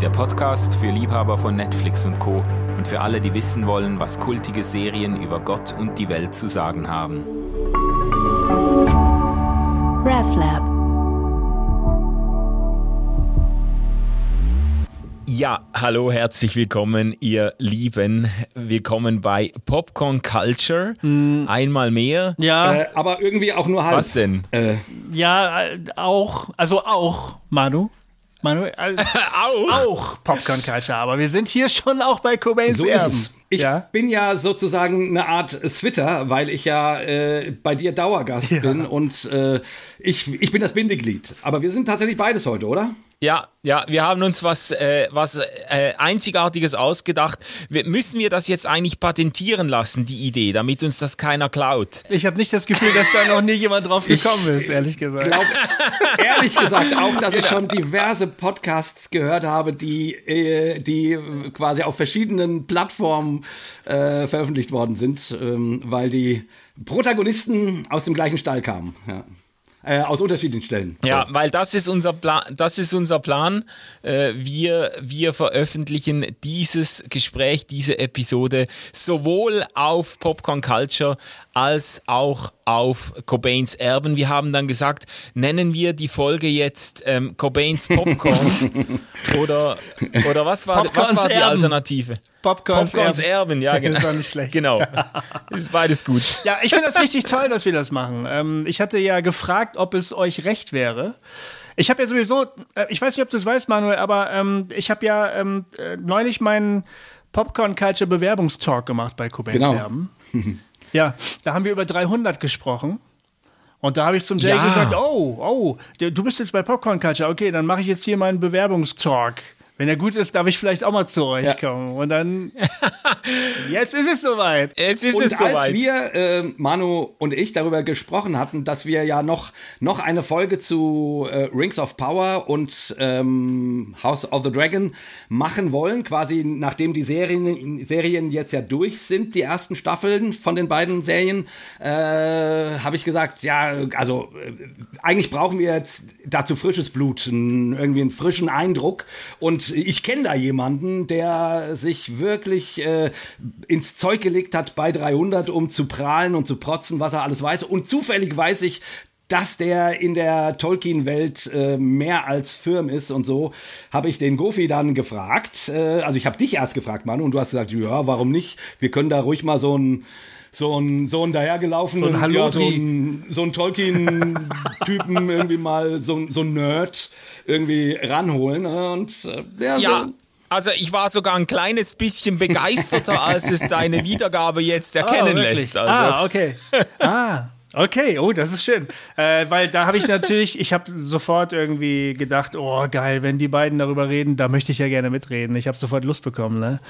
der Podcast für Liebhaber von Netflix und Co. und für alle, die wissen wollen, was kultige Serien über Gott und die Welt zu sagen haben. RevLab. Ja, hallo, herzlich willkommen, ihr Lieben. Willkommen bei Popcorn Culture. Mm. Einmal mehr. Ja. Äh, aber irgendwie auch nur halb. Was denn? Äh. Ja, äh, auch. Also auch, Manu. Manuel, äh, auch. auch Popcorn Culture, aber wir sind hier schon auch bei Cobains so Erben. Ist es. Ich ja? bin ja sozusagen eine Art Switter, weil ich ja äh, bei dir Dauergast ja. bin und äh, ich, ich bin das Bindeglied. Aber wir sind tatsächlich beides heute, oder? Ja, ja, wir haben uns was, äh, was äh, Einzigartiges ausgedacht. Wir, müssen wir das jetzt eigentlich patentieren lassen, die Idee, damit uns das keiner klaut? Ich habe nicht das Gefühl, dass da noch nie jemand drauf gekommen ist, ehrlich gesagt. Glaub, ehrlich gesagt auch, dass ich genau. schon diverse Podcasts gehört habe, die, äh, die quasi auf verschiedenen Plattformen äh, veröffentlicht worden sind, ähm, weil die Protagonisten aus dem gleichen Stall kamen. Ja. Äh, aus unterschiedlichen Stellen. Ja, so. weil das ist unser Plan. Das ist unser Plan. Äh, wir, wir veröffentlichen dieses Gespräch, diese Episode sowohl auf Popcorn Culture als auch auf Cobains Erben. Wir haben dann gesagt, nennen wir die Folge jetzt ähm, Cobains Popcorns oder, oder was war, was war die Erben. Alternative? Popcorns, Popcorns Erben. Erben. ja, genau. Das ist nicht schlecht. Genau. ist beides gut. Ja, ich finde das richtig toll, dass wir das machen. Ähm, ich hatte ja gefragt, ob es euch recht wäre. Ich habe ja sowieso, äh, ich weiß nicht, ob du es weißt, Manuel, aber ähm, ich habe ja ähm, äh, neulich meinen Popcorn Culture Bewerbungstalk gemacht bei Cobains genau. Ja, da haben wir über 300 gesprochen. Und da habe ich zum Jay ja. gesagt, oh, oh, du bist jetzt bei Popcorn Culture, okay, dann mache ich jetzt hier meinen Bewerbungstalk wenn er gut ist, darf ich vielleicht auch mal zu euch ja. kommen. Und dann, jetzt ist es soweit. Jetzt ist und es soweit. als wir, äh, Manu und ich, darüber gesprochen hatten, dass wir ja noch, noch eine Folge zu äh, Rings of Power und ähm, House of the Dragon machen wollen, quasi nachdem die Serien, Serien jetzt ja durch sind, die ersten Staffeln von den beiden Serien, äh, habe ich gesagt, ja, also äh, eigentlich brauchen wir jetzt dazu frisches Blut, irgendwie einen frischen Eindruck und ich kenne da jemanden, der sich wirklich äh, ins Zeug gelegt hat bei 300, um zu prahlen und zu protzen, was er alles weiß. Und zufällig weiß ich, dass der in der Tolkien-Welt äh, mehr als firm ist und so, habe ich den Gofi dann gefragt. Äh, also ich habe dich erst gefragt, Manu, und du hast gesagt, ja, warum nicht? Wir können da ruhig mal so ein so ein, so ein dahergelaufenen, so ein, ja, so ein, so ein Tolkien-Typen irgendwie mal, so, so ein Nerd irgendwie ranholen. Ne? Und äh, ja, ja. So. Also ich war sogar ein kleines bisschen begeisterter, als es deine Wiedergabe jetzt erkennen oh, lässt. Also. Ah, okay. Ah. Okay, oh, das ist schön. Äh, weil da habe ich natürlich, ich habe sofort irgendwie gedacht, oh geil, wenn die beiden darüber reden, da möchte ich ja gerne mitreden. Ich habe sofort Lust bekommen. Ne?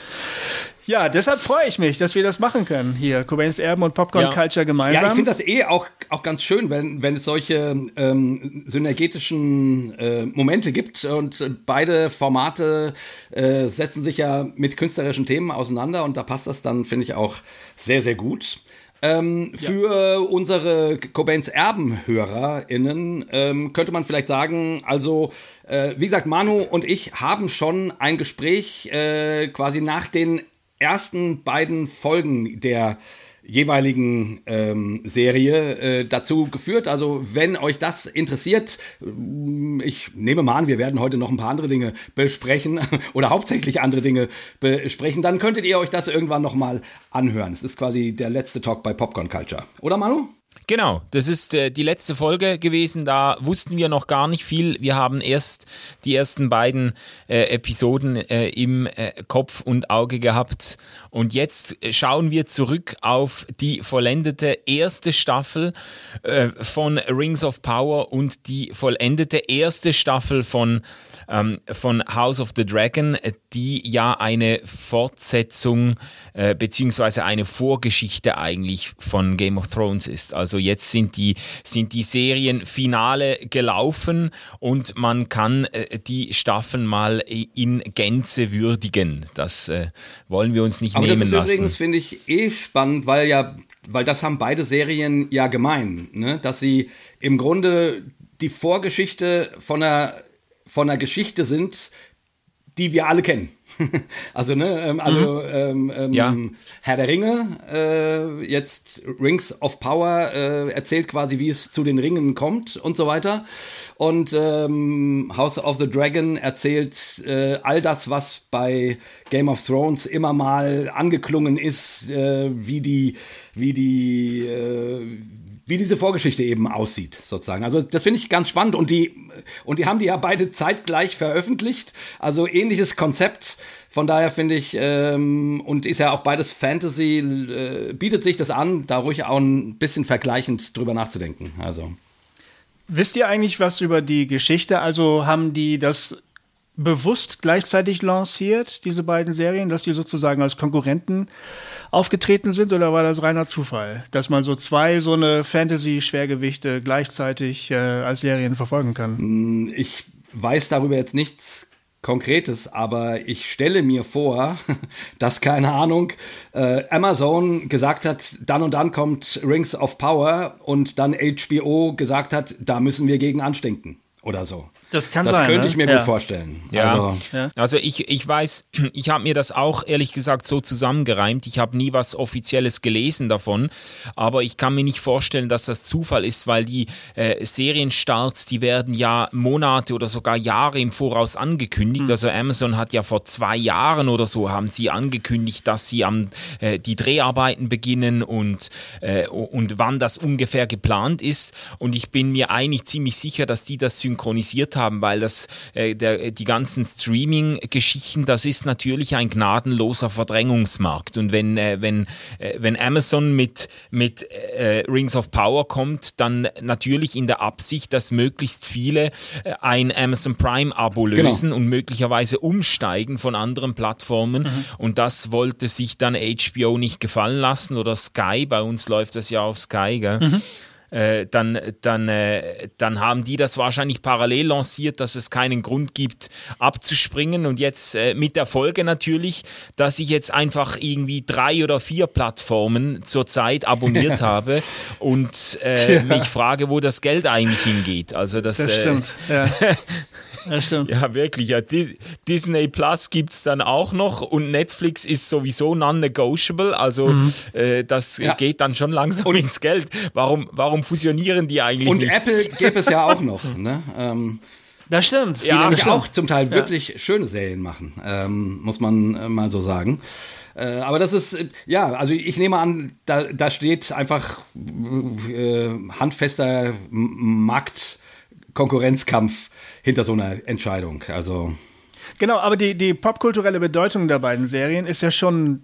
Ja, deshalb freue ich mich, dass wir das machen können hier. Cobains Erben und Popcorn ja. Culture gemeinsam. Ja, ich finde das eh auch, auch ganz schön, wenn, wenn es solche ähm, synergetischen äh, Momente gibt und beide Formate äh, setzen sich ja mit künstlerischen Themen auseinander und da passt das dann, finde ich, auch sehr, sehr gut. Ähm, ja. Für unsere Cobains ErbenhörerInnen ähm, könnte man vielleicht sagen, also äh, wie gesagt, Manu und ich haben schon ein Gespräch äh, quasi nach den ersten beiden Folgen der jeweiligen ähm, Serie äh, dazu geführt. Also wenn euch das interessiert, äh, ich nehme mal an, wir werden heute noch ein paar andere Dinge besprechen oder hauptsächlich andere Dinge besprechen, dann könntet ihr euch das irgendwann noch mal anhören. Es ist quasi der letzte Talk bei Popcorn Culture. Oder Manu? Genau, das ist äh, die letzte Folge gewesen. Da wussten wir noch gar nicht viel. Wir haben erst die ersten beiden äh, Episoden äh, im äh, Kopf und Auge gehabt. Und jetzt schauen wir zurück auf die vollendete erste Staffel äh, von Rings of Power und die vollendete erste Staffel von ähm, von House of the Dragon, die ja eine Fortsetzung äh, beziehungsweise eine Vorgeschichte eigentlich von Game of Thrones ist. Also jetzt sind die, sind die Serienfinale gelaufen und man kann äh, die Staffeln mal in Gänze würdigen. Das äh, wollen wir uns nicht Aber nehmen lassen. Das ist übrigens, finde ich, eh spannend, weil ja weil das haben beide Serien ja gemein, ne? dass sie im Grunde die Vorgeschichte von einer von einer Geschichte sind, die wir alle kennen. also, ne, ähm, also mhm. ähm, ähm, ja. Herr der Ringe, äh, jetzt Rings of Power, äh, erzählt quasi, wie es zu den Ringen kommt und so weiter. Und ähm, House of the Dragon erzählt äh, all das, was bei Game of Thrones immer mal angeklungen ist, äh, wie die, wie die, äh, wie diese Vorgeschichte eben aussieht, sozusagen. Also das finde ich ganz spannend und die und die haben die ja beide zeitgleich veröffentlicht. Also ähnliches Konzept. Von daher finde ich ähm, und ist ja auch beides Fantasy, äh, bietet sich das an, da ruhig auch ein bisschen vergleichend drüber nachzudenken. Also wisst ihr eigentlich was über die Geschichte? Also haben die das bewusst gleichzeitig lanciert, diese beiden Serien, dass die sozusagen als Konkurrenten aufgetreten sind oder war das reiner Zufall, dass man so zwei so eine Fantasy-Schwergewichte gleichzeitig äh, als Serien verfolgen kann? Hm, ich weiß darüber jetzt nichts Konkretes, aber ich stelle mir vor, dass, keine Ahnung, äh, Amazon gesagt hat, dann und dann kommt Rings of Power und dann HBO gesagt hat, da müssen wir gegen anstinken oder so. Das kann das sein. Das könnte ne? ich mir ja. gut vorstellen. Ja. Also, ja. also ich, ich weiß, ich habe mir das auch ehrlich gesagt so zusammengereimt. Ich habe nie was Offizielles gelesen davon, aber ich kann mir nicht vorstellen, dass das Zufall ist, weil die äh, Serienstarts, die werden ja Monate oder sogar Jahre im Voraus angekündigt. Mhm. Also Amazon hat ja vor zwei Jahren oder so haben sie angekündigt, dass sie am äh, die Dreharbeiten beginnen und äh, und wann das ungefähr geplant ist. Und ich bin mir eigentlich ziemlich sicher, dass die das synchronisiert haben, weil das äh, der, die ganzen Streaming-Geschichten, das ist natürlich ein gnadenloser Verdrängungsmarkt. Und wenn, äh, wenn, äh, wenn Amazon mit, mit äh, Rings of Power kommt, dann natürlich in der Absicht, dass möglichst viele äh, ein Amazon Prime-Abo genau. lösen genau. und möglicherweise umsteigen von anderen Plattformen. Mhm. Und das wollte sich dann HBO nicht gefallen lassen oder Sky, bei uns läuft das ja auf Sky, gell? Mhm äh, dann, dann, äh, dann haben die das wahrscheinlich parallel lanciert, dass es keinen Grund gibt, abzuspringen. Und jetzt äh, mit der Folge natürlich, dass ich jetzt einfach irgendwie drei oder vier Plattformen zurzeit abonniert habe und äh, mich frage, wo das Geld eigentlich hingeht. Also das, das stimmt. Ja. Ja, wirklich. Ja. Disney Plus gibt es dann auch noch und Netflix ist sowieso non-negotiable. Also mhm. äh, das ja. geht dann schon langsam und, ins Geld. Warum, warum fusionieren die eigentlich und nicht? Und Apple gäbe es ja auch noch. Ne? Ähm, das stimmt. Die ja, nämlich stimmt. auch zum Teil wirklich ja. schöne Serien machen, ähm, muss man äh, mal so sagen. Äh, aber das ist, äh, ja, also ich nehme an, da, da steht einfach äh, handfester Marktkonkurrenzkampf hinter so einer Entscheidung. Also. Genau, aber die, die popkulturelle Bedeutung der beiden Serien ist ja schon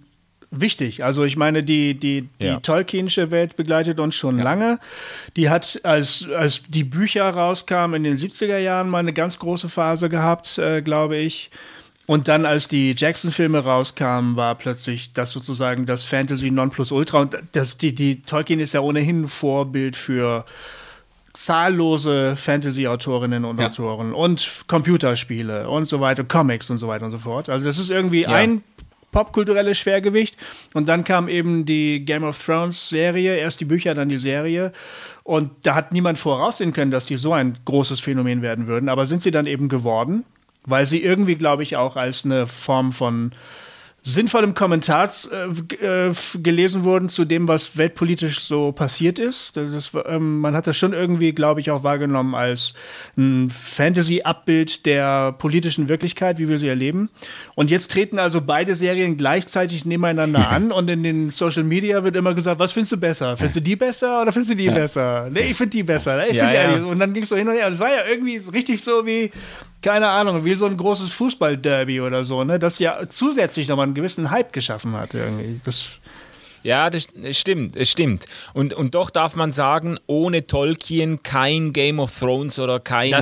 wichtig. Also ich meine, die, die, die ja. Tolkienische Welt begleitet uns schon ja. lange. Die hat, als, als die Bücher rauskamen in den 70er Jahren, mal eine ganz große Phase gehabt, äh, glaube ich. Und dann, als die Jackson-Filme rauskamen, war plötzlich das sozusagen das Fantasy Nonplusultra. Und das, die, die Tolkien ist ja ohnehin Vorbild für zahllose Fantasy-Autorinnen und ja. Autoren und Computerspiele und so weiter, Comics und so weiter und so fort. Also das ist irgendwie ja. ein popkulturelles Schwergewicht. Und dann kam eben die Game of Thrones Serie, erst die Bücher, dann die Serie. Und da hat niemand voraussehen können, dass die so ein großes Phänomen werden würden. Aber sind sie dann eben geworden, weil sie irgendwie, glaube ich, auch als eine Form von sinnvollem Kommentar äh, äh, gelesen wurden zu dem, was weltpolitisch so passiert ist. Das, das, ähm, man hat das schon irgendwie, glaube ich, auch wahrgenommen als ein Fantasy-Abbild der politischen Wirklichkeit, wie wir sie erleben. Und jetzt treten also beide Serien gleichzeitig nebeneinander an und in den Social Media wird immer gesagt, was findest du besser? Findest du die besser oder findest du die ja. besser? Nee, ich finde die besser. Ich find ja, ja. Und dann ging es so hin und her. Und es war ja irgendwie richtig so wie, keine Ahnung, wie so ein großes Fußball-Derby oder so, ne? Das ja zusätzlich nochmal einen gewissen Hype geschaffen hat irgendwie. Das ja, das stimmt, es stimmt. Und, und doch darf man sagen, ohne Tolkien kein Game of Thrones oder kein,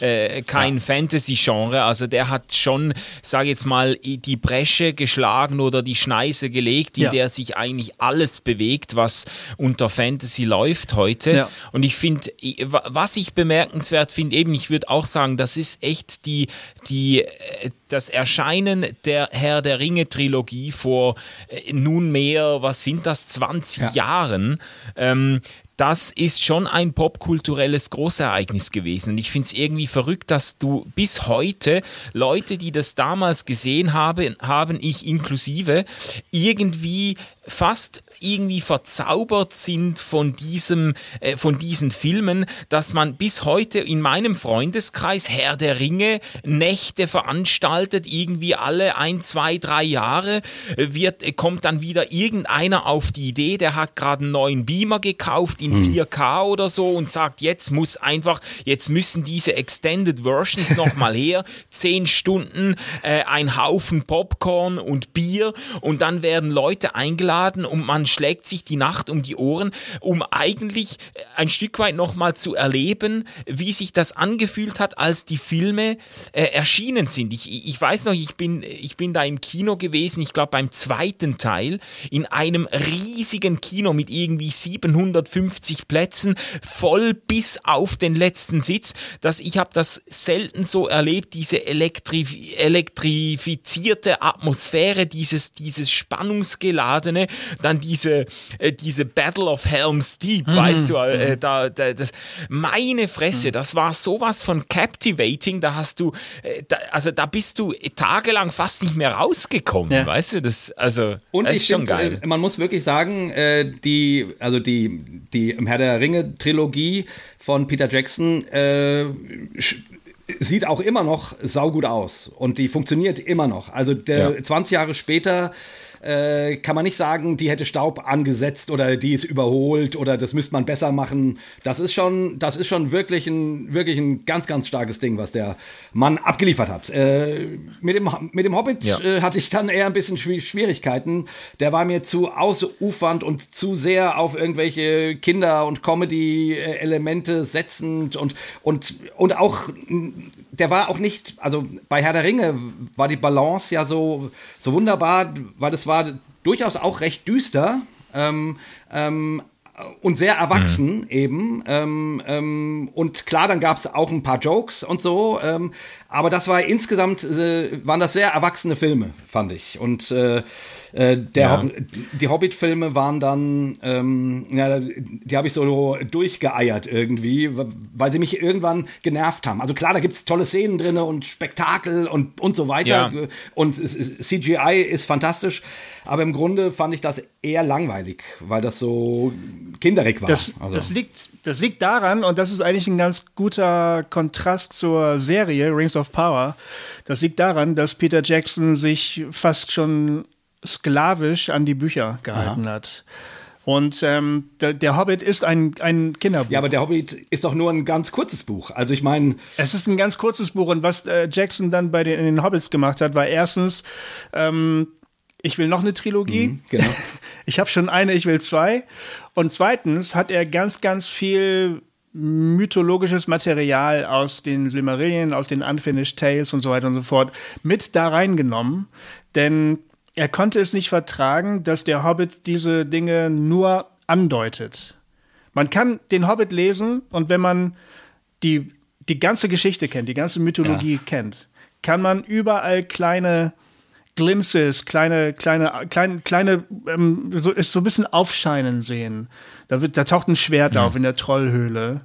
äh, kein ja. Fantasy-Genre. Also der hat schon, sage jetzt mal, die Bresche geschlagen oder die Schneise gelegt, in ja. der sich eigentlich alles bewegt, was unter Fantasy läuft heute. Ja. Und ich finde, was ich bemerkenswert finde, eben, ich würde auch sagen, das ist echt die, die, äh, das Erscheinen der Herr der Ringe-Trilogie vor äh, nunmehr, was sind das, 20 ja. Jahren, ähm, das ist schon ein popkulturelles Großereignis gewesen. Und ich finde es irgendwie verrückt, dass du bis heute Leute, die das damals gesehen haben, haben ich inklusive, irgendwie fast irgendwie verzaubert sind von diesem, äh, von diesen Filmen, dass man bis heute in meinem Freundeskreis Herr der Ringe Nächte veranstaltet, irgendwie alle ein, zwei, drei Jahre wird, äh, kommt dann wieder irgendeiner auf die Idee, der hat gerade einen neuen Beamer gekauft in 4K hm. oder so und sagt, jetzt muss einfach, jetzt müssen diese Extended Versions nochmal her, zehn Stunden, äh, ein Haufen Popcorn und Bier und dann werden Leute eingeladen und man schlägt sich die Nacht um die Ohren, um eigentlich ein Stück weit nochmal zu erleben, wie sich das angefühlt hat, als die Filme äh, erschienen sind. Ich, ich weiß noch, ich bin, ich bin da im Kino gewesen, ich glaube beim zweiten Teil, in einem riesigen Kino mit irgendwie 750 Plätzen, voll bis auf den letzten Sitz, dass ich habe das selten so erlebt, diese elektrif elektrifizierte Atmosphäre, dieses, dieses spannungsgeladene, dann diese diese, äh, diese Battle of Helm's Deep, mhm. weißt du, äh, mhm. da, da, das, meine Fresse, mhm. das war sowas von captivating, da hast du, äh, da, also da bist du tagelang fast nicht mehr rausgekommen, ja. weißt du, das, also, Und das ist schon find, geil. Äh, man muss wirklich sagen, äh, die, also die, die Herr der Ringe Trilogie von Peter Jackson, äh, sieht auch immer noch saugut aus und die funktioniert immer noch. Also der, ja. 20 Jahre später äh, kann man nicht sagen, die hätte Staub angesetzt oder die ist überholt oder das müsste man besser machen. Das ist schon, das ist schon wirklich ein, wirklich ein ganz, ganz starkes Ding, was der Mann abgeliefert hat. Äh, mit, dem, mit dem Hobbit ja. äh, hatte ich dann eher ein bisschen Schwierigkeiten. Der war mir zu ausufernd und zu sehr auf irgendwelche Kinder- und Comedy-Elemente setzend und, und, und auch der war auch nicht, also bei Herr der Ringe war die Balance ja so, so wunderbar, weil es war durchaus auch recht düster. Ähm, ähm, und sehr erwachsen mhm. eben. Ähm, ähm, und klar, dann gab es auch ein paar Jokes und so. Ähm, aber das war insgesamt, äh, waren das sehr erwachsene Filme, fand ich. Und äh, äh, der ja. Die Hobbit-Filme waren dann, ähm, ja, die habe ich so durchgeeiert irgendwie, weil sie mich irgendwann genervt haben. Also klar, da gibt es tolle Szenen drin und Spektakel und, und so weiter. Ja. Und CGI ist fantastisch. Aber im Grunde fand ich das eher langweilig, weil das so kinderig war. Das, also. das, liegt, das liegt daran, und das ist eigentlich ein ganz guter Kontrast zur Serie Rings of Power. Das liegt daran, dass Peter Jackson sich fast schon sklavisch an die Bücher gehalten Aha. hat. Und ähm, der, der, Hobbit ist ein, ein Kinderbuch. Ja, aber der Hobbit ist doch nur ein ganz kurzes Buch. Also ich meine. Es ist ein ganz kurzes Buch und was äh, Jackson dann bei den, in den Hobbits gemacht hat, war erstens, ähm, ich will noch eine Trilogie. Mhm, genau. Ich habe schon eine, ich will zwei. Und zweitens hat er ganz, ganz viel mythologisches Material aus den Silmarillion, aus den Unfinished Tales und so weiter und so fort mit da reingenommen. Denn er konnte es nicht vertragen, dass der Hobbit diese Dinge nur andeutet. Man kann den Hobbit lesen und wenn man die, die ganze Geschichte kennt, die ganze Mythologie ja. kennt, kann man überall kleine Glimpses, kleine, kleine, kleine, kleine, ähm, so, ist so ein bisschen Aufscheinen sehen. Da, wird, da taucht ein Schwert mhm. auf in der Trollhöhle.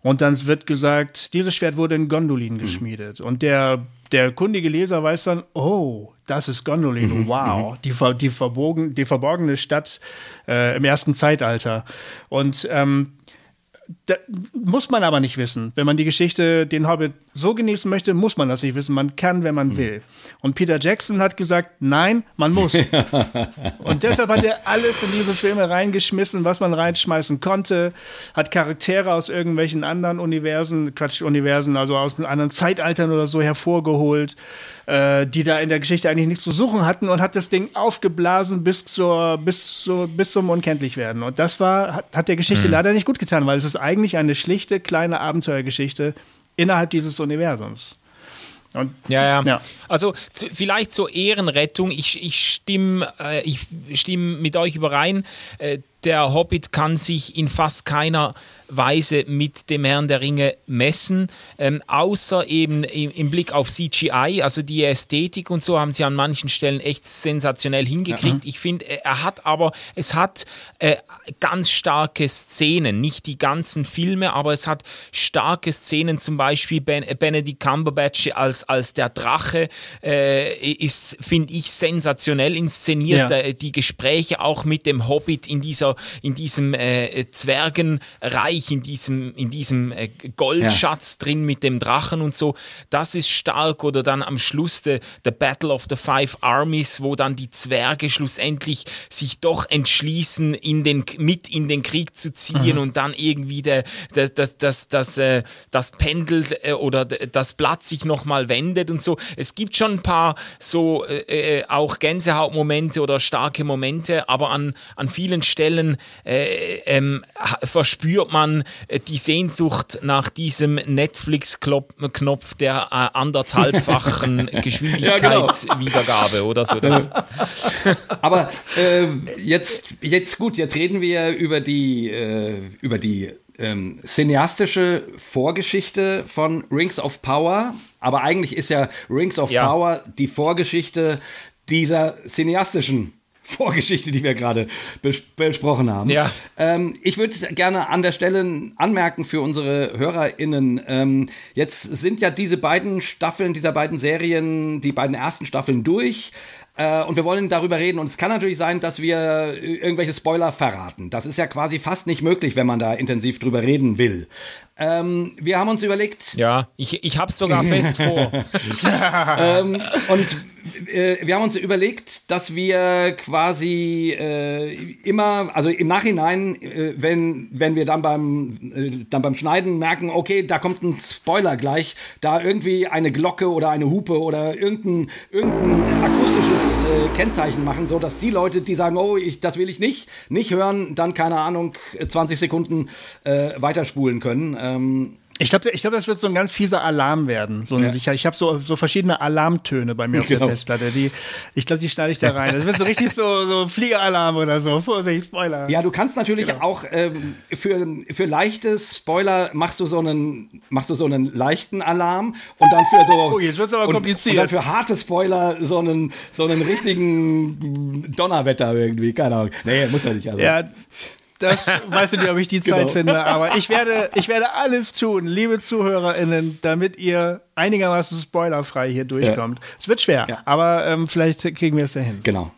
Und dann wird gesagt, dieses Schwert wurde in Gondolin mhm. geschmiedet. Und der der kundige Leser weiß dann, oh, das ist Gondolin, mhm, wow, mhm. die, die, verbogen, die verborgene Stadt äh, im ersten Zeitalter. Und ähm, da muss man aber nicht wissen. Wenn man die Geschichte, den Hobbit so genießen möchte, muss man das nicht wissen. Man kann, wenn man mhm. will. Und Peter Jackson hat gesagt, nein, man muss. und deshalb hat er alles in diese Filme reingeschmissen, was man reinschmeißen konnte. Hat Charaktere aus irgendwelchen anderen Universen, Quatsch, Universen, also aus anderen Zeitaltern oder so hervorgeholt, äh, die da in der Geschichte eigentlich nichts zu suchen hatten und hat das Ding aufgeblasen bis zur, bis zur, bis zum Unkenntlichwerden. Und das war, hat, hat der Geschichte mhm. leider nicht gut getan, weil es ist eigentlich eine schlichte, kleine Abenteuergeschichte, innerhalb dieses Universums. Und, ja, ja, ja, Also zu, vielleicht zur Ehrenrettung, ich, ich stimme äh, ich stimm mit euch überein. Äh, der Hobbit kann sich in fast keiner Weise mit dem Herrn der Ringe messen, ähm, außer eben im, im, Blick auf CGI, also die Ästhetik und so haben sie an manchen Stellen echt sensationell hingekriegt. Ja. Ich finde, er hat aber, es hat äh, ganz starke Szenen, nicht die ganzen Filme, aber es hat starke Szenen, zum Beispiel ben, Benedict Cumberbatch als, als der Drache äh, ist, finde ich, sensationell inszeniert. Ja. Äh, die Gespräche auch mit dem Hobbit in dieser, in diesem äh, Zwergenreich Reich, in diesem, in diesem äh, Goldschatz ja. drin mit dem Drachen und so. Das ist stark. Oder dann am Schluss the, the Battle of the Five Armies, wo dann die Zwerge schlussendlich sich doch entschließen, in den, mit in den Krieg zu ziehen mhm. und dann irgendwie der, der, das, das, das, äh, das Pendel äh, oder das Blatt sich nochmal wendet und so. Es gibt schon ein paar so äh, auch Gänsehautmomente oder starke Momente, aber an, an vielen Stellen äh, ähm, verspürt man, man äh, die Sehnsucht nach diesem Netflix-Knopf der äh, anderthalbfachen Geschwindigkeitswiedergabe ja, genau. oder so. Das. Aber äh, jetzt, jetzt gut, jetzt reden wir über die, äh, über die ähm, cineastische Vorgeschichte von Rings of Power. Aber eigentlich ist ja Rings of ja. Power die Vorgeschichte dieser cineastischen Vorgeschichte, die wir gerade bes besprochen haben. Ja. Ähm, ich würde gerne an der Stelle anmerken für unsere HörerInnen, ähm, jetzt sind ja diese beiden Staffeln, dieser beiden Serien, die beiden ersten Staffeln durch. Äh, und wir wollen darüber reden. Und es kann natürlich sein, dass wir irgendwelche Spoiler verraten. Das ist ja quasi fast nicht möglich, wenn man da intensiv drüber reden will. Ähm, wir haben uns überlegt. Ja, ich, ich hab's sogar fest vor. ähm, und äh, wir haben uns überlegt, dass wir quasi äh, immer, also im Nachhinein, äh, wenn, wenn wir dann beim, äh, dann beim Schneiden merken, okay, da kommt ein Spoiler gleich, da irgendwie eine Glocke oder eine Hupe oder irgendein, irgendein akustisches äh, Kennzeichen machen, so dass die Leute, die sagen, oh, ich, das will ich nicht, nicht hören, dann keine Ahnung, 20 Sekunden äh, weiterspulen können. Ähm, ich glaube, ich glaub, das wird so ein ganz fieser Alarm werden. So ja. Ich, ich habe so, so verschiedene Alarmtöne bei mir auf genau. der Festplatte. Die, ich glaube, die schneide ich da rein. Das wird so richtig so, so Fliegeralarm oder so. Vorsicht, Spoiler. Ja, du kannst natürlich genau. auch ähm, für, für leichte Spoiler machst du so einen, machst du so einen leichten Alarm und dann für so. Oh, jetzt wird's aber kompliziert. Und, und dann für harte Spoiler so einen, so einen richtigen Donnerwetter irgendwie. Keine Ahnung. Nee, muss ja nicht. Also. Ja, das weiß ich nicht, ob ich die Zeit genau. finde, aber ich werde, ich werde alles tun, liebe ZuhörerInnen, damit ihr einigermaßen spoilerfrei hier durchkommt. Ja. Es wird schwer, ja. aber ähm, vielleicht kriegen wir es ja hin. Genau.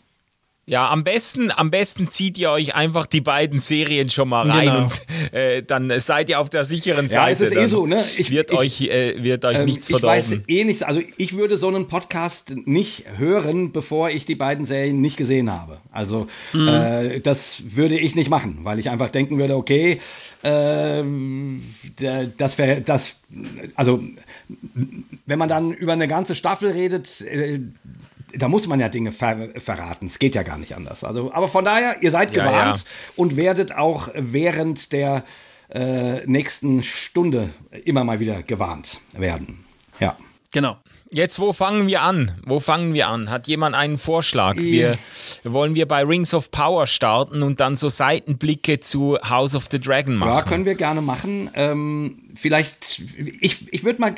Ja, am besten, am besten zieht ihr euch einfach die beiden Serien schon mal rein genau. und äh, dann seid ihr auf der sicheren Seite. Ja, es ist eh so, ne? Ich, wird ich, euch, äh, wird euch ähm, nichts verdorben. Ich weiß eh nichts, also ich würde so einen Podcast nicht hören, bevor ich die beiden Serien nicht gesehen habe. Also mhm. äh, das würde ich nicht machen, weil ich einfach denken würde, okay, äh, das, das, also wenn man dann über eine ganze Staffel redet, äh, da muss man ja Dinge ver verraten. Es geht ja gar nicht anders. Also, aber von daher, ihr seid ja, gewarnt ja. und werdet auch während der äh, nächsten Stunde immer mal wieder gewarnt werden. Ja. Genau. Jetzt, wo fangen wir an? Wo fangen wir an? Hat jemand einen Vorschlag? Wir, wollen wir bei Rings of Power starten und dann so Seitenblicke zu House of the Dragon machen? Ja, können wir gerne machen. Ähm, vielleicht, ich, ich würde mal,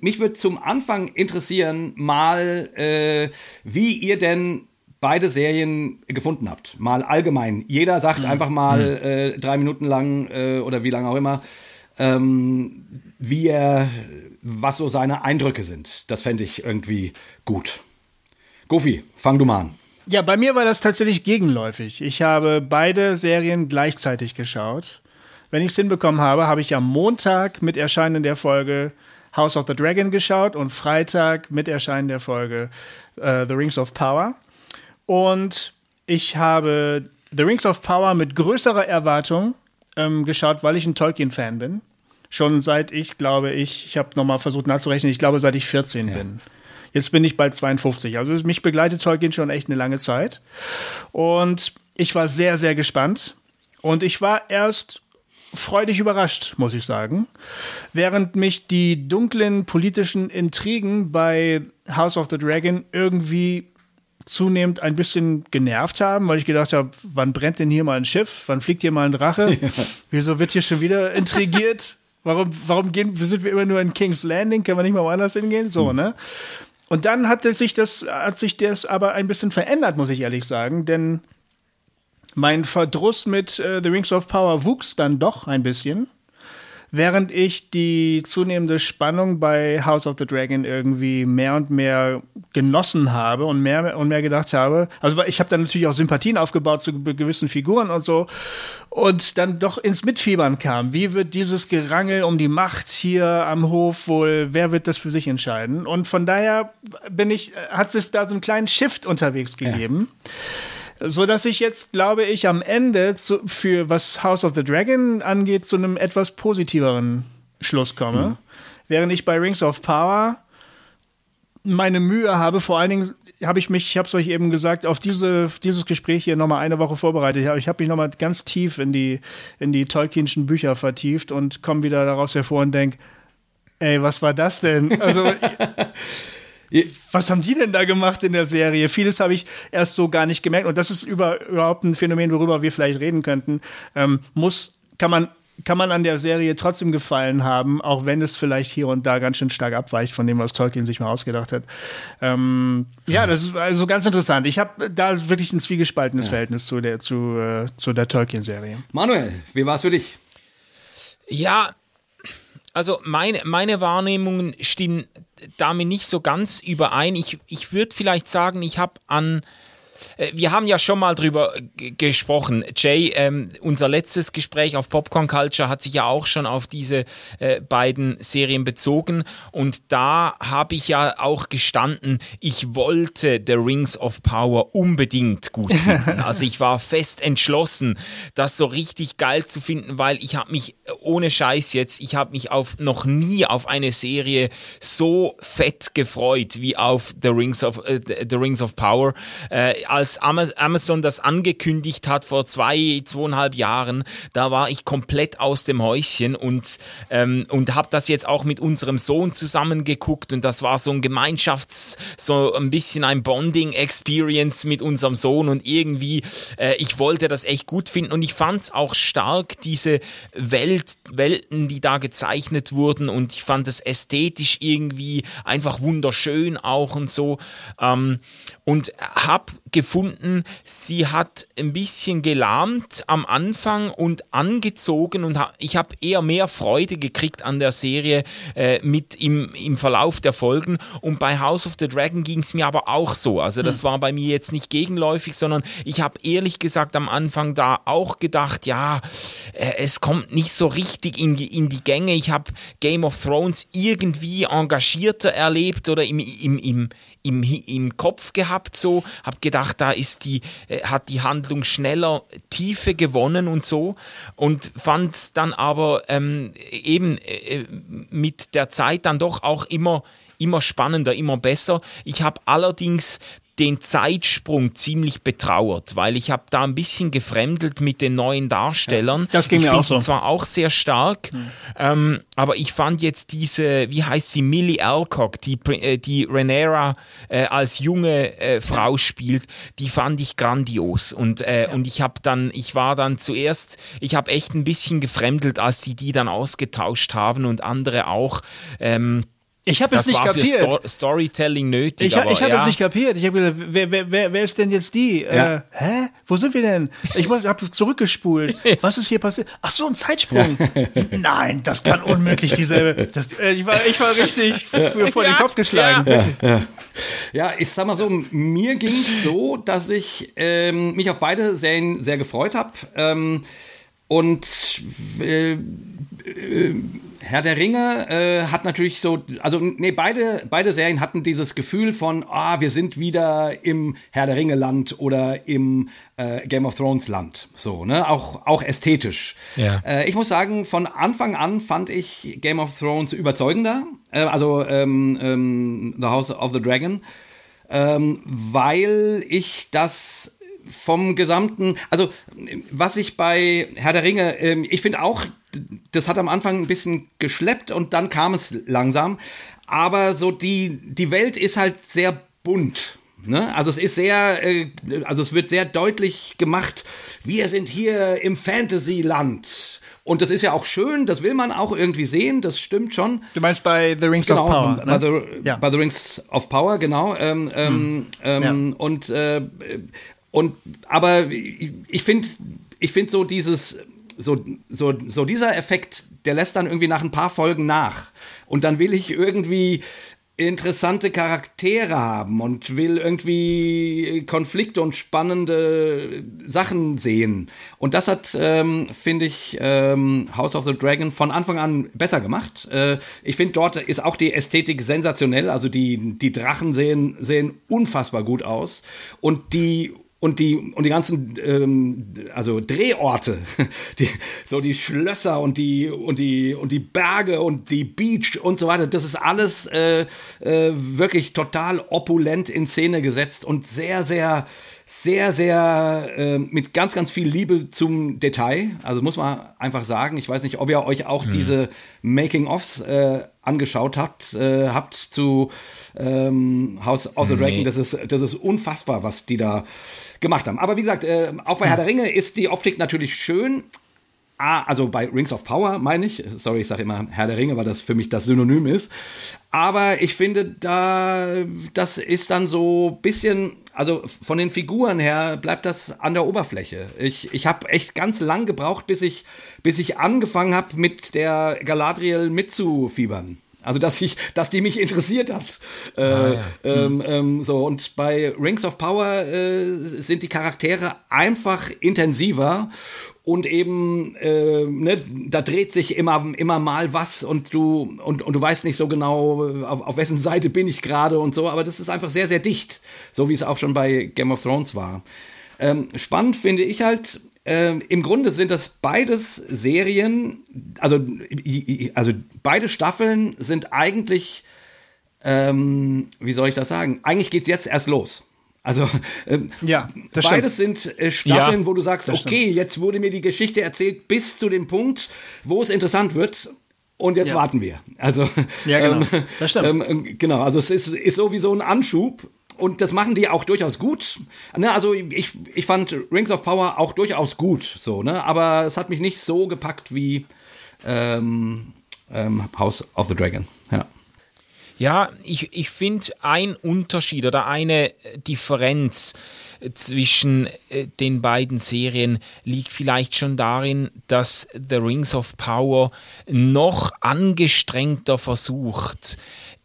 mich würde zum Anfang interessieren, mal, äh, wie ihr denn beide Serien gefunden habt. Mal allgemein. Jeder sagt mhm. einfach mal mhm. äh, drei Minuten lang äh, oder wie lange auch immer, ähm, wie er was so seine Eindrücke sind. Das fände ich irgendwie gut. Gofi, fang du mal an. Ja, bei mir war das tatsächlich gegenläufig. Ich habe beide Serien gleichzeitig geschaut. Wenn ich es hinbekommen habe, habe ich am Montag mit Erscheinen der Folge House of the Dragon geschaut und Freitag mit Erscheinen der Folge uh, The Rings of Power. Und ich habe The Rings of Power mit größerer Erwartung ähm, geschaut, weil ich ein Tolkien-Fan bin. Schon seit ich, glaube ich, ich habe nochmal versucht nachzurechnen, ich glaube, seit ich 14 ja. bin. Jetzt bin ich bald 52. Also mich begleitet Tolkien schon echt eine lange Zeit. Und ich war sehr, sehr gespannt. Und ich war erst freudig überrascht, muss ich sagen. Während mich die dunklen politischen Intrigen bei House of the Dragon irgendwie zunehmend ein bisschen genervt haben, weil ich gedacht habe, wann brennt denn hier mal ein Schiff? Wann fliegt hier mal ein Drache? Ja. Wieso wird hier schon wieder intrigiert? Warum, warum gehen, sind wir immer nur in King's Landing? Können wir nicht mal woanders hingehen? So, hm. ne? Und dann hat sich das, hat sich das aber ein bisschen verändert, muss ich ehrlich sagen, denn mein Verdruss mit äh, The Rings of Power wuchs dann doch ein bisschen während ich die zunehmende Spannung bei House of the Dragon irgendwie mehr und mehr genossen habe und mehr und mehr gedacht habe. Also ich habe dann natürlich auch Sympathien aufgebaut zu gewissen Figuren und so und dann doch ins Mitfiebern kam. Wie wird dieses Gerangel um die Macht hier am Hof wohl, wer wird das für sich entscheiden? Und von daher bin ich, hat es da so einen kleinen Shift unterwegs gegeben. Ja so dass ich jetzt, glaube ich, am Ende zu, für was House of the Dragon angeht, zu einem etwas positiveren Schluss komme. Mhm. Während ich bei Rings of Power meine Mühe habe, vor allen Dingen habe ich mich, ich habe es euch eben gesagt, auf diese, dieses Gespräch hier nochmal eine Woche vorbereitet. Ich habe mich nochmal ganz tief in die, in die Tolkienschen Bücher vertieft und komme wieder daraus hervor und denke, ey, was war das denn? Also was haben die denn da gemacht in der Serie? Vieles habe ich erst so gar nicht gemerkt. Und das ist über, überhaupt ein Phänomen, worüber wir vielleicht reden könnten. Ähm, muss, kann man kann man an der Serie trotzdem gefallen haben, auch wenn es vielleicht hier und da ganz schön stark abweicht von dem, was Tolkien sich mal ausgedacht hat. Ähm, ja, das ist also ganz interessant. Ich habe da wirklich ein zwiegespaltenes ja. Verhältnis zu der, zu, äh, zu der Tolkien-Serie. Manuel, wie war es für dich? Ja, also meine, meine Wahrnehmungen stimmen damit nicht so ganz überein. Ich, ich würde vielleicht sagen, ich habe an wir haben ja schon mal drüber gesprochen. Jay, ähm, unser letztes Gespräch auf Popcorn Culture hat sich ja auch schon auf diese äh, beiden Serien bezogen. Und da habe ich ja auch gestanden, ich wollte The Rings of Power unbedingt gut finden. Also ich war fest entschlossen, das so richtig geil zu finden, weil ich habe mich, äh, ohne Scheiß jetzt, ich habe mich auf noch nie auf eine Serie so fett gefreut wie auf The Rings of, äh, The Rings of Power. Äh, als Amazon das angekündigt hat vor zwei, zweieinhalb Jahren, da war ich komplett aus dem Häuschen und, ähm, und habe das jetzt auch mit unserem Sohn zusammengeguckt und das war so ein Gemeinschafts-, so ein bisschen ein Bonding-Experience mit unserem Sohn und irgendwie, äh, ich wollte das echt gut finden und ich fand es auch stark, diese Welt, Welten, die da gezeichnet wurden und ich fand es ästhetisch irgendwie einfach wunderschön auch und so ähm, und habe gefunden, sie hat ein bisschen gelahmt am Anfang und angezogen und ich habe eher mehr Freude gekriegt an der Serie äh, mit im, im Verlauf der Folgen und bei House of the Dragon ging es mir aber auch so. Also das hm. war bei mir jetzt nicht gegenläufig, sondern ich habe ehrlich gesagt am Anfang da auch gedacht, ja, äh, es kommt nicht so richtig in, in die Gänge. Ich habe Game of Thrones irgendwie engagierter erlebt oder im, im, im, im, im Kopf gehabt, so, habe gedacht, da ist die, äh, hat die Handlung schneller Tiefe gewonnen und so und fand dann aber ähm, eben äh, mit der Zeit dann doch auch immer immer spannender, immer besser. Ich habe allerdings den Zeitsprung ziemlich betrauert, weil ich habe da ein bisschen gefremdelt mit den neuen Darstellern. Ja, das ging ich mir auch so. zwar auch sehr stark, mhm. ähm, aber ich fand jetzt diese, wie heißt sie, Millie Alcock, die, äh, die Renera äh, als junge äh, Frau spielt, die fand ich grandios und äh, ja. und ich habe dann, ich war dann zuerst, ich habe echt ein bisschen gefremdelt, als sie die dann ausgetauscht haben und andere auch. Ähm, ich habe es nicht kapiert. Sto Storytelling nötig. Ich, ich habe ja. es nicht kapiert. Ich habe gedacht, wer, wer, wer, wer ist denn jetzt die? Ja. Äh, hä? Wo sind wir denn? Ich habe zurückgespult. Was ist hier passiert? Ach so, ein Zeitsprung. Nein, das kann unmöglich dieselbe. Das, äh, ich, war, ich war richtig vor den Kopf geschlagen. Ja, ja, ich sag mal so, mir ging es so, dass ich ähm, mich auf beide Serien sehr gefreut habe. Ähm, und äh, äh, Herr der Ringe äh, hat natürlich so, also nee, beide, beide Serien hatten dieses Gefühl von, ah, wir sind wieder im Herr der Ringe Land oder im äh, Game of Thrones Land, so, ne, auch, auch ästhetisch. Ja. Äh, ich muss sagen, von Anfang an fand ich Game of Thrones überzeugender, äh, also ähm, ähm, The House of the Dragon, ähm, weil ich das vom gesamten, also was ich bei Herr der Ringe, ähm, ich finde auch, das hat am Anfang ein bisschen geschleppt und dann kam es langsam. Aber so die, die Welt ist halt sehr bunt. Ne? Also es ist sehr, äh, also es wird sehr deutlich gemacht, wir sind hier im Fantasyland. Und das ist ja auch schön, das will man auch irgendwie sehen, das stimmt schon. Du meinst bei The Rings genau, of Power? Bei, ne? the, ja. bei The Rings of Power, genau. Ähm, hm. ähm, ja. Und, äh, und aber ich finde, ich finde so dieses, so, so, so dieser Effekt, der lässt dann irgendwie nach ein paar Folgen nach. Und dann will ich irgendwie interessante Charaktere haben und will irgendwie Konflikte und spannende Sachen sehen. Und das hat, ähm, finde ich, ähm, House of the Dragon von Anfang an besser gemacht. Äh, ich finde, dort ist auch die Ästhetik sensationell. Also die, die Drachen sehen, sehen unfassbar gut aus. Und die und die und die ganzen ähm, also Drehorte, die, so die Schlösser und die und die und die Berge und die Beach und so weiter, das ist alles äh, äh, wirklich total opulent in Szene gesetzt und sehr sehr sehr sehr äh, mit ganz ganz viel Liebe zum Detail. Also muss man einfach sagen. Ich weiß nicht, ob ihr euch auch hm. diese Making-ofs äh, angeschaut habt, äh, habt zu ähm, House of the Dragon. Nee. Das ist das ist unfassbar, was die da gemacht haben. Aber wie gesagt, äh, auch bei Herr der Ringe ist die Optik natürlich schön. Ah, also bei Rings of Power meine ich. Sorry, ich sage immer Herr der Ringe, weil das für mich das Synonym ist. Aber ich finde, da das ist dann so ein bisschen, also von den Figuren her bleibt das an der Oberfläche. Ich, ich habe echt ganz lang gebraucht, bis ich, bis ich angefangen habe, mit der Galadriel mitzufiebern. Also dass ich, dass die mich interessiert hat. Äh, ah, ja. ähm, ähm, so und bei Rings of Power äh, sind die Charaktere einfach intensiver und eben äh, ne, da dreht sich immer immer mal was und du und, und du weißt nicht so genau auf, auf wessen Seite bin ich gerade und so, aber das ist einfach sehr sehr dicht, so wie es auch schon bei Game of Thrones war. Ähm, spannend finde ich halt ähm, Im Grunde sind das beides Serien, also, also beide Staffeln sind eigentlich, ähm, wie soll ich das sagen? Eigentlich geht es jetzt erst los. Also ähm, ja, beides stimmt. sind äh, Staffeln, ja, wo du sagst, okay, stimmt. jetzt wurde mir die Geschichte erzählt bis zu dem Punkt, wo es interessant wird. Und jetzt ja. warten wir. Also ja, genau. Ähm, das stimmt. Ähm, genau, also es ist, ist sowieso ein Anschub und das machen die auch durchaus gut. Ne, also ich, ich fand Rings of Power auch durchaus gut, so, ne? Aber es hat mich nicht so gepackt wie ähm, ähm, House of the Dragon. Ja. Ja, ich, ich finde ein Unterschied oder eine Differenz zwischen äh, den beiden Serien liegt vielleicht schon darin, dass The Rings of Power noch angestrengter versucht,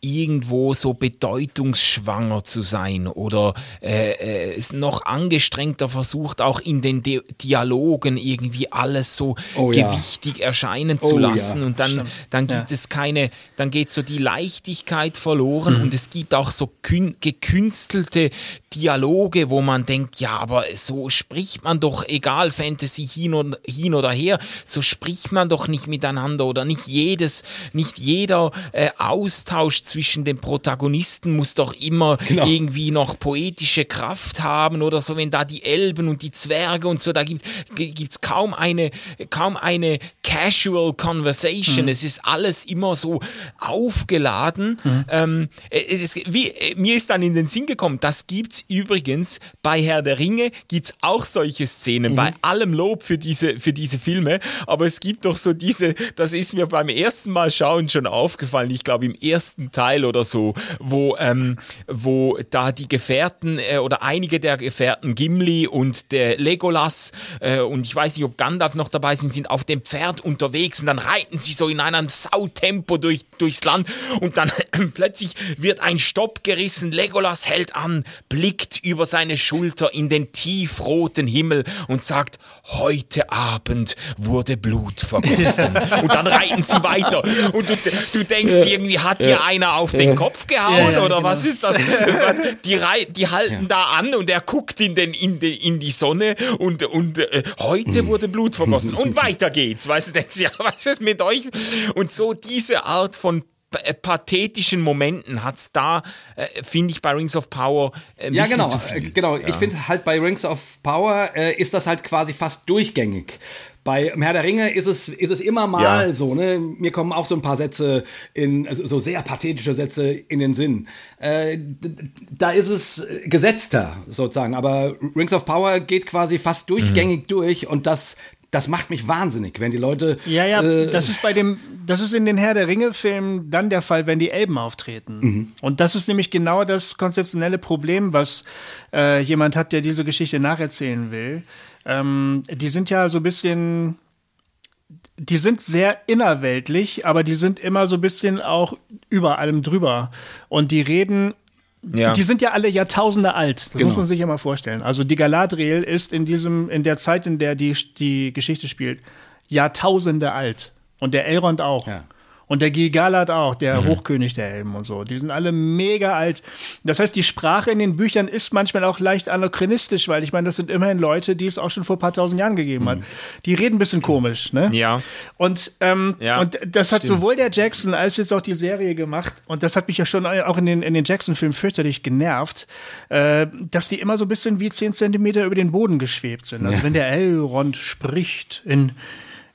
irgendwo so bedeutungsschwanger zu sein oder äh, äh, noch angestrengter versucht, auch in den Di Dialogen irgendwie alles so oh, gewichtig ja. erscheinen zu oh, lassen. Ja. Und dann, dann gibt ja. es keine, dann geht so die Leichtigkeit verloren mhm. und es gibt auch so gekünstelte Dialoge, wo man denkt, ja, aber so spricht man doch, egal Fantasy hin, und, hin oder her, so spricht man doch nicht miteinander oder nicht jedes, nicht jeder äh, Austausch zwischen den Protagonisten muss doch immer genau. irgendwie noch poetische Kraft haben oder so, wenn da die Elben und die Zwerge und so, da gibt es kaum eine, kaum eine casual conversation. Mhm. Es ist alles immer so aufgeladen. Mhm. Ähm, es, wie, mir ist dann in den Sinn gekommen, das gibt's übrigens bei Herr der Ringe gibt es auch solche Szenen, mhm. bei allem Lob für diese, für diese Filme, aber es gibt doch so diese, das ist mir beim ersten Mal schauen schon aufgefallen, ich glaube im ersten Teil oder so, wo, ähm, wo da die Gefährten äh, oder einige der Gefährten, Gimli und der Legolas äh, und ich weiß nicht, ob Gandalf noch dabei sind, sind auf dem Pferd unterwegs und dann reiten sie so in einem Sautempo durch, durchs Land und dann plötzlich wird ein Stopp gerissen, Legolas hält an, blickt über seine Schulter in den tiefroten Himmel und sagt, heute Abend wurde Blut vergossen. und dann reiten sie weiter. Und du, du denkst, irgendwie hat dir einer auf den Kopf gehauen ja, ja, oder genau. was ist das? Die, die halten da an und er guckt in, den, in, die, in die Sonne und, und äh, heute wurde Blut vergossen. Und weiter geht's. Weißt du, denkst ja, was ist mit euch? Und so diese Art von äh, pathetischen Momenten hat es da, äh, finde ich, bei Rings of Power äh, Ja, genau, äh, genau. Ja. Ich finde halt bei Rings of Power äh, ist das halt quasi fast durchgängig. Bei Herr der Ringe ist es, ist es immer mal ja. so, ne? Mir kommen auch so ein paar Sätze in, also so sehr pathetische Sätze in den Sinn. Äh, da ist es gesetzter sozusagen, aber Rings of Power geht quasi fast durchgängig mhm. durch und das, das macht mich wahnsinnig, wenn die Leute. Ja, ja, äh, das ist bei dem, das ist in den Herr der Ringe-Filmen dann der Fall, wenn die Elben auftreten. Mhm. Und das ist nämlich genau das konzeptionelle Problem, was äh, jemand hat, der diese Geschichte nacherzählen will. Ähm, die sind ja so ein bisschen. Die sind sehr innerweltlich, aber die sind immer so ein bisschen auch über allem drüber. Und die reden ja. Die sind ja alle Jahrtausende alt. Das genau. muss man sich ja mal vorstellen. Also die Galadriel ist in diesem, in der Zeit, in der die, die Geschichte spielt, Jahrtausende alt. Und der Elrond auch. Ja. Und der Gilgalad auch, der mhm. Hochkönig der Elben und so. Die sind alle mega alt. Das heißt, die Sprache in den Büchern ist manchmal auch leicht anachronistisch, weil ich meine, das sind immerhin Leute, die es auch schon vor ein paar tausend Jahren gegeben hat. Mhm. Die reden ein bisschen komisch, ne? Ja. Und, ähm, ja, und das hat stimmt. sowohl der Jackson als jetzt auch die Serie gemacht. Und das hat mich ja schon auch in den, in den Jackson-Filmen fürchterlich genervt, äh, dass die immer so ein bisschen wie zehn Zentimeter über den Boden geschwebt sind. Also ja. wenn der Elrond spricht in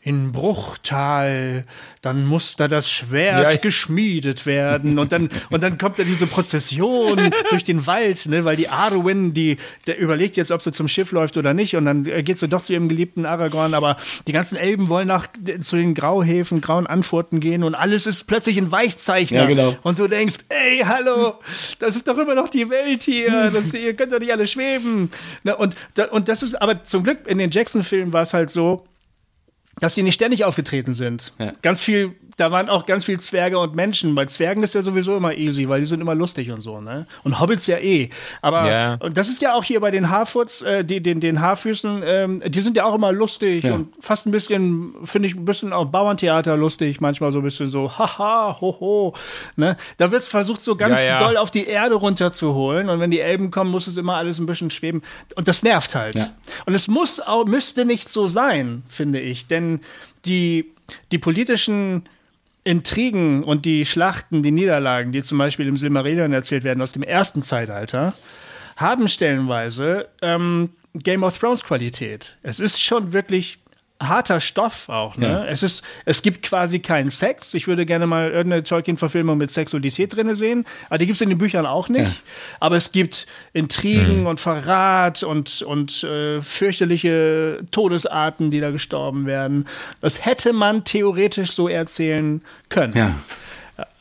in Bruchtal, dann muss da das Schwert ja. geschmiedet werden und dann und dann kommt da diese Prozession durch den Wald, ne, weil die Arwen, die der überlegt jetzt, ob sie zum Schiff läuft oder nicht und dann geht sie doch zu ihrem geliebten Aragorn, aber die ganzen Elben wollen nach zu den Grauhäfen, grauen Antworten gehen und alles ist plötzlich ein Weichzeichner ja, genau. und du denkst, ey, hallo, das ist doch immer noch die Welt hier, das, ihr könnt doch nicht alle schweben. Ne, und und das ist aber zum Glück in den Jackson Filmen war es halt so, dass die nicht ständig aufgetreten sind. Ja. Ganz viel, da waren auch ganz viel Zwerge und Menschen. Bei Zwergen ist ja sowieso immer easy, weil die sind immer lustig und so, ne? Und Hobbits ja eh. Aber ja. und das ist ja auch hier bei den Haarfuts, äh, die, den, den Haarfüßen, ähm, die sind ja auch immer lustig ja. und fast ein bisschen, finde ich, ein bisschen auch Bauerntheater lustig, manchmal so ein bisschen so, haha, hoho, ne? Da wird's versucht, so ganz doll auf die Erde runterzuholen und wenn die Elben kommen, muss es immer alles ein bisschen schweben. Und das nervt halt. Und es muss auch, müsste nicht so sein, finde ich, denn die, die politischen Intrigen und die Schlachten, die Niederlagen, die zum Beispiel im Silmarillion erzählt werden aus dem ersten Zeitalter, haben stellenweise ähm, Game of Thrones Qualität. Es ist schon wirklich harter Stoff auch. Ne? Ja. Es, ist, es gibt quasi keinen Sex. Ich würde gerne mal irgendeine Tolkien-Verfilmung mit Sexualität drin sehen. Aber die gibt es in den Büchern auch nicht. Ja. Aber es gibt Intrigen mhm. und Verrat und, und äh, fürchterliche Todesarten, die da gestorben werden. Das hätte man theoretisch so erzählen können. Ja.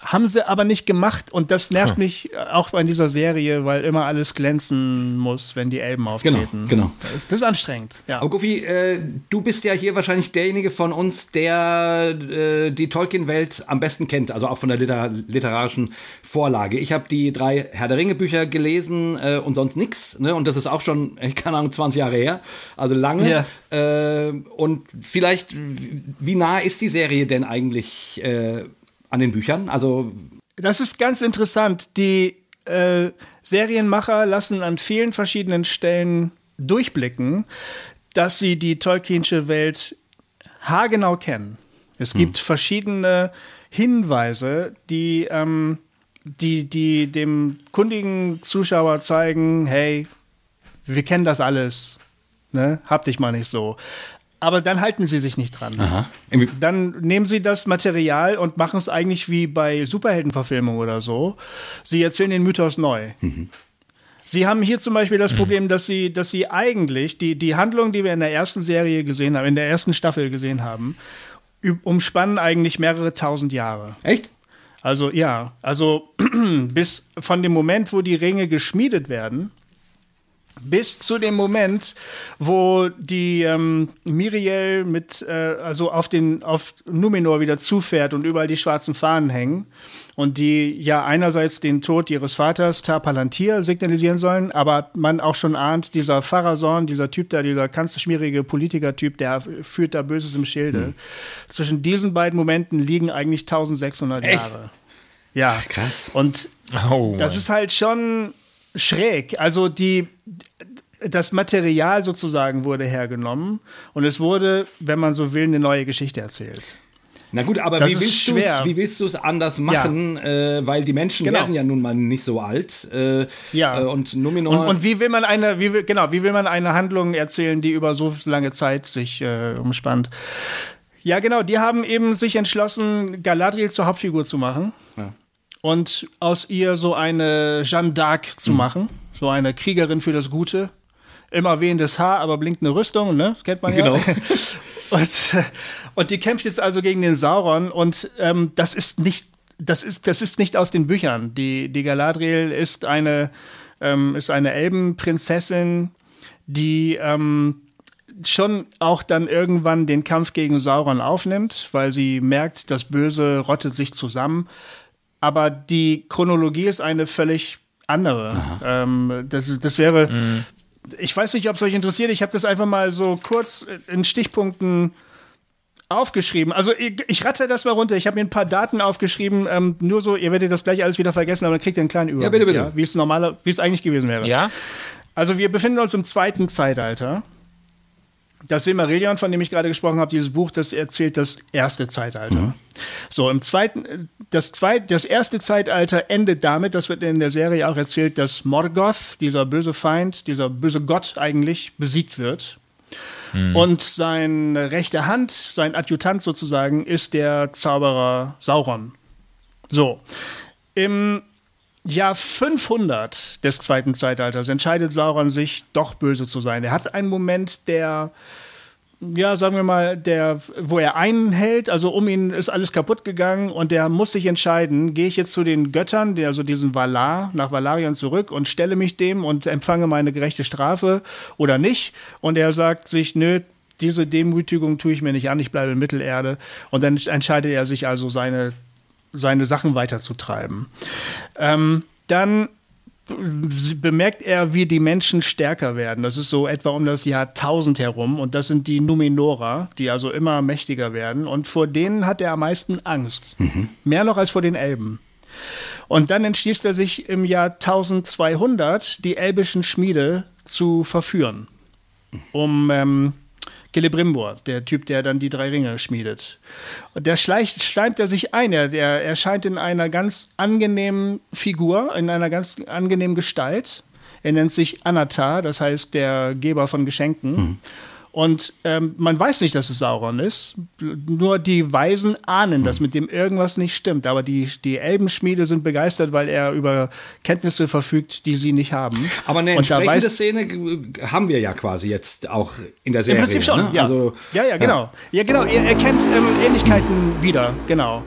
Haben sie aber nicht gemacht und das nervt hm. mich auch bei dieser Serie, weil immer alles glänzen muss, wenn die Elben auftreten. Genau, genau. Das, ist, das ist anstrengend. Ja. Aber Goofy, äh, du bist ja hier wahrscheinlich derjenige von uns, der äh, die Tolkien-Welt am besten kennt, also auch von der liter literarischen Vorlage. Ich habe die drei Herr der Ringe-Bücher gelesen äh, und sonst nichts. Ne? Und das ist auch schon, keine Ahnung, 20 Jahre her. Also lange. Ja. Äh, und vielleicht, wie nah ist die Serie denn eigentlich? An den Büchern? Also das ist ganz interessant. Die äh, Serienmacher lassen an vielen verschiedenen Stellen durchblicken, dass sie die Tolkienische Welt haargenau kennen. Es hm. gibt verschiedene Hinweise, die, ähm, die, die dem kundigen Zuschauer zeigen, hey, wir kennen das alles. Ne? Hab dich mal nicht so aber dann halten sie sich nicht dran. Aha. Dann nehmen sie das Material und machen es eigentlich wie bei Superheldenverfilmungen oder so. Sie erzählen den Mythos neu. Mhm. Sie haben hier zum Beispiel das mhm. Problem, dass sie, dass sie eigentlich die, die Handlung, die wir in der ersten Serie gesehen haben, in der ersten Staffel gesehen haben, umspannen eigentlich mehrere tausend Jahre. Echt? Also ja, also bis von dem Moment, wo die Ringe geschmiedet werden, bis zu dem Moment, wo die ähm, Miriel mit äh, also auf den auf Numenor wieder zufährt und überall die schwarzen Fahnen hängen und die ja einerseits den Tod ihres Vaters Tar Palantir signalisieren sollen, aber man auch schon ahnt, dieser Pharason, dieser Typ da, dieser ganz schmierige Politikertyp, der führt da Böses im Schilde. Hm. Zwischen diesen beiden Momenten liegen eigentlich 1600 Echt? Jahre. Ja, krass. Und oh, das ist halt schon schräg. Also die das Material sozusagen wurde hergenommen und es wurde, wenn man so will, eine neue Geschichte erzählt. Na gut, aber Das wie willst, du's, wie willst du es anders machen? Äh, weil die Menschen Genau. werden ja nun mal nicht so alt. Äh, Ja. Äh, und Numenor. Und, und wie will man eine, wie will, genau, wie will man eine Handlung erzählen, die über so lange Zeit sich äh, umspannt? Ja, genau, die haben eben sich entschlossen, Galadriel zur Hauptfigur zu machen. Und aus ihr so eine Jeanne d'Arc zu machen. So eine Kriegerin für das Gute. Immer wehendes Haar, aber blinkt eine Rüstung, ne? Das kennt man ja. Genau. Und, äh, und die kämpft jetzt also gegen den Sauron und ähm, das ist nicht, das ist, das ist nicht aus den Büchern. Die, die Galadriel ist eine, ähm, ist eine Elbenprinzessin, die ähm, schon auch dann irgendwann den Kampf gegen Sauron aufnimmt, weil sie merkt, das Böse rottet sich zusammen. Aber die Chronologie ist eine völlig andere. Ähm, das, das wäre, ich weiß nicht, ob es euch interessiert. Ich habe das einfach mal so kurz in Stichpunkten aufgeschrieben. Also ich, ich ratte das mal runter. Ich habe mir ein paar Daten aufgeschrieben. Ähm, nur so, ihr werdet das gleich alles wieder vergessen, aber dann kriegt ihr einen kleinen Überblick. bitte, bitte. wie es normaler, wie es eigentlich gewesen wäre. Ja? Also wir befinden uns im zweiten Zeitalter. Das Silmarillion, von dem ich gerade gesprochen habe, dieses Buch, das erzählt das erste Zeitalter. So, im zweiten, das, zweit, das erste Zeitalter endet damit, das wird in der Serie auch erzählt, dass Morgoth, dieser böse Feind, dieser böse Gott eigentlich, besiegt wird. Und seine rechte Hand, sein Adjutant sozusagen, ist der Zauberer Sauron. So, im Jahr 500 des zweiten Zeitalters entscheidet Sauron sich, doch böse zu sein. Er hat einen Moment, der, ja, sagen wir mal, der, wo er einhält, also um ihn ist alles kaputt gegangen und der muss sich entscheiden, gehe ich jetzt zu den Göttern, also diesen Valar, nach Valarion zurück und stelle mich dem und empfange meine gerechte Strafe oder nicht. Und er sagt sich, nö, diese Demütigung tue ich mir nicht an, ich bleibe in Mittelerde. Und dann entscheidet er sich also, seine, seine Sachen weiterzutreiben. Ähm, dann bemerkt er, wie die Menschen stärker werden. Das ist so etwa um das Jahr 1000 herum. Und das sind die Numenora, die also immer mächtiger werden. Und vor denen hat er am meisten Angst. Mehr noch als vor den Elben. Und dann entschließt er sich im Jahr 1200, die elbischen Schmiede zu verführen. Um ähm, Celebrimbor, der Typ, der dann die drei Ringe schmiedet. Und der schleicht, schleimt er sich ein. Er, der erscheint in einer ganz angenehmen Figur, in einer ganz angenehmen Gestalt. Er nennt sich Anatar, das heißt der Geber von Geschenken. Und ähm, man weiß nicht, dass es Sauron ist. Nur die Weisen ahnen, dass mit dem irgendwas nicht stimmt. Aber die, die Elbenschmiede sind begeistert, weil er über Kenntnisse verfügt, die sie nicht haben. aber eine entsprechende weiß- Szene haben wir ja quasi jetzt auch in der Serie. Im Prinzip schon, ne? ja. Also, ja, ja, genau. Ja, genau. Er erkennt ähm, Ähnlichkeiten wieder, genau.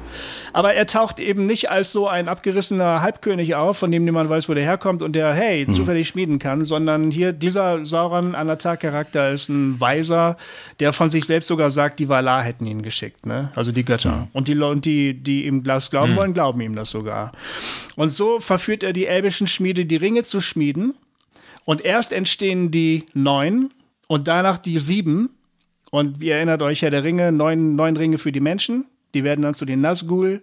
Aber er taucht eben nicht als so ein abgerissener Halbkönig auf, von dem niemand weiß, wo der herkommt und der, hey, Mhm. zufällig schmieden kann, sondern hier dieser Sauron Anatar-Charakter ist ein Weiser, der von sich selbst sogar sagt, die Valar hätten ihn geschickt, ne? Also die Götter. Und die Leute, die, die ihm das glauben wollen, glauben ihm das sogar. Und so verführt er die elbischen Schmiede, die Ringe zu schmieden. Und erst entstehen die neun und danach die sieben. Und ihr erinnert euch, Herr der Ringe, neun, neun Ringe für die Menschen. Die werden dann zu den Nazgul.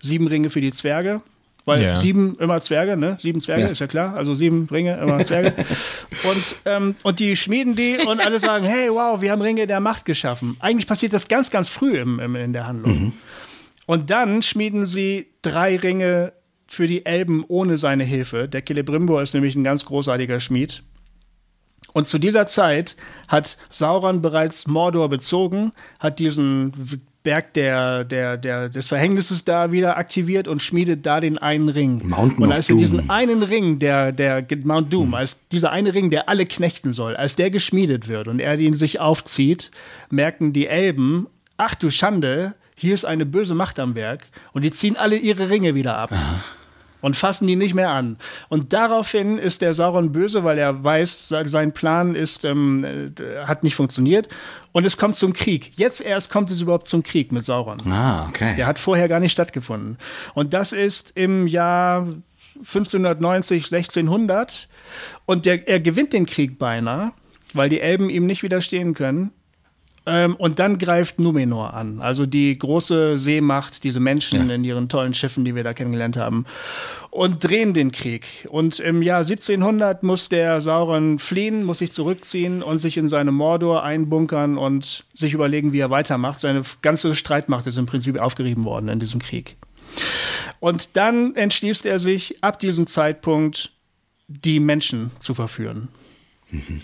Sieben Ringe für die Zwerge. Weil Ja. sieben immer Zwerge, ne? Sieben Zwerge, Ja. ist ja klar. Also sieben Ringe, immer Zwerge. und, ähm, und die schmieden die und alle sagen, hey, wow, wir haben Ringe der Macht geschaffen. Eigentlich passiert das ganz, ganz früh im, im, in der Handlung. Und dann schmieden sie drei Ringe für die Elben ohne seine Hilfe. Der Celebrimbor ist nämlich ein ganz großartiger Schmied. Und zu dieser Zeit hat Sauron bereits Mordor bezogen, hat diesen Berg der, der, der, des Verhängnisses da wieder aktiviert und schmiedet da den einen Ring. Mountain und als er diesen einen Ring, der, der Mount Doom, als dieser eine Ring, der alle knechten soll, als der geschmiedet wird und er den sich aufzieht, merken die Elben, ach du Schande, hier ist eine böse Macht am Werk und die ziehen alle ihre Ringe wieder ab. Und fassen die nicht mehr an. Und daraufhin ist der Sauron böse, weil er weiß, se- sein Plan ist, ähm, äh, hat nicht funktioniert. Und es kommt zum Krieg. Jetzt erst kommt es überhaupt zum Krieg mit Sauron. Ah, okay. Der hat vorher gar nicht stattgefunden. Und das ist im Jahr 1590, 1600. Und der, er gewinnt den Krieg beinahe, weil die Elben ihm nicht widerstehen können. Ähm, und dann greift Numenor an, also die große Seemacht, diese Menschen ja. in ihren tollen Schiffen, die wir da kennengelernt haben, und drehen den Krieg. Und im Jahr 1700 muss der Sauron fliehen, muss sich zurückziehen und sich in seine Mordor einbunkern und sich überlegen, wie er weitermacht. Seine ganze Streitmacht ist im Prinzip aufgerieben worden in diesem Krieg. Und dann entschließt er sich, ab diesem Zeitpunkt die Menschen zu verführen.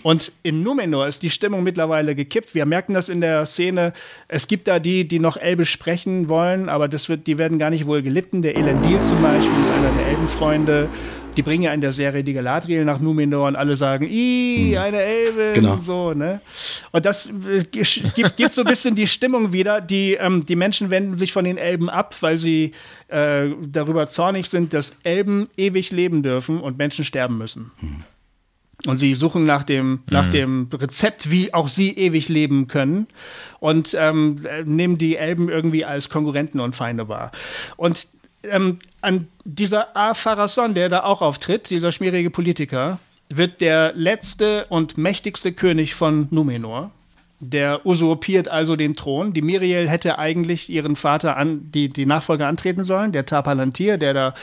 Und in Numenor ist die Stimmung mittlerweile gekippt. Wir merken das in der Szene. Es gibt da die, die noch Elbisch sprechen wollen, aber das wird, die werden gar nicht wohl gelitten. Der Elendil zum Beispiel ist einer der Elbenfreunde. Die bringen ja in der Serie die Galadriel nach Numenor und alle sagen, ih, hm. eine Elbe. Genau. So, ne? Und das äh, gibt, gibt so ein bisschen die Stimmung wieder. Die, ähm, die Menschen wenden sich von den Elben ab, weil sie äh, darüber zornig sind, dass Elben ewig leben dürfen und Menschen sterben müssen. Hm. Und sie suchen nach dem, mhm. nach dem Rezept, wie auch sie ewig leben können und ähm, nehmen die Elben irgendwie als Konkurrenten und Feinde wahr. Und ähm, an dieser A. Pharason, der da auch auftritt, dieser schmierige Politiker, wird der letzte und mächtigste König von Numenor. Der usurpiert also den Thron. Die Miriel hätte eigentlich ihren Vater an, die, die Nachfolger antreten sollen, der Tapalantir, der da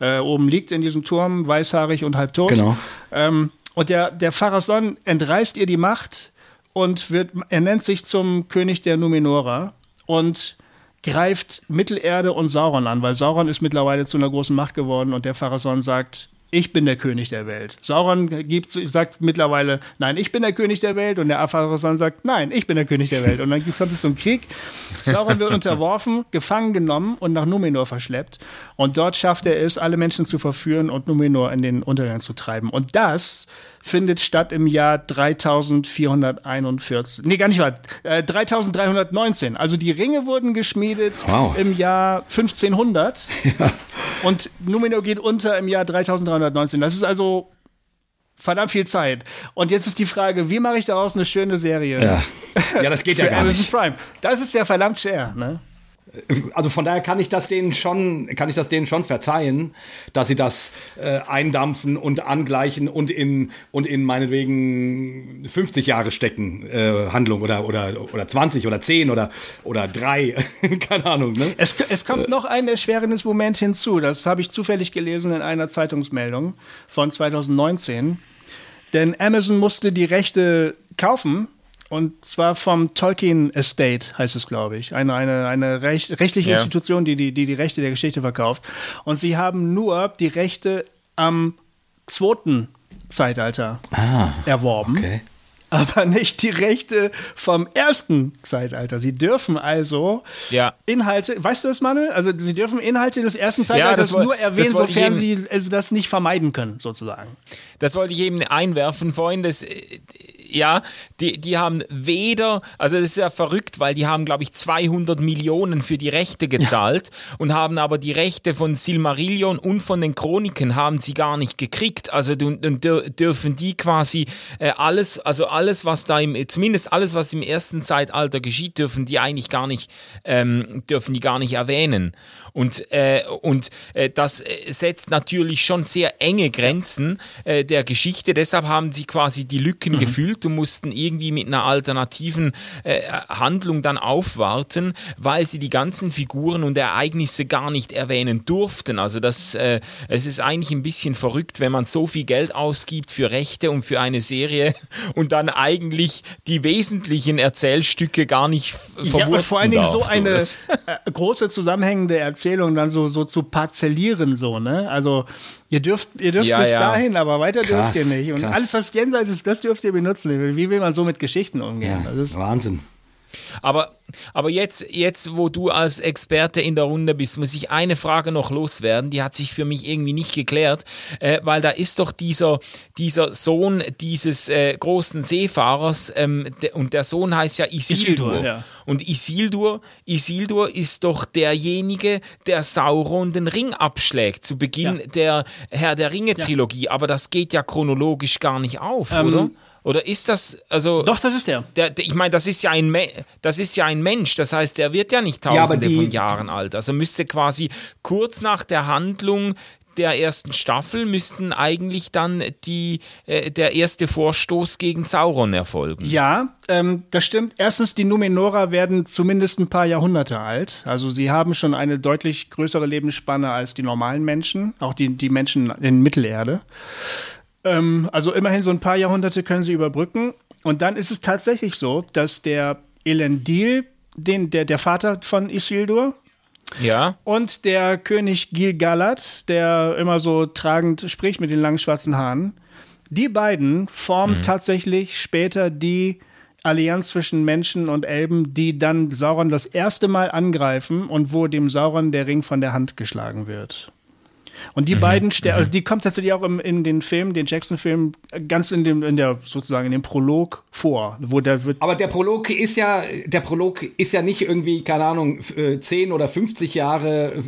äh, oben liegt in diesem Turm, weißhaarig und halbtot. Genau. Ähm, und der, der Pharason entreißt ihr die Macht und wird, er nennt sich zum König der Numenorer und greift Mittelerde und Sauron an, weil Sauron ist mittlerweile zu einer großen Macht geworden und der Pharason sagt, ich bin der König der Welt. Sauron gibt, sagt mittlerweile, nein, ich bin der König der Welt. Und der Apharason sagt, nein, ich bin der König der Welt. Und dann kommt es zum Krieg. Sauron wird unterworfen, gefangen genommen und nach Numenor verschleppt. Und dort schafft er es, alle Menschen zu verführen und Numenor in den Untergang zu treiben. Und das findet statt im Jahr 3441. Nee, gar nicht wahr. Äh, 3319. Also die Ringe wurden geschmiedet wow. im Jahr 1500. Ja. Und Numenor geht unter im Jahr 3319. Das ist also verdammt viel Zeit. Und jetzt ist die Frage, wie mache ich daraus eine schöne Serie? Ja, ja das geht ja gar Amazon nicht. Prime. Das ist ja verdammt schwer, ne? Also von daher kann ich das denen schon, kann ich das denen schon verzeihen, dass sie das äh, eindampfen und angleichen und in und in meinetwegen 50 Jahre stecken äh, Handlung oder oder oder 20 oder 10 oder oder 3, keine Ahnung. Ne? Es, es kommt äh, noch ein erschwerendes Moment hinzu. Das habe ich zufällig gelesen in einer Zeitungsmeldung von 2019. Denn Amazon musste die Rechte kaufen und zwar vom Tolkien Estate, heißt es, glaube ich. Eine, eine, eine recht, rechtliche yeah. Institution, die die, die die Rechte der Geschichte verkauft. Und sie haben nur die Rechte am zweiten Zeitalter ah, erworben. Okay. Aber nicht die Rechte vom ersten Zeitalter. Sie dürfen also ja. Inhalte, weißt du das, Manuel? Also sie dürfen Inhalte des ersten Zeitalters ja, nur erwähnen, sofern sie also das nicht vermeiden können, sozusagen. Das wollte ich eben einwerfen vorhin. Das, ja, die, die haben weder, also das ist ja verrückt, weil die haben, glaube ich, 200 Millionen für die Rechte gezahlt ja. und haben aber die Rechte von Silmarillion und von den Chroniken haben sie gar nicht gekriegt. Also dann dürfen die quasi äh, alles, also alles, was da im, zumindest alles, was im ersten Zeitalter geschieht, dürfen die eigentlich gar nicht, ähm, dürfen die gar nicht erwähnen. Und, äh, und äh, das äh, setzt natürlich schon sehr enge Grenzen äh, der Geschichte. Deshalb haben sie quasi die Lücken mhm. gefüllt und mussten irgendwie mit einer alternativen äh, Handlung dann aufwarten, weil sie die ganzen Figuren und Ereignisse gar nicht erwähnen durften. Also das, äh, es ist eigentlich ein bisschen verrückt, wenn man so viel Geld ausgibt für Rechte und für eine Serie und dann eigentlich die wesentlichen Erzählstücke gar nicht verwursten ja, und vor allen Dingen darf, so eine so äh, große zusammenhängende Erzählung dann so, so zu parzellieren, so, ne? Also ihr dürft, ihr dürft ja, bis ja. dahin, aber weiter krass, dürft ihr nicht. Und krass. alles, was jenseits ist, das dürft ihr benutzen. Wie will man so mit Geschichten umgehen? Ja, Wahnsinn. Aber, aber jetzt, jetzt, wo du als Experte in der Runde bist, muss ich eine Frage noch loswerden. Die hat sich für mich irgendwie nicht geklärt, äh, weil da ist doch dieser, dieser Sohn dieses äh, großen Seefahrers ähm, de, und der Sohn heißt ja Isildur. Isildur ja. Und Isildur, Isildur ist doch derjenige, der Sauron den Ring abschlägt zu Beginn ja. der Herr der Ringe Trilogie. Ja. Aber das geht ja chronologisch gar nicht auf, ähm, oder? Oder ist das, also. Doch, das ist der. der, der ich meine, das ist ja ein das ist ja ein Mensch, das heißt, der wird ja nicht tausende ja, von Jahren alt. Also müsste quasi kurz nach der Handlung der ersten Staffel müssten eigentlich dann die, äh, der erste Vorstoß gegen Sauron erfolgen. Ja, ähm, das stimmt. Erstens, die Numenora werden zumindest ein paar Jahrhunderte alt. Also sie haben schon eine deutlich größere Lebensspanne als die normalen Menschen, auch die, die Menschen in Mittelerde. Ähm, also immerhin so ein paar Jahrhunderte können sie überbrücken. Und dann ist es tatsächlich so, dass der Elendil, den, der, der Vater von Isildur, Ja. und der König Gil-galad, der immer so tragend spricht mit den langen schwarzen Haaren, die beiden formen tatsächlich später die Allianz zwischen Menschen und Elben, die dann Sauron das erste Mal angreifen und wo dem Sauron der Ring von der Hand geschlagen wird. Und die beiden, ster- also die kommt tatsächlich auch im, in den Film, den Jackson-Film, ganz in dem, in der, sozusagen in dem Prolog vor, wo der wird Aber der Prolog ist ja, der Prolog ist ja nicht irgendwie, keine Ahnung, f- äh, 10 oder 50 Jahre äh,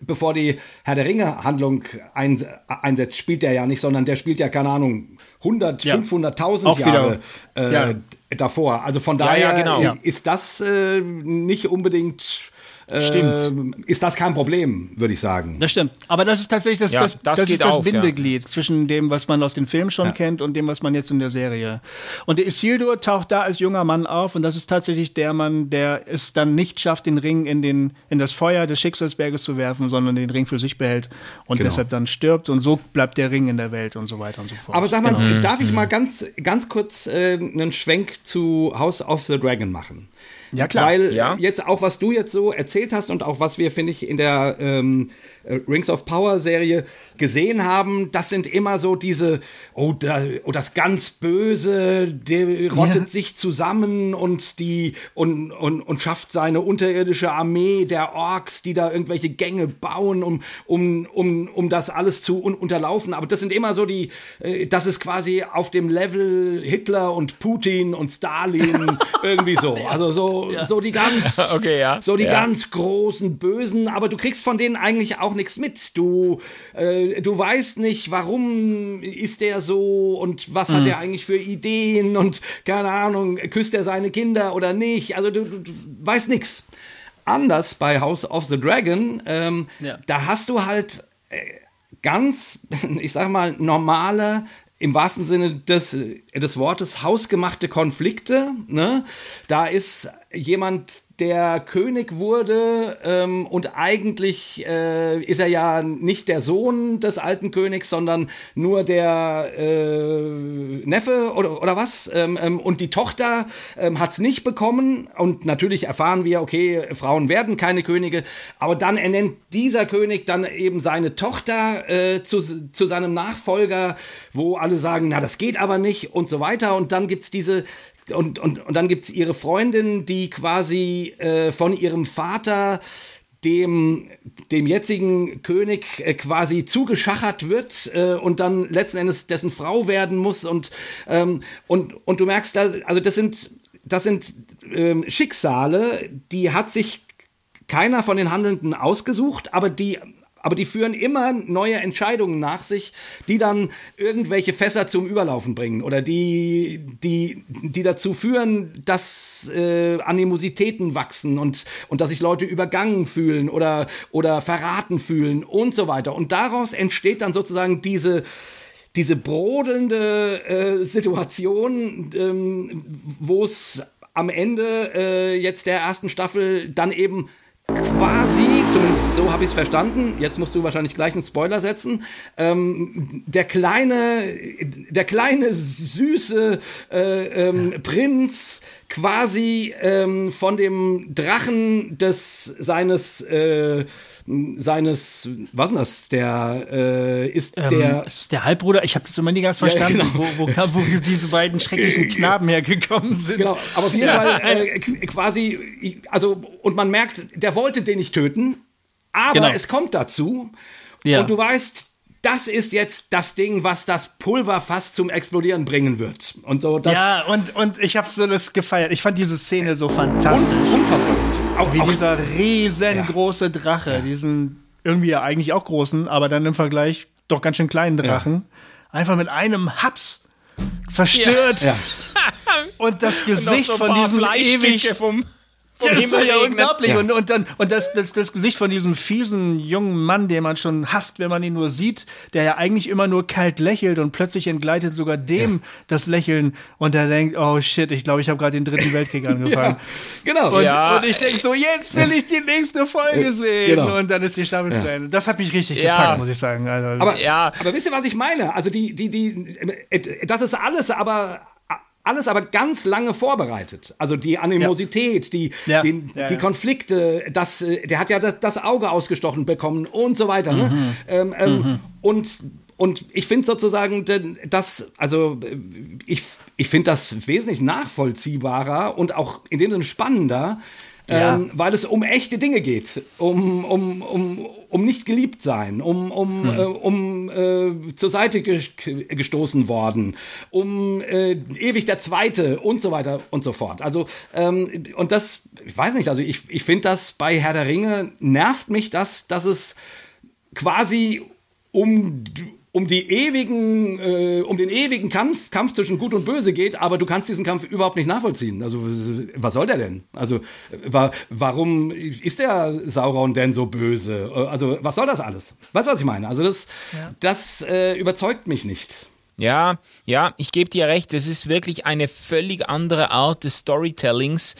bevor die Herr der Ringe-Handlung ein, einsetzt, spielt der ja nicht, sondern der spielt ja, keine Ahnung, 100, Ja. 500.000 Auch Jahre wieder. äh, Ja. davor. Also von Ja, daher ja, genau. äh, ist das äh, nicht unbedingt. Äh, Stimmt. Ist das kein Problem, würde ich sagen. Das stimmt. Aber das ist tatsächlich das, Ja, das, das das, geht ist das auf, ja. Bindeglied zwischen dem, was man aus den Filmen schon kennt und dem, was man jetzt in der Serie. Und der Isildur taucht da als junger Mann auf und das ist tatsächlich der Mann, der es dann nicht schafft, den Ring in, den, in das Feuer des Schicksalsberges zu werfen, sondern den Ring für sich behält und Genau. deshalb dann stirbt und so bleibt der Ring in der Welt und so weiter und so fort. Aber sag mal, Genau. darf Mhm. ich mal ganz, ganz kurz äh, einen Schwenk zu House of the Dragon machen? Ja, klar. Weil Ja. jetzt auch, was du jetzt so erzählt hast und auch was wir, finde ich, in der ähm, äh, Rings of Power Serie gesehen haben, das sind immer so diese, oh, da, oh das ganz Böse, der rottet Ja. sich zusammen und die und, und, und schafft seine unterirdische Armee der Orks, die da irgendwelche Gänge bauen, um, um, um, um das alles zu un unterlaufen. Aber das sind immer so die, äh, das ist quasi auf dem Level Hitler und Putin und Stalin irgendwie so. Also so, so die ganz, Okay, ja. so die Ja. ganz großen Bösen, aber du kriegst von denen eigentlich auch nichts mit. Du, äh, du weißt nicht, warum ist der so und was Mhm. hat er eigentlich für Ideen und keine Ahnung, küsst er seine Kinder oder nicht. Also du, du, du weißt nichts. Anders bei House of the Dragon, ähm, Ja. da hast du halt äh, ganz, ich sag mal, normale im wahrsten Sinne des, des Wortes hausgemachte Konflikte. Ne? Da ist jemand, der König wurde ähm, und eigentlich äh, ist er ja nicht der Sohn des alten Königs, sondern nur der äh, Neffe oder, oder was. Ähm, ähm, und die Tochter ähm, hat es nicht bekommen und natürlich erfahren wir, okay, Frauen werden keine Könige, aber dann ernennt dieser König dann eben seine Tochter äh, zu, zu seinem Nachfolger, wo alle sagen, na, das geht aber nicht und so weiter. Und dann gibt's diese und, und, und dann gibt's ihre Freundin, die quasi äh, von ihrem Vater dem, dem jetzigen König äh, quasi zugeschachert wird äh, und dann letzten Endes dessen Frau werden muss. Und, ähm, und, und du merkst, da, also das sind, das sind ähm, Schicksale, die hat sich keiner von den Handelnden ausgesucht, aber die aber die führen immer neue Entscheidungen nach sich, die dann irgendwelche Fässer zum Überlaufen bringen oder die, die, die dazu führen, dass äh, Animositäten wachsen und, und dass sich Leute übergangen fühlen oder, oder verraten fühlen und so weiter. Und daraus entsteht dann sozusagen diese, diese brodelnde äh, Situation, ähm, wo es am Ende äh, jetzt der ersten Staffel dann eben quasi, zumindest so habe ich es verstanden, jetzt musst du wahrscheinlich gleich einen Spoiler setzen, ähm, der kleine, der kleine süße äh, ähm, Prinz quasi ähm, von dem Drachen des seines äh, seines was ist das der äh, ist Ähm, der ist der Halbbruder? Ich habe das immer nie ganz verstanden, genau. wo, wo, wo diese beiden schrecklichen Knaben hergekommen sind. Genau, aber auf jeden Fall äh, qu- quasi, also, und man merkt, der wollte den nicht töten, aber Genau. es kommt dazu. Ja. Und du weißt, das ist jetzt das Ding, was das Pulverfass zum Explodieren bringen wird. Und so, das ja, und, und ich habe so das gefeiert. Ich fand diese Szene so fantastisch. unf unfassbar gut. Auch, Wie auch, dieser riesengroße Drache, diesen irgendwie ja eigentlich auch großen, aber dann im Vergleich doch ganz schön kleinen Drachen, einfach mit einem Haps zerstört. ja. Und das Gesicht so ein von diesem ewig vom, das ist ja unglaublich. Ja. Und, und dann, und das, das, das Gesicht von diesem fiesen jungen Mann, den man schon hasst, wenn man ihn nur sieht, der ja eigentlich immer nur kalt lächelt und plötzlich entgleitet sogar dem ja. das Lächeln und er denkt, oh shit, ich glaube, ich habe gerade den dritten Weltkrieg angefangen. ja, genau. Und, ja. und ich denke so, jetzt will ich die nächste Folge sehen. Genau. Und dann ist die Staffel zu Ende. Das hat mich richtig gepackt, muss ich sagen. Also, aber, ja. aber wisst ihr, was ich meine? Also die, die, die, das ist alles, aber alles aber ganz lange vorbereitet. Also die Animosität, ja. die, ja. Den, ja, die Konflikte, das, äh, der hat ja das, das, Auge ausgestochen bekommen und so weiter. Ne? Mhm. Ne? Ähm, ähm, mhm. Und und ich finde sozusagen, das, also ich, ich finde das wesentlich nachvollziehbarer und auch in dem Sinne spannender, ja. ähm, weil es um echte Dinge geht, um, um, um, um nicht geliebt sein, um, um, hm. äh, um äh, zur Seite ge gestoßen worden, um äh, ewig der Zweite und so weiter und so fort. Also, ähm, und das, ich weiß nicht, also ich, ich finde das bei Herr der Ringe nervt mich das, dass es quasi um um die ewigen, äh, um den ewigen Kampf, Kampf zwischen Gut und Böse geht, aber du kannst diesen Kampf überhaupt nicht nachvollziehen. Also was soll der denn? Also wa warum ist der Sauron denn so böse? Also was soll das alles? Weißt du, was ich meine? Also das, ja. das äh, überzeugt mich nicht. Ja, ja, ich gebe dir recht, es ist wirklich eine völlig andere Art des Storytellings,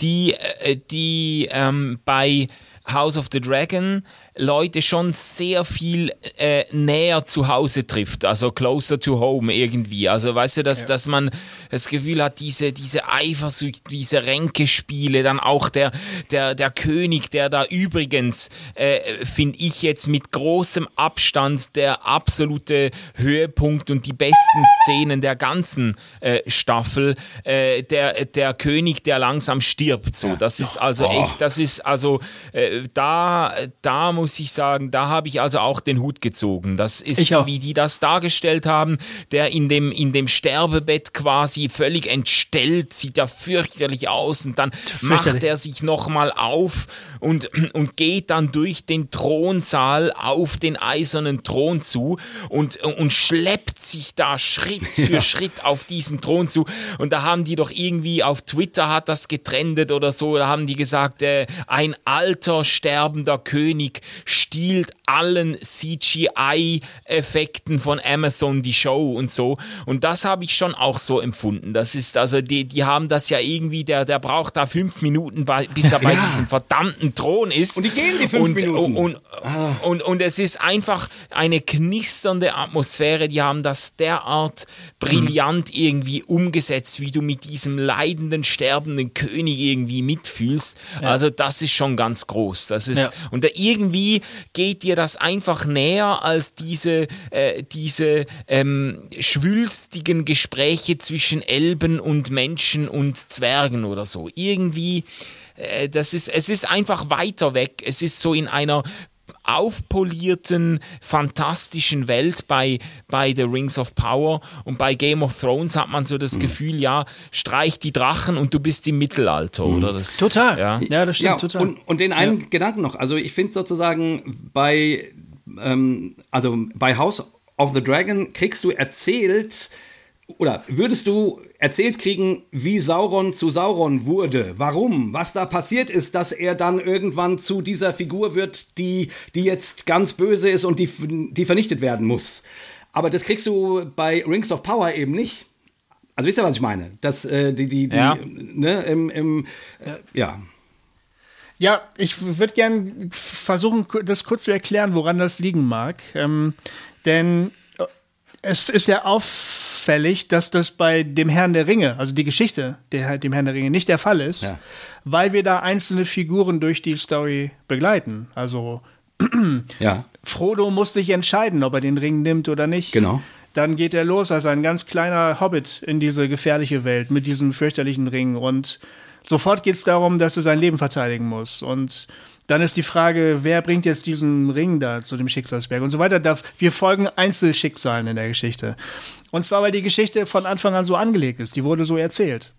die, äh, die ähm, bei House of the Dragon Leute schon sehr viel äh, näher zu Hause trifft, also closer to home irgendwie. Also weißt du, dass, ja. dass man das Gefühl hat, diese, diese Eifersucht, diese Ränkespiele, dann auch der, der, der König, der da übrigens, äh, finde ich jetzt mit großem Abstand der absolute Höhepunkt und die besten Szenen der ganzen äh, Staffel, äh, der, der König, der langsam stirbt. So, das ist also oh. echt, das ist also äh, da, da muss muss ich sagen, da habe ich also auch den Hut gezogen. Das ist, wie die das dargestellt haben, der in dem, in dem Sterbebett quasi völlig entstellt, sieht ja fürchterlich aus und dann macht er sich nochmal auf und, und geht dann durch den Thronsaal auf den eisernen Thron zu und, und schleppt sich da Schritt für ja. Schritt auf diesen Thron zu. Und da haben die doch irgendwie auf Twitter hat das getrendet oder so, da haben die gesagt, äh, ein alter sterbender König stiehlt allen CGI-Effekten von Amazon die Show und so. Und das habe ich schon auch so empfunden. Das ist, also die, die haben das ja irgendwie, der, der braucht da fünf Minuten, bei, bis er bei diesem verdammten Thron ist. Und die gehen die fünf und, Minuten. Und, ah. und, und, es ist einfach eine knisternde Atmosphäre. Die haben das derart brillant mhm. irgendwie umgesetzt, wie du mit diesem leidenden, sterbenden König irgendwie mitfühlst. Ja. Also das ist schon ganz groß. Das ist, ja. und da irgendwie geht dir das einfach näher als diese, äh, diese ähm, schwülstigen Gespräche zwischen Elben und Menschen und Zwergen oder so. Irgendwie äh, das ist, es ist einfach weiter weg. Es ist so in einer aufpolierten, fantastischen Welt bei, bei The Rings of Power und bei Game of Thrones hat man so das mhm. Gefühl, ja, streich die Drachen und du bist im Mittelalter, mhm. oder? Das, total. Ja. ja, das stimmt, ja, total. Und, und den einen ja. Gedanken noch, also ich finde sozusagen bei, ähm, also bei House of the Dragon kriegst du erzählt, oder würdest du erzählt kriegen, wie Sauron zu Sauron wurde, warum, was da passiert ist, dass er dann irgendwann zu dieser Figur wird, die, die jetzt ganz böse ist und die, die vernichtet werden muss. Aber das kriegst du bei Rings of Power eben nicht. Also wisst ihr, was ich meine? Das, äh, die, die, die, ja. ne, im, im, äh, ja. Ja, ich würde gerne versuchen, das kurz zu erklären, woran das liegen mag. Ähm, denn äh, es ist ja auf auffällig, dass das bei dem Herrn der Ringe, also die Geschichte der, dem Herrn der Ringe, nicht der Fall ist, ja. weil wir da einzelne Figuren durch die Story begleiten. Also ja. Frodo muss sich entscheiden, ob er den Ring nimmt oder nicht. Genau. Dann geht er los als ein ganz kleiner Hobbit in diese gefährliche Welt mit diesem fürchterlichen Ring und sofort geht es darum, dass er sein Leben verteidigen muss. Und dann ist die Frage, wer bringt jetzt diesen Ring da zu dem Schicksalsberg und so weiter. Wir folgen Einzelschicksalen in der Geschichte. Und zwar, weil die Geschichte von Anfang an so angelegt ist. Die wurde so erzählt.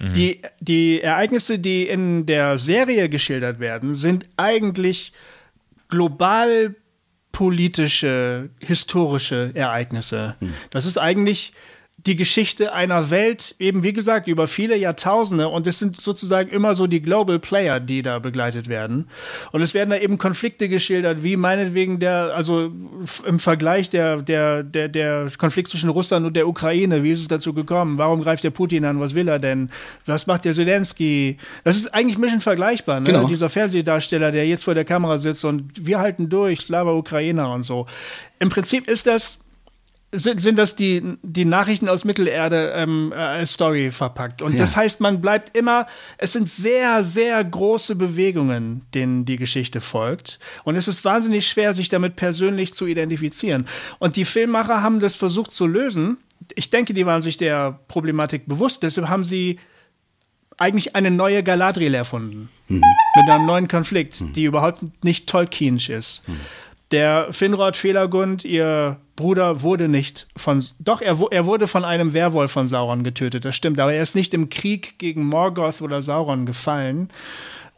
Mhm. Die, die Ereignisse, die in der Serie geschildert werden, sind eigentlich global politische, historische Ereignisse. Mhm. Das ist eigentlich die Geschichte einer Welt, eben wie gesagt, über viele Jahrtausende und es sind sozusagen immer so die Global Player, die da begleitet werden. Und es werden da eben Konflikte geschildert, wie meinetwegen der, also im Vergleich der, der, der, der Konflikt zwischen Russland und der Ukraine, wie ist es dazu gekommen? Warum greift der Putin an? Was will er denn? Was macht der Zelensky? Das ist eigentlich ein bisschen vergleichbar, ne? Genau. Dieser Fernsehdarsteller, der jetzt vor der Kamera sitzt und wir halten durch, Slava Ukrainer und so. Im Prinzip ist das sind, sind das die, die Nachrichten aus Mittelerde ähm, äh, als Story verpackt. Und Ja. das heißt, man bleibt immer, es sind sehr, sehr große Bewegungen, denen die Geschichte folgt. Und es ist wahnsinnig schwer, sich damit persönlich zu identifizieren. Und die Filmmacher haben das versucht zu lösen. Ich denke, die waren sich der Problematik bewusst. Deshalb haben sie eigentlich eine neue Galadriel erfunden. Mit einem neuen Konflikt, die überhaupt nicht Tolkienisch ist. Der Finrod Felagund, ihr Bruder, wurde nicht von. Doch, er, er wurde von einem Werwolf von Sauron getötet, das stimmt. Aber er ist nicht im Krieg gegen Morgoth oder Sauron gefallen.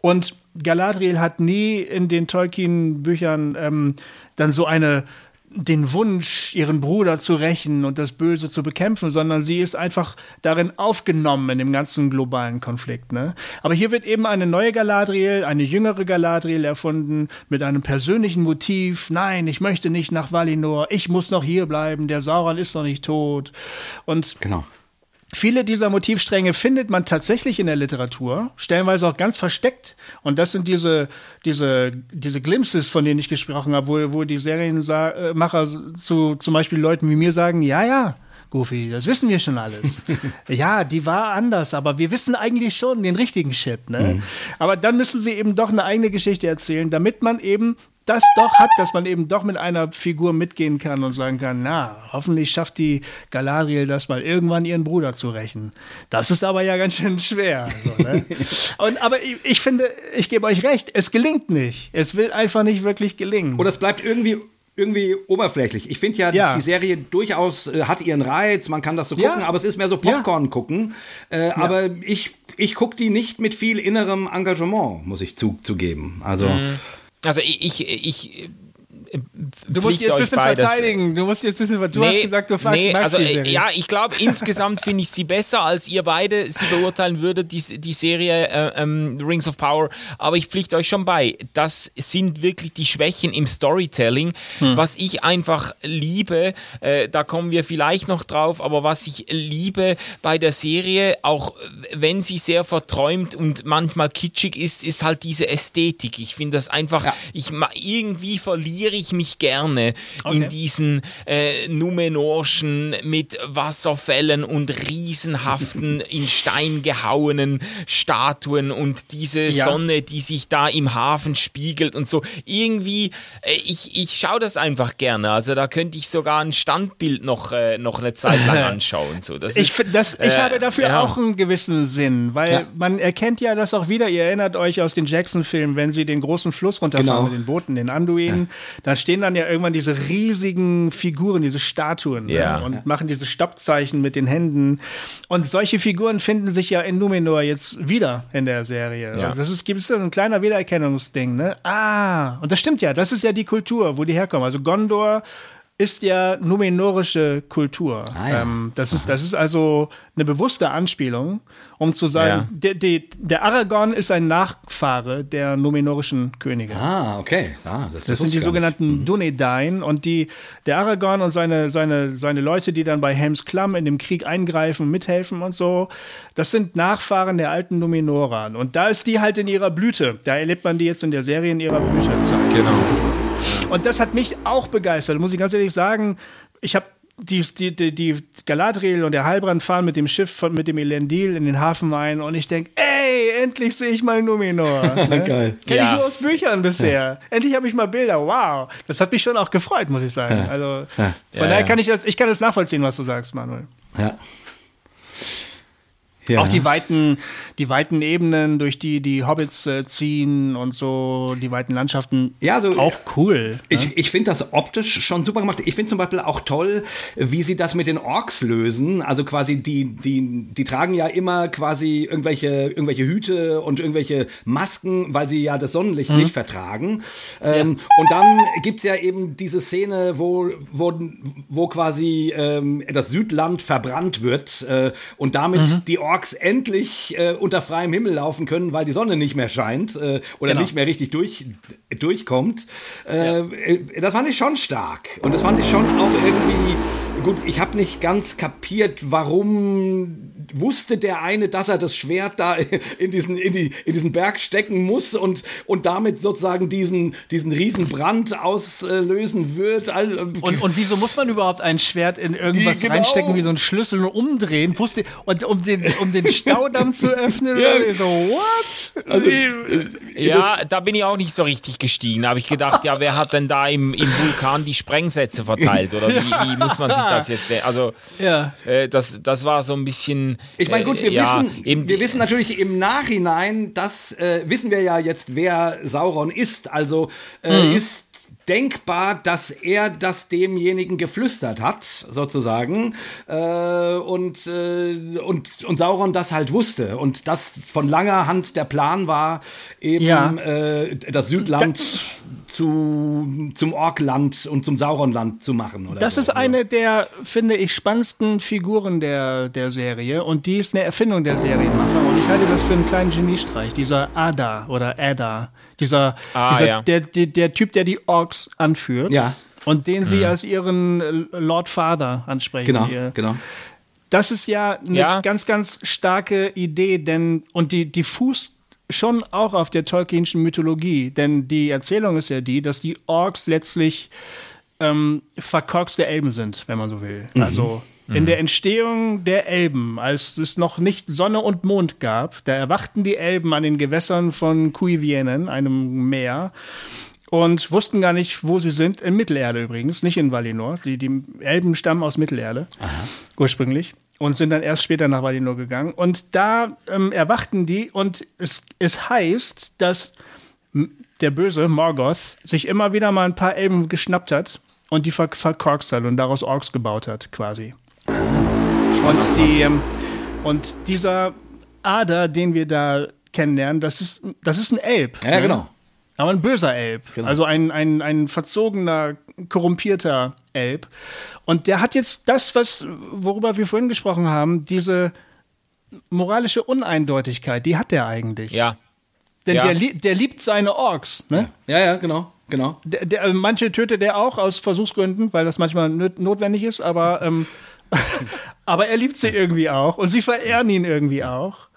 Und Galadriel hat nie in den Tolkien-Büchern ähm, dann so eine den Wunsch, ihren Bruder zu rächen und das Böse zu bekämpfen, sondern sie ist einfach darin aufgenommen in dem ganzen globalen Konflikt. Ne? Aber hier wird eben eine neue Galadriel, eine jüngere Galadriel erfunden mit einem persönlichen Motiv. Nein, ich möchte nicht nach Valinor, ich muss noch hier bleiben, der Sauron ist noch nicht tot. Und Genau. Viele dieser Motivstränge findet man tatsächlich in der Literatur, stellenweise auch ganz versteckt. Und das sind diese, diese, diese Glimpses, von denen ich gesprochen habe, wo, wo die Serienmacher zu zum Beispiel Leuten wie mir sagen, ja, ja, Goofy, das wissen wir schon alles. ja, die war anders, aber wir wissen eigentlich schon den richtigen Shit. Ne? Aber dann müssen sie eben doch eine eigene Geschichte erzählen, damit man eben das doch hat, dass man eben doch mit einer Figur mitgehen kann und sagen kann, na, hoffentlich schafft die Galadriel das mal irgendwann ihren Bruder zu rächen. Das ist aber ja ganz schön schwer. So, ne? und, aber ich, ich finde, ich gebe euch recht, es gelingt nicht. Es will einfach nicht wirklich gelingen. Oder es bleibt irgendwie irgendwie oberflächlich. Ich finde ja, Ja. die Serie durchaus äh, hat ihren Reiz, man kann das so Ja. gucken, aber es ist mehr so Ja. Popcorn gucken. Äh, Aber ich, ich gucke die nicht mit viel innerem Engagement, muss ich zu, zugeben. Also Also ich, ich, ich du musst jetzt ein bisschen verteidigen. Du musst jetzt ein bisschen, du hast gesagt, du magst nee, magst also, die Serie. Ja, ich glaube, insgesamt finde ich sie besser, als ihr beide sie beurteilen würdet, die, die Serie äh, ähm, Rings of Power. Aber ich pflichte euch schon bei, das sind wirklich die Schwächen im Storytelling. Hm. Was ich einfach liebe, äh, da kommen wir vielleicht noch drauf, aber was ich liebe bei der Serie, auch wenn sie sehr verträumt und manchmal kitschig ist, ist halt diese Ästhetik. Ich finde das einfach, Ja. ich irgendwie verliere ich mich gerne Okay. in diesen äh, Numenorschen mit Wasserfällen und riesenhaften, in Stein gehauenen Statuen und diese Ja. Sonne, die sich da im Hafen spiegelt und so. Irgendwie, äh, ich, ich schaue das einfach gerne. Also da könnte ich sogar ein Standbild noch, äh, noch eine Zeit lang anschauen. So, das Ich, ist, das, ich äh, habe dafür ja. auch einen gewissen Sinn, weil Ja. man erkennt ja das auch wieder. Ihr erinnert euch aus den Jackson-Filmen, wenn sie den großen Fluss runterfahren Genau. mit den Booten, den Anduinen, da stehen dann ja irgendwann diese riesigen Figuren, diese Statuen ne? Ja. und machen diese Stoppzeichen mit den Händen. Und solche Figuren finden sich ja in Numenor jetzt wieder in der Serie. Ja. Also das ist, gibt es ja so ein kleiner Wiedererkennungsding. Ne? Ah, und das stimmt ja, das ist ja die Kultur, wo die herkommen. Also Gondor ist ja numenorische Kultur. Ah, ja. ähm, das, ist, das ist also eine bewusste Anspielung, um zu sagen, Ja. der, der, der Aragorn ist ein Nachfahre der numenorischen Könige. Ah, okay. Ah, das Das sind die sogenannten Dunedain und die, der Aragorn und seine, seine, seine Leute, die dann bei Helms Klamm in dem Krieg eingreifen, mithelfen und so, das sind Nachfahren der alten Numenorer. Und da ist die halt in ihrer Blüte. Da erlebt man die jetzt in der Serie in ihrer Blütezeit. Genau. Und das hat mich auch begeistert, muss ich ganz ehrlich sagen. Ich habe die, die, die, die Galadriel und der Heilbrand fahren mit dem Schiff von, mit dem Elendil in den Hafen ein und ich denke, ey, endlich sehe ich mal Numenor. Ne? Geil. Kenne Ja. ich nur aus Büchern bisher. Endlich habe ich mal Bilder. Wow. Das hat mich schon auch gefreut, muss ich sagen. Also Ja. von Ja, daher ja. kann ich das, ich kann das nachvollziehen, was du sagst, Manuel. Ja. Ja. Auch die weiten, die weiten Ebenen, durch die die Hobbits äh, ziehen und so, die weiten Landschaften. Ja, also, auch cool. Ne? Ich, ich finde das optisch schon super gemacht. Ich finde zum Beispiel auch toll, wie sie das mit den Orks lösen. Also quasi die, die, die tragen ja immer quasi irgendwelche, irgendwelche Hüte und irgendwelche Masken, weil sie ja das Sonnenlicht mhm. nicht vertragen. Ähm, ja. Und dann gibt es ja eben diese Szene, wo, wo, wo quasi ähm, das Südland verbrannt wird äh, und damit mhm. die Orks Orks endlich äh, unter freiem Himmel laufen können, weil die Sonne nicht mehr scheint äh, oder genau. nicht mehr richtig durch, durchkommt. Äh, ja. Äh, das fand ich schon stark. Und das fand ich schon auch irgendwie gut. Ich habe nicht ganz kapiert, warum wusste der eine, dass er das Schwert da in diesen, in die, in diesen Berg stecken muss und, und damit sozusagen diesen, diesen Riesenbrand auslösen wird. Und, und wieso muss man überhaupt ein Schwert in irgendwas genau. reinstecken, wie so ein Schlüssel und umdrehen? Wusste, und um den, um den Staudamm zu öffnen? ja. So, what? Also, äh, ja, da bin ich auch nicht so richtig gestiegen. Da habe ich gedacht, ja, wer hat denn da im, im Vulkan die Sprengsätze verteilt? Oder wie, wie muss man sich das jetzt. Also, ja. Äh, das, das war so ein bisschen ich meine, gut, wir, äh, ja, wissen, wir wissen natürlich im Nachhinein, das äh, wissen wir ja jetzt, wer Sauron ist. Also äh, mhm. ist denkbar, dass er das demjenigen geflüstert hat, sozusagen, äh, und, äh, und, und Sauron das halt wusste und das von langer Hand der Plan war, eben ja. äh, das Südland da zu, zum Orkland und zum Sauronland zu machen. Oder das so. ist eine der, finde ich, spannendsten Figuren der, der Serie und die ist eine Erfindung der Serienmacher und ich halte das für einen kleinen Geniestreich, dieser Ada oder Ada, dieser, ah, dieser ja. der, der, der Typ, der die Orks anführt. Ja. Und den sie mhm. als ihren Lord Father ansprechen. Genau, ihr. genau. Das ist ja eine ja. ganz, ganz starke Idee, denn und die, die fußt schon auch auf der Tolkienschen Mythologie, denn die Erzählung ist ja die, dass die Orks letztlich ähm, verkorkste Elben sind, wenn man so will. Mhm. Also in der Entstehung der Elben, als es noch nicht Sonne und Mond gab, da erwachten die Elben an den Gewässern von Cuivienen, einem Meer, und wussten gar nicht, wo sie sind. In Mittelerde übrigens, nicht in Valinor. Die, die Elben stammen aus Mittelerde Aha. ursprünglich und sind dann erst später nach Valinor gegangen. Und da ähm, erwachten die und es, es heißt, dass der böse Morgoth sich immer wieder mal ein paar Elben geschnappt hat und die ver verkorkst hat und daraus Orks gebaut hat, quasi. Und, die, ähm, und dieser Ader, den wir da kennenlernen, das ist, das ist ein Elb. Ja, ne? genau. Aber ein böser Elb. Genau. Also ein, ein, ein verzogener, korrumpierter Elb. Und der hat jetzt das, was, worüber wir vorhin gesprochen haben, diese moralische Uneindeutigkeit, die hat der eigentlich. Ja. Denn ja. Der, der liebt seine Orks, ne? Ja, ja, genau. Genau. Der, der, manche tötet er auch aus Versuchsgründen, weil das manchmal notwendig ist, aber, ähm, aber er liebt sie irgendwie auch und sie verehren ihn irgendwie auch.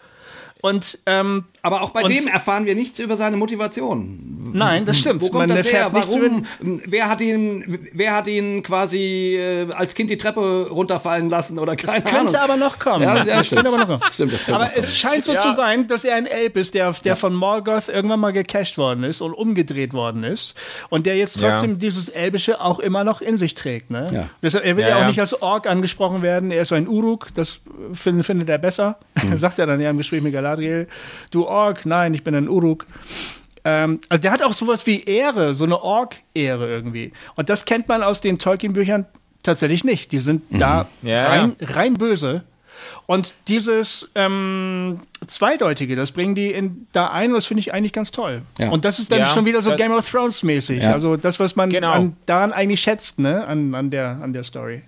Und, ähm, Aber auch bei dem erfahren wir nichts über seine Motivation. Nein, das stimmt. Wo kommt Man das her? Warum? Wer hat ihn, wer hat ihn quasi äh, als Kind die Treppe runterfallen lassen oder keine das könnte Ahnung. aber noch kommen. Ja, ja, stimmt. aber noch kommen. Stimmt, das aber es scheint so ja. zu sein, dass er ein Elb ist, der, der ja. von Morgoth irgendwann mal gecached worden ist und umgedreht worden ist und der jetzt trotzdem dieses Elbische auch immer noch in sich trägt. Ne? Ja. Deshalb, er will ja, auch nicht als Ork angesprochen werden. Er ist so ein Uruk, das find, findet er besser. Mhm. Sagt er dann ja im Gespräch mit Galat. Galadriel, du Ork, nein, ich bin ein Uruk. Ähm, also der hat auch sowas wie Ehre, so eine Ork-Ehre irgendwie. Und das kennt man aus den Tolkien-Büchern tatsächlich nicht. Die sind mhm. da ja, rein, rein böse. Und dieses ähm, Zweideutige, das bringen die in, da ein und das finde ich eigentlich ganz toll. Ja. Und das ist dann ja, schon wieder so Game of Thrones mäßig. Ja. Also das, was man genau. an, daran eigentlich schätzt, ne? an, an, der, an der Story.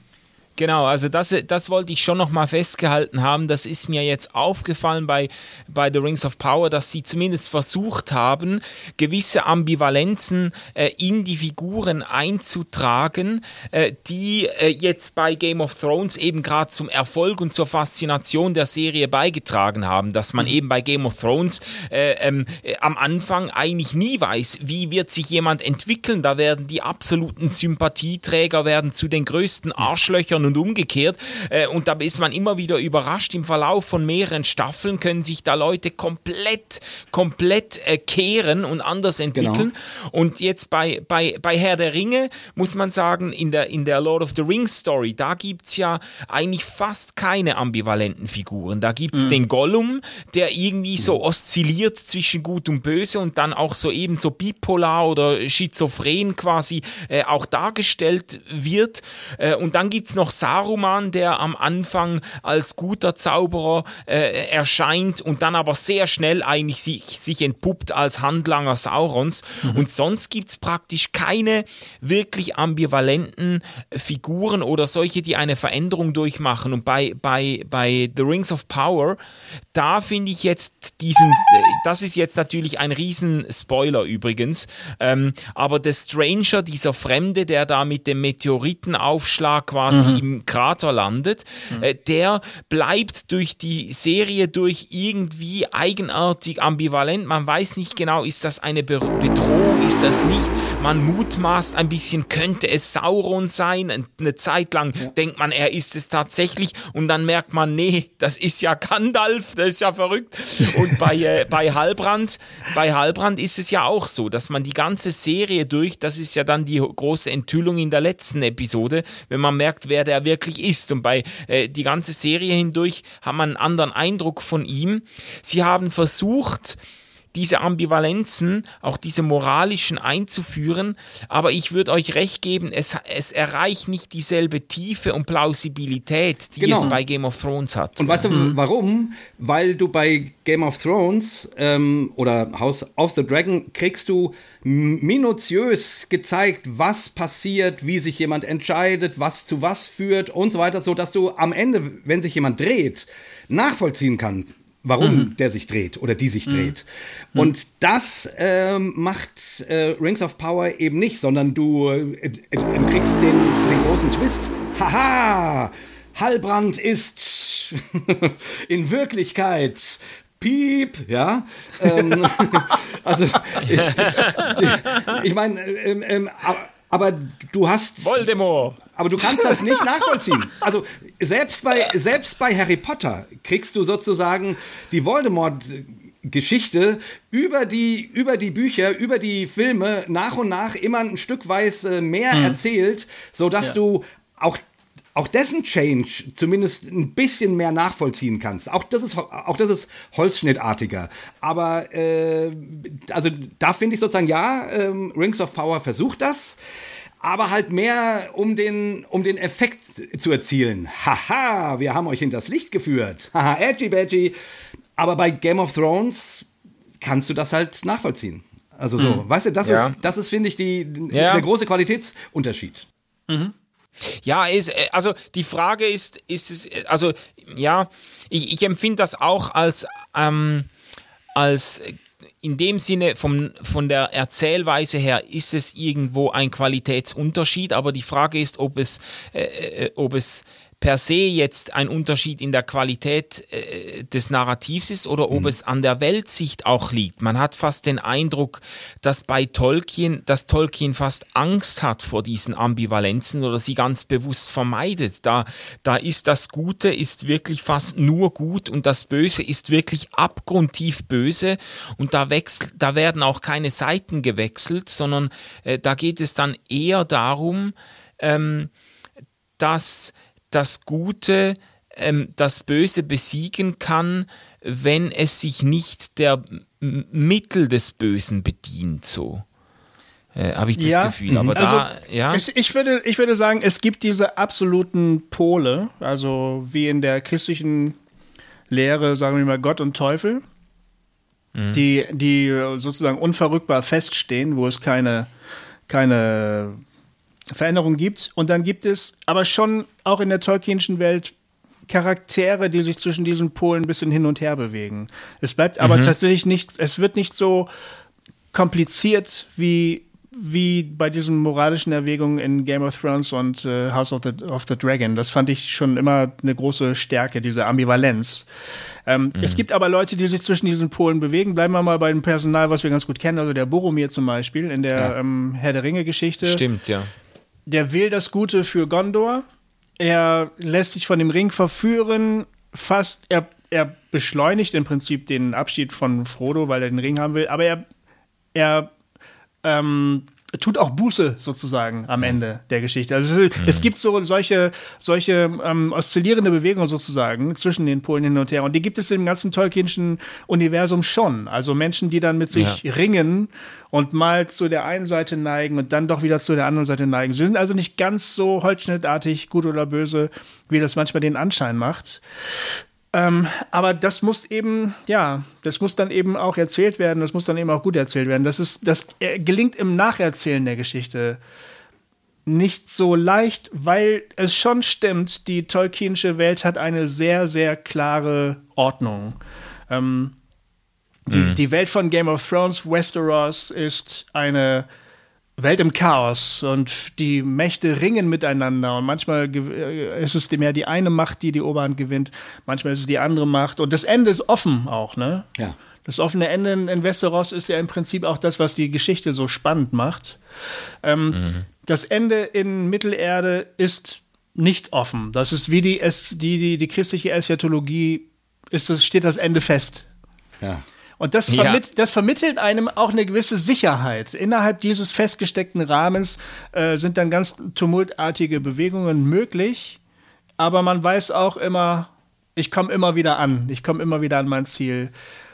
Genau, also das, das wollte ich schon nochmal festgehalten haben. Das ist mir jetzt aufgefallen bei, bei The Rings of Power, dass sie zumindest versucht haben, gewisse Ambivalenzen äh, in die Figuren einzutragen, äh, die äh, jetzt bei Game of Thrones eben gerade zum Erfolg und zur Faszination der Serie beigetragen haben. Dass man mhm. eben bei Game of Thrones äh, ähm, äh, am Anfang eigentlich nie weiß, wie wird sich jemand entwickeln. Da werden die absoluten Sympathieträger werden zu den größten Arschlöchern Männern und umgekehrt. Äh, und da ist man immer wieder überrascht. Im Verlauf von mehreren Staffeln können sich da Leute komplett, komplett äh, kehren und anders entwickeln. Genau. Und jetzt bei, bei, bei Herr der Ringe muss man sagen, in der, in der Lord of the Rings Story, da gibt es ja eigentlich fast keine ambivalenten Figuren. Da gibt es mhm. den Gollum, der irgendwie so oszilliert zwischen Gut und Böse und dann auch so eben so bipolar oder schizophren quasi äh, auch dargestellt wird. Äh, und dann gibt es noch Saruman, der am Anfang als guter Zauberer äh, erscheint und dann aber sehr schnell eigentlich sich, sich entpuppt als Handlanger Saurons. Mhm. Und sonst gibt es praktisch keine wirklich ambivalenten Figuren oder solche, die eine Veränderung durchmachen. Und bei, bei, bei The Rings of Power, da finde ich jetzt diesen, das ist jetzt natürlich ein riesen Spoiler übrigens, ähm, aber der Stranger, dieser Fremde, der da mit dem Meteoritenaufschlag quasi mhm. Im Krater landet, mhm. äh, der bleibt durch die Serie durch irgendwie eigenartig ambivalent. Man weiß nicht genau, ist das eine Be Bedrohung, ist das nicht. Man mutmaßt ein bisschen, könnte es Sauron sein. Eine Zeit lang ja. denkt man, er ist es tatsächlich und dann merkt man, nee, das ist ja Gandalf, das ist ja verrückt. Und bei, äh, bei Halbrand, bei Halbrand ist es ja auch so, dass man die ganze Serie durch, das ist ja dann die große Enthüllung in der letzten Episode, wenn man merkt, wer der wirklich ist. Und bei äh, die ganze Serie hindurch hat man einen anderen Eindruck von ihm. Sie haben versucht, diese Ambivalenzen, auch diese moralischen einzuführen. Aber ich würde euch recht geben, es, es erreicht nicht dieselbe Tiefe und Plausibilität, die genau. es bei Game of Thrones hat. Und weißt du mhm. warum? Weil du bei Game of Thrones ähm, oder House of the Dragon kriegst du minutiös gezeigt, was passiert, wie sich jemand entscheidet, was zu was führt und so weiter, so dass du am Ende, wenn sich jemand dreht, nachvollziehen kannst warum mhm. der sich dreht oder die sich mhm. dreht. Mhm. Und das ähm, macht äh, Rings of Power eben nicht, sondern du, äh, du kriegst den, den großen Twist. Haha! Hallbrand ist in Wirklichkeit Piep, ja. Ähm, also ich, ich, ich meine, ähm, ähm, aber du hast. Voldemort! Aber du kannst das nicht nachvollziehen. Also selbst bei, selbst bei Harry Potter kriegst du sozusagen die Voldemort. Geschichte über die, über die Bücher, über die Filme nach und nach immer ein Stück weit mehr mhm. erzählt, sodass ja. du auch auch dessen Change zumindest ein bisschen mehr nachvollziehen kannst. Auch das ist, auch das ist holzschnittartiger. Aber äh, also da finde ich sozusagen, ja, ähm, Rings of Power versucht das aber halt mehr um den, um den Effekt zu erzielen. Haha, wir haben euch in das Licht geführt. Haha, edgy badgy. Aber bei Game of Thrones kannst du das halt nachvollziehen. Also so, mhm. weißt du, das ja. ist, das ist, finde ich, die, ja. der große Qualitätsunterschied. Mhm. Ja, ist, äh, also die Frage ist, ist es, also ja, ich, ich empfinde das auch als, ähm, als in dem Sinne vom, von der Erzählweise her ist es irgendwo ein Qualitätsunterschied, aber die Frage ist, ob es, äh, äh ob es per se jetzt ein Unterschied in der Qualität äh, des Narrativs ist oder ob mhm. es an der Weltsicht auch liegt. Man hat fast den Eindruck, dass bei Tolkien, dass Tolkien fast Angst hat vor diesen Ambivalenzen oder sie ganz bewusst vermeidet. Da, da ist das Gute ist wirklich fast nur gut und das Böse ist wirklich abgrundtief böse und da wechselt, da werden auch keine Seiten gewechselt, sondern äh, da geht es dann eher darum, ähm, dass das Gute ähm, das Böse besiegen kann, wenn es sich nicht der Mittel des Bösen bedient, so. Äh, Habe ich das ja. Gefühl. Aber also, da, ja. Ich, ich, würde, ich würde sagen, es gibt diese absoluten Pole, also wie in der christlichen Lehre, sagen wir mal, Gott und Teufel, mhm. die, die sozusagen unverrückbar feststehen, wo es keine, keine Veränderungen gibt. Und dann gibt es aber schon auch in der Tolkienschen Welt Charaktere, die sich zwischen diesen Polen ein bisschen hin und her bewegen. Es bleibt aber mhm. tatsächlich nicht, es wird nicht so kompliziert wie wie bei diesen moralischen Erwägungen in Game of Thrones und äh, House of the, of the Dragon. Das fand ich schon immer eine große Stärke, diese Ambivalenz. Ähm, mhm. Es gibt aber Leute, die sich zwischen diesen Polen bewegen. Bleiben wir mal bei dem Personal, was wir ganz gut kennen, also der Boromir zum Beispiel in der ja. ähm, Herr der Ringe-Geschichte. Stimmt, ja der will das Gute für Gondor. er lässt sich von dem Ring verführen, fast, er, er beschleunigt im Prinzip den Abschied von Frodo, weil er den Ring haben will, aber er, er ähm, tut auch Buße sozusagen am Ende der Geschichte. Also mhm. es gibt so solche, solche ähm, oszillierende Bewegungen sozusagen zwischen den Polen hin und her. Und die gibt es im ganzen Tolkienschen Universum schon. Also Menschen, die dann mit sich ja. ringen und mal zu der einen Seite neigen und dann doch wieder zu der anderen Seite neigen. Sie sind also nicht ganz so holzschnittartig, gut oder böse, wie das manchmal den Anschein macht. Ähm, aber das muss eben, ja, das muss dann eben auch erzählt werden, das muss dann eben auch gut erzählt werden. Das ist, das äh, gelingt im Nacherzählen der Geschichte nicht so leicht, weil es schon stimmt, die Tolkienische Welt hat eine sehr, sehr klare Ordnung. Ähm, die, mhm. die Welt von Game of Thrones, Westeros, ist eine Welt im Chaos und die Mächte ringen miteinander und manchmal äh, ist es mehr die eine Macht, die die Oberhand gewinnt, manchmal ist es die andere Macht und das Ende ist offen auch, ne? Ja. Das offene Ende in Westeros ist ja im Prinzip auch das, was die Geschichte so spannend macht. Ähm, mhm. Das Ende in Mittelerde ist nicht offen. Das ist wie die, die, die, die christliche Eschatologie, ist das, steht das Ende fest. Ja. Und das, vermitt, ja. das vermittelt einem auch eine gewisse Sicherheit. Innerhalb dieses festgesteckten Rahmens äh, sind dann ganz tumultartige Bewegungen möglich, aber man weiß auch immer, ich komme immer wieder an, ich komme immer wieder an mein Ziel.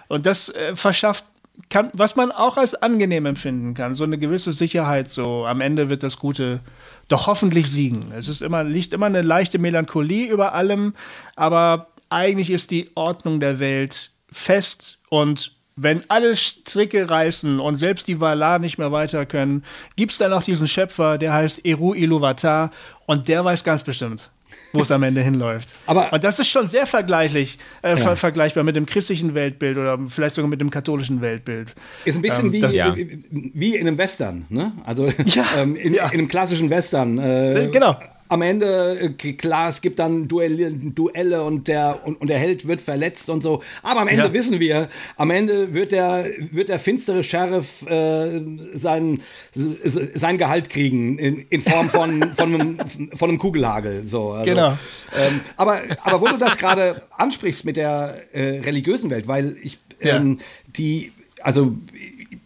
Und das äh, verschafft kann, was man auch als angenehm empfinden kann, so eine gewisse Sicherheit, so am Ende wird das Gute doch hoffentlich siegen. Es ist immer, liegt immer eine leichte Melancholie über allem, aber eigentlich ist die Ordnung der Welt fest und wenn alle Stricke reißen und selbst die Valar nicht mehr weiter können, gibt es dann noch diesen Schöpfer, der heißt Eru Iluvatar und der weiß ganz bestimmt, wo es am Ende hinläuft. Aber und das ist schon sehr vergleichlich, äh, ja. ver vergleichbar mit dem christlichen Weltbild oder vielleicht sogar mit dem katholischen Weltbild. Ist ein bisschen ähm, wie, das, ja. wie in einem Western, ne? Also ja, ähm, in, in, einem klassischen Western. Äh, genau am Ende, äh, klar, es gibt dann Duelle, Duelle und, der, und, und der Held wird verletzt und so. Aber am Ende ja. wissen wir, am Ende wird der, wird der finstere Sheriff äh, sein, sein Gehalt kriegen in, in Form von, von, einem, von einem Kugelhagel. So, also, genau. Ähm, aber, aber wo du das gerade ansprichst mit der äh, religiösen Welt, weil ich ähm, ja. die, also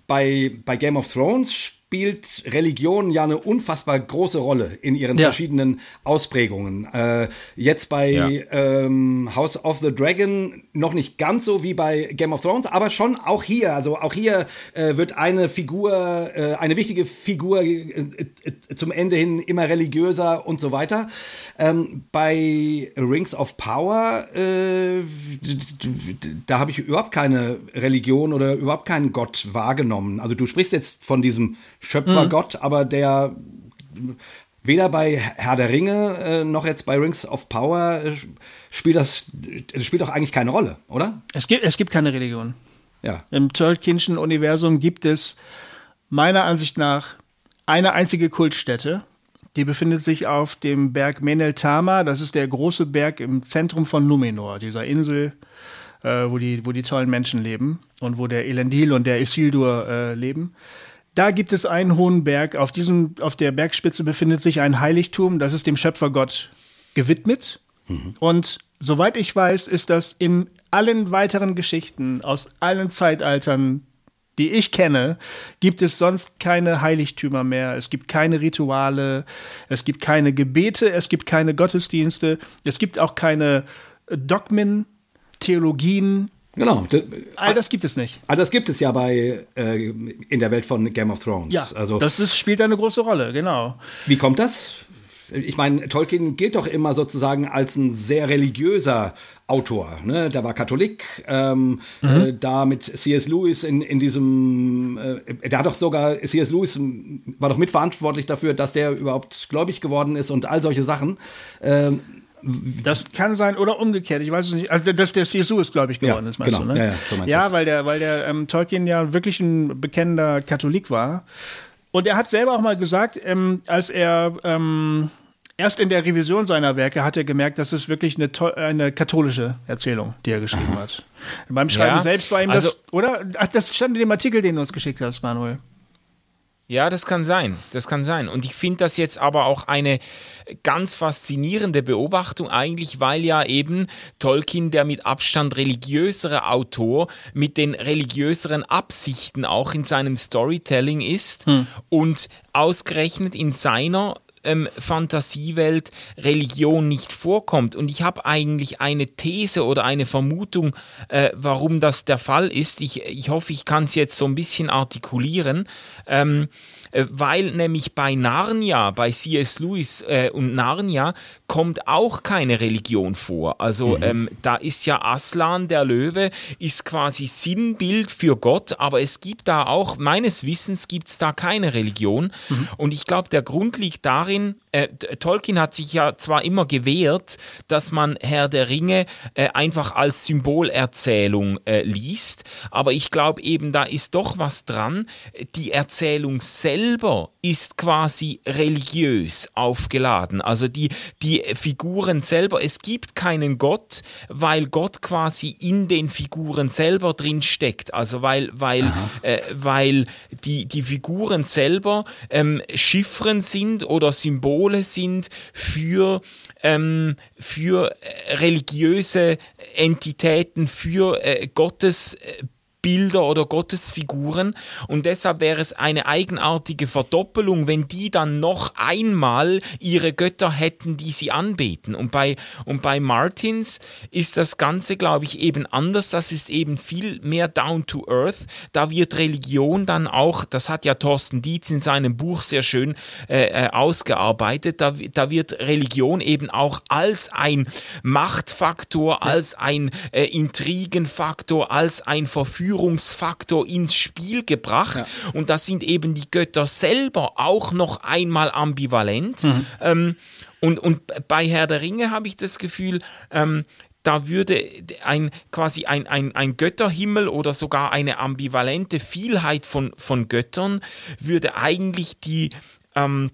bei, bei Game of Thrones spielt Religion ja eine unfassbar große Rolle in ihren ja. verschiedenen Ausprägungen. Äh, jetzt bei ja. ähm, House of the Dragon noch nicht ganz so wie bei Game of Thrones, aber schon auch hier. Also auch hier äh, wird eine Figur, äh, eine wichtige Figur äh, äh, zum Ende hin immer religiöser und so weiter. Ähm, bei Rings of Power, äh, da habe ich überhaupt keine Religion oder überhaupt keinen Gott wahrgenommen. Also du sprichst jetzt von diesem Schöpfergott, mhm. aber der weder bei Herr der Ringe äh, noch jetzt bei Rings of Power äh, spielt das spielt doch eigentlich keine Rolle, oder? Es gibt, es gibt keine Religion. Ja. Im Tolkienschen Universum gibt es meiner Ansicht nach eine einzige Kultstätte. Die befindet sich auf dem Berg Meneltama. Das ist der große Berg im Zentrum von Numenor, dieser Insel, äh, wo, die, wo die tollen Menschen leben und wo der Elendil und der Isildur äh, leben. Da gibt es einen hohen Berg. Auf, diesem, auf der Bergspitze befindet sich ein Heiligtum, das ist dem Schöpfergott gewidmet. Mhm. Und soweit ich weiß, ist das in allen weiteren Geschichten aus allen Zeitaltern, die ich kenne, gibt es sonst keine Heiligtümer mehr. Es gibt keine Rituale, es gibt keine Gebete, es gibt keine Gottesdienste, es gibt auch keine Dogmen, Theologien, Genau. All das gibt es nicht. All das gibt es ja bei äh, in der Welt von Game of Thrones. Ja, also das ist, spielt eine große Rolle, genau. Wie kommt das? Ich meine, Tolkien gilt doch immer sozusagen als ein sehr religiöser Autor. Ne? Der war Katholik, ähm, mhm. äh, da mit C.S. Lewis in, in diesem, äh, der hat doch sogar, C.S. Lewis war doch mitverantwortlich dafür, dass der überhaupt gläubig geworden ist und all solche Sachen. Ähm, das kann sein oder umgekehrt, ich weiß es nicht. Also, dass der CSU ist, glaube ich, geworden ja, ist, meinst genau. du, ne? Ja, ja, so ja weil der, weil der ähm, Tolkien ja wirklich ein bekennender Katholik war. Und er hat selber auch mal gesagt, ähm, als er ähm, erst in der Revision seiner Werke hat er gemerkt, dass es wirklich eine, eine katholische Erzählung, die er geschrieben hat. Beim Schreiben ja, selbst war ihm also, das, oder? Ach, das stand in dem Artikel, den du uns geschickt hast, Manuel. Ja, das kann sein. Das kann sein. Und ich finde das jetzt aber auch eine ganz faszinierende Beobachtung eigentlich, weil ja eben Tolkien der mit Abstand religiösere Autor mit den religiöseren Absichten auch in seinem Storytelling ist hm. und ausgerechnet in seiner ähm, Fantasiewelt Religion nicht vorkommt. Und ich habe eigentlich eine These oder eine Vermutung, äh, warum das der Fall ist. Ich, ich hoffe, ich kann es jetzt so ein bisschen artikulieren. Ähm, äh, weil nämlich bei Narnia, bei C.S. Lewis äh, und Narnia kommt auch keine Religion vor. Also mhm. ähm, da ist ja Aslan, der Löwe, ist quasi Sinnbild für Gott, aber es gibt da auch, meines Wissens gibt es da keine Religion. Mhm. Und ich glaube, der Grund liegt darin, äh, Tolkien hat sich ja zwar immer gewehrt, dass man Herr der Ringe äh, einfach als Symbolerzählung äh, liest, aber ich glaube eben, da ist doch was dran. Die Erzählung selbst selber ist quasi religiös aufgeladen. Also die, die Figuren selber, es gibt keinen Gott, weil Gott quasi in den Figuren selber drin steckt. Also weil, weil, äh, weil die, die Figuren selber ähm, Chiffren sind oder Symbole sind für, ähm, für religiöse Entitäten, für äh, Gottes äh, Bilder oder Gottesfiguren und deshalb wäre es eine eigenartige Verdoppelung, wenn die dann noch einmal ihre Götter hätten, die sie anbeten. Und bei, und bei Martins ist das Ganze, glaube ich, eben anders. Das ist eben viel mehr down to earth. Da wird Religion dann auch, das hat ja Thorsten Dietz in seinem Buch sehr schön äh, äh ausgearbeitet, da, da wird Religion eben auch als ein Machtfaktor, als ein äh, Intrigenfaktor, als ein Verführungsfaktor Führungsfaktor ins Spiel gebracht. Ja. Und da sind eben die Götter selber auch noch einmal ambivalent. Mhm. Ähm, und, und bei Herr der Ringe habe ich das Gefühl, ähm, da würde ein quasi ein, ein, ein Götterhimmel oder sogar eine ambivalente Vielheit von, von Göttern würde eigentlich die ähm,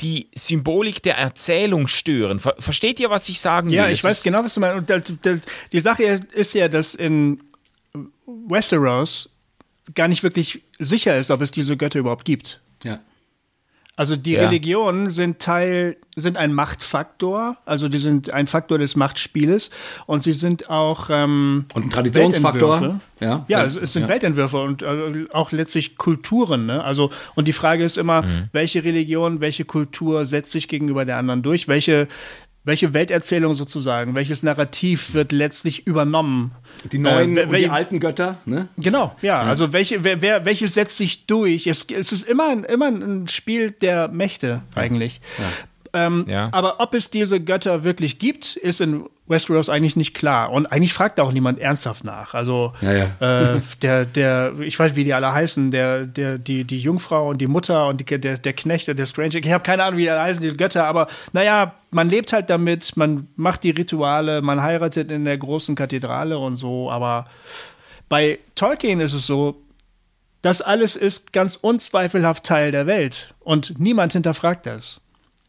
die Symbolik der Erzählung stören. Ver versteht ihr, was ich sagen will? Ja, ich weiß genau, was du meinst. Und die Sache ist ja, dass in Westeros gar nicht wirklich sicher ist, ob es diese Götter überhaupt gibt. Ja. Also die ja. Religionen sind Teil, sind ein Machtfaktor, also die sind ein Faktor des Machtspieles und sie sind auch ähm, und ein Traditionsfaktor. Ja, ja, es, es sind ja. Weltentwürfe und äh, auch letztlich Kulturen. Ne? Also und die Frage ist immer, mhm. welche Religion, welche Kultur setzt sich gegenüber der anderen durch? Welche welche Welterzählung sozusagen, welches Narrativ wird letztlich übernommen? Die neuen äh, und die alten Götter, ne? Genau, ja. ja. Also welche, wer, wer, welche setzt sich durch? Es, es ist immer, ein, immer ein Spiel der Mächte eigentlich. Ja. Ähm, ja. Aber ob es diese Götter wirklich gibt, ist in Westeros eigentlich nicht klar. Und eigentlich fragt auch niemand ernsthaft nach. Also ja, ja. Äh, der, der, ich weiß, wie die alle heißen, der, der, die, die Jungfrau und die Mutter und die, der, der Knecht der Stranger. Ich habe keine Ahnung, wie die alle heißen, diese Götter, aber naja, man lebt halt damit, man macht die Rituale, man heiratet in der großen Kathedrale und so, aber bei Tolkien ist es so, das alles ist ganz unzweifelhaft Teil der Welt und niemand hinterfragt das.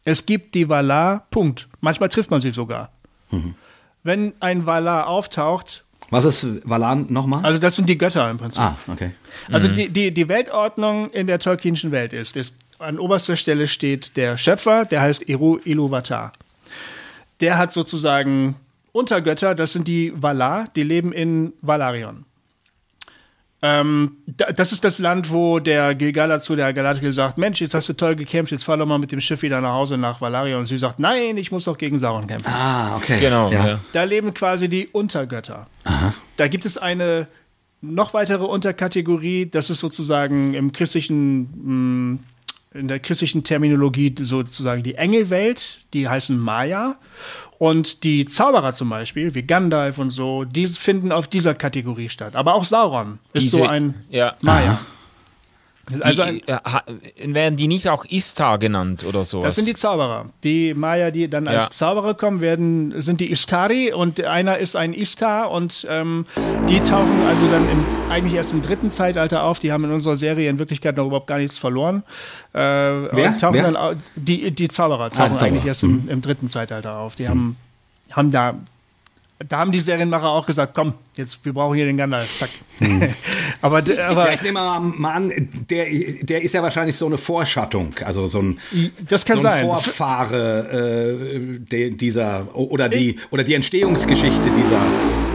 Es gibt die Valar, Punkt. Manchmal trifft man sie sogar. Mhm. Wenn ein Valar auftaucht. Was ist Valar nochmal? Also, das sind die Götter im Prinzip. Ah, okay. Also, mhm. die, die, die Weltordnung in der Tolkienischen Welt ist, ist, an oberster Stelle steht der Schöpfer, der heißt Eru Iluvatar. Der hat sozusagen Untergötter, das sind die Valar, die leben in Valarion. Ähm, das ist das Land, wo der Gilgalad zu der Galadriel sagt, Mensch, jetzt hast du toll gekämpft, jetzt fahr doch mal mit dem Schiff wieder nach Hause nach Valarion. Und sie sagt, nein, ich muss doch gegen Sauron kämpfen. Ah, okay. Genau. Ja. Da leben quasi die Untergötter. Aha. Da gibt es eine noch weitere Unterkategorie, das ist sozusagen im christlichen mh, mm, in der christlichen Terminologie sozusagen die Engelwelt, die heißen Maya. Und die Zauberer zum Beispiel, wie Gandalf und so, die finden auf dieser Kategorie statt. Aber auch Sauron ist Diese, so ein ja. Maya. Also die, äh, werden die nicht auch Istar genannt oder so? Das sind die Zauberer. Die Maya, die dann als ja. Zauberer kommen, werden, sind die Istari und einer ist ein Istar und ähm, die tauchen also dann im, eigentlich erst im dritten Zeitalter auf. Die haben in unserer Serie in Wirklichkeit noch überhaupt gar nichts verloren. Äh, Wer? Tauchen Wer? Dann, die, die Zauberer tauchen ah, Zauberer. eigentlich erst im, mhm. im, dritten Zeitalter auf. Die haben, haben da da haben die Serienmacher auch gesagt, komm, jetzt, wir brauchen hier den Gandalf, zack. Hm. aber, aber ja, ich nehme mal an, der, der ist ja wahrscheinlich so eine Vorschattung, also so ein, das kann so ein sein. Vorfahre äh, de, dieser, oder die, oder die Entstehungsgeschichte dieser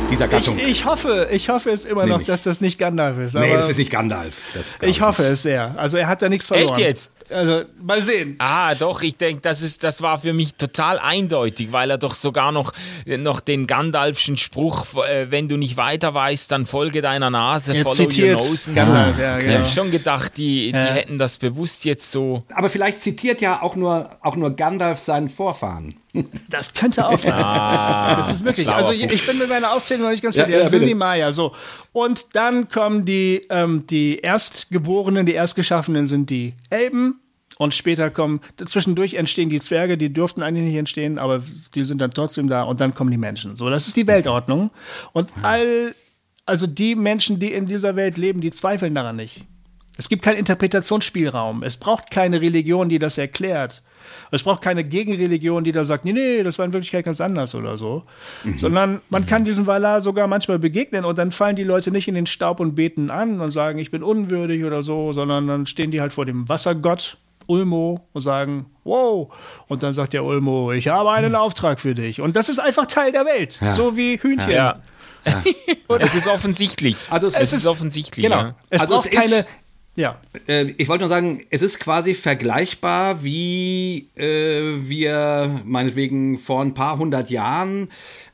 dieser Gattung. Ich, ich, hoffe, ich hoffe es immer noch, dass das nicht Gandalf ist. nee, das ist nicht Gandalf. ich, ich hoffe es sehr. Also er hat da nichts verloren. Echt jetzt? Also mal sehen. Ah, doch, ich denke, das ist, das war für mich total eindeutig, weil er doch sogar noch, noch den Gandalfschen Spruch, äh, wenn du nicht weiter weißt, dann folge deiner Nase, er follow zitiert your nose. Gandalf, ja, genau. Ich habe schon gedacht, die, die hätten das bewusst jetzt so. Aber vielleicht zitiert ja auch nur, auch nur Gandalf seinen Vorfahren. Das könnte auch sein. Ah, das ist wirklich. Also ich, ich, bin mit meiner Aufzählung noch nicht ganz fertig. Ja, ja, das sind die Maya. So. Und dann kommen die, ähm, die Erstgeborenen, die Erstgeschaffenen sind die Elben. Und später kommen, zwischendurch entstehen die Zwerge, die dürften eigentlich nicht entstehen, aber die sind dann trotzdem da und dann kommen die Menschen. So, das ist die Weltordnung. Und all, also die Menschen, die in dieser Welt leben, die zweifeln daran nicht. Es gibt keinen Interpretationsspielraum. Es braucht keine Religion, die das erklärt. Es braucht keine Gegenreligion, die da sagt, nee, nee, das war in Wirklichkeit ganz anders oder so. Mhm. Sondern man kann diesem Valar sogar manchmal begegnen und dann fallen die Leute nicht in den Staub und beten an und sagen, ich bin unwürdig oder so, sondern dann stehen die halt vor dem Wassergott Ulmo und sagen, wow. Und dann sagt der Ulmo, ich habe einen Auftrag für dich. Und das ist einfach Teil der Welt. Ja. So wie Hühnchen. Ja. Ja. es ist offensichtlich. Also es, es ist, ist, offensichtlich. Genau. Ja. Es also braucht es keine, ja. Äh, ich wollte nur sagen, es ist quasi vergleichbar, wie äh, wir meinetwegen vor ein paar hundert Jahren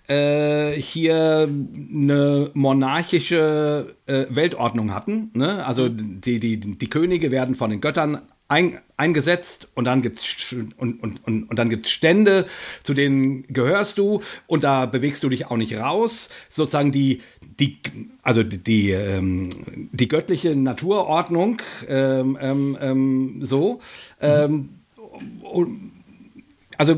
äh, hier eine monarchische äh, Weltordnung hatten. Ne? Also die, die, die Könige werden von den Göttern ein, eingesetzt und dann gibt's und, und, und, und dann gibt's Stände, zu denen gehörst du und da bewegst du dich auch nicht raus. Sozusagen die, die also die, die, ähm, die göttliche Naturordnung ähm, ähm, ähm so. Mhm. also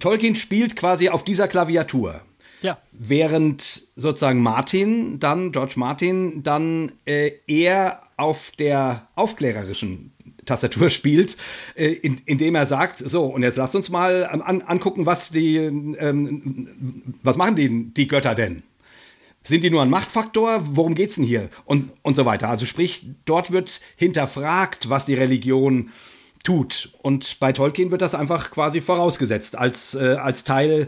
Tolkien spielt quasi auf dieser Klaviatur. Ja. Während sozusagen Martin dann, George Martin, dann äh, eher auf der aufklärerischen Tastatur spielt, äh, in, indem er sagt, so, und jetzt lasst uns mal an, angucken, was die, ähm, was machen die, die Götter denn? Sind die nur ein Machtfaktor? Worum geht's denn hier? Und, und so weiter. Also sprich, dort wird hinterfragt, was die Religion tut. Und bei Tolkien wird das einfach quasi vorausgesetzt als, äh, als Teil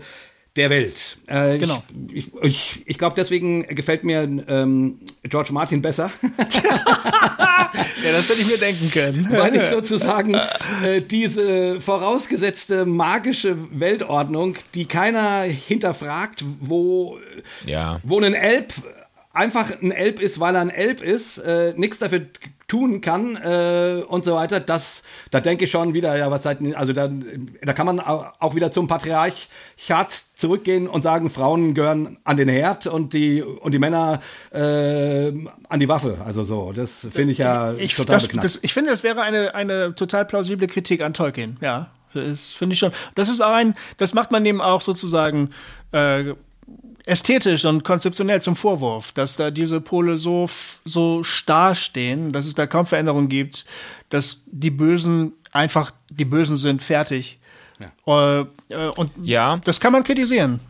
der Welt. Äh, genau. Ich, ich, ich glaube, deswegen gefällt mir ähm, George Martin besser. ja, das hätte ich mir denken können. Weil ich sozusagen äh, diese vorausgesetzte magische Weltordnung, die keiner hinterfragt, wo, ja. wo ein Elb einfach ein Elb ist, weil er ein Elb ist, äh, nichts dafür tun kann äh, und so weiter, das, da denke ich schon wieder, ja, was seit, also da, da kann man auch wieder zum Patriarchat zurückgehen und sagen, Frauen gehören an den Herd und die und die Männer äh, an die Waffe. Also so, das finde ich ja ich, total das, das, Ich finde, das wäre eine, eine total plausible Kritik an Tolkien, ja. Das finde ich schon. Das ist auch ein, das macht man eben auch sozusagen äh, ästhetisch und konzeptionell zum Vorwurf, dass da diese Pole so, so starr stehen, dass es da kaum Veränderungen gibt, dass die Bösen einfach die Bösen sind, fertig. Ja. Äh, äh, und ja. das kann man kritisieren.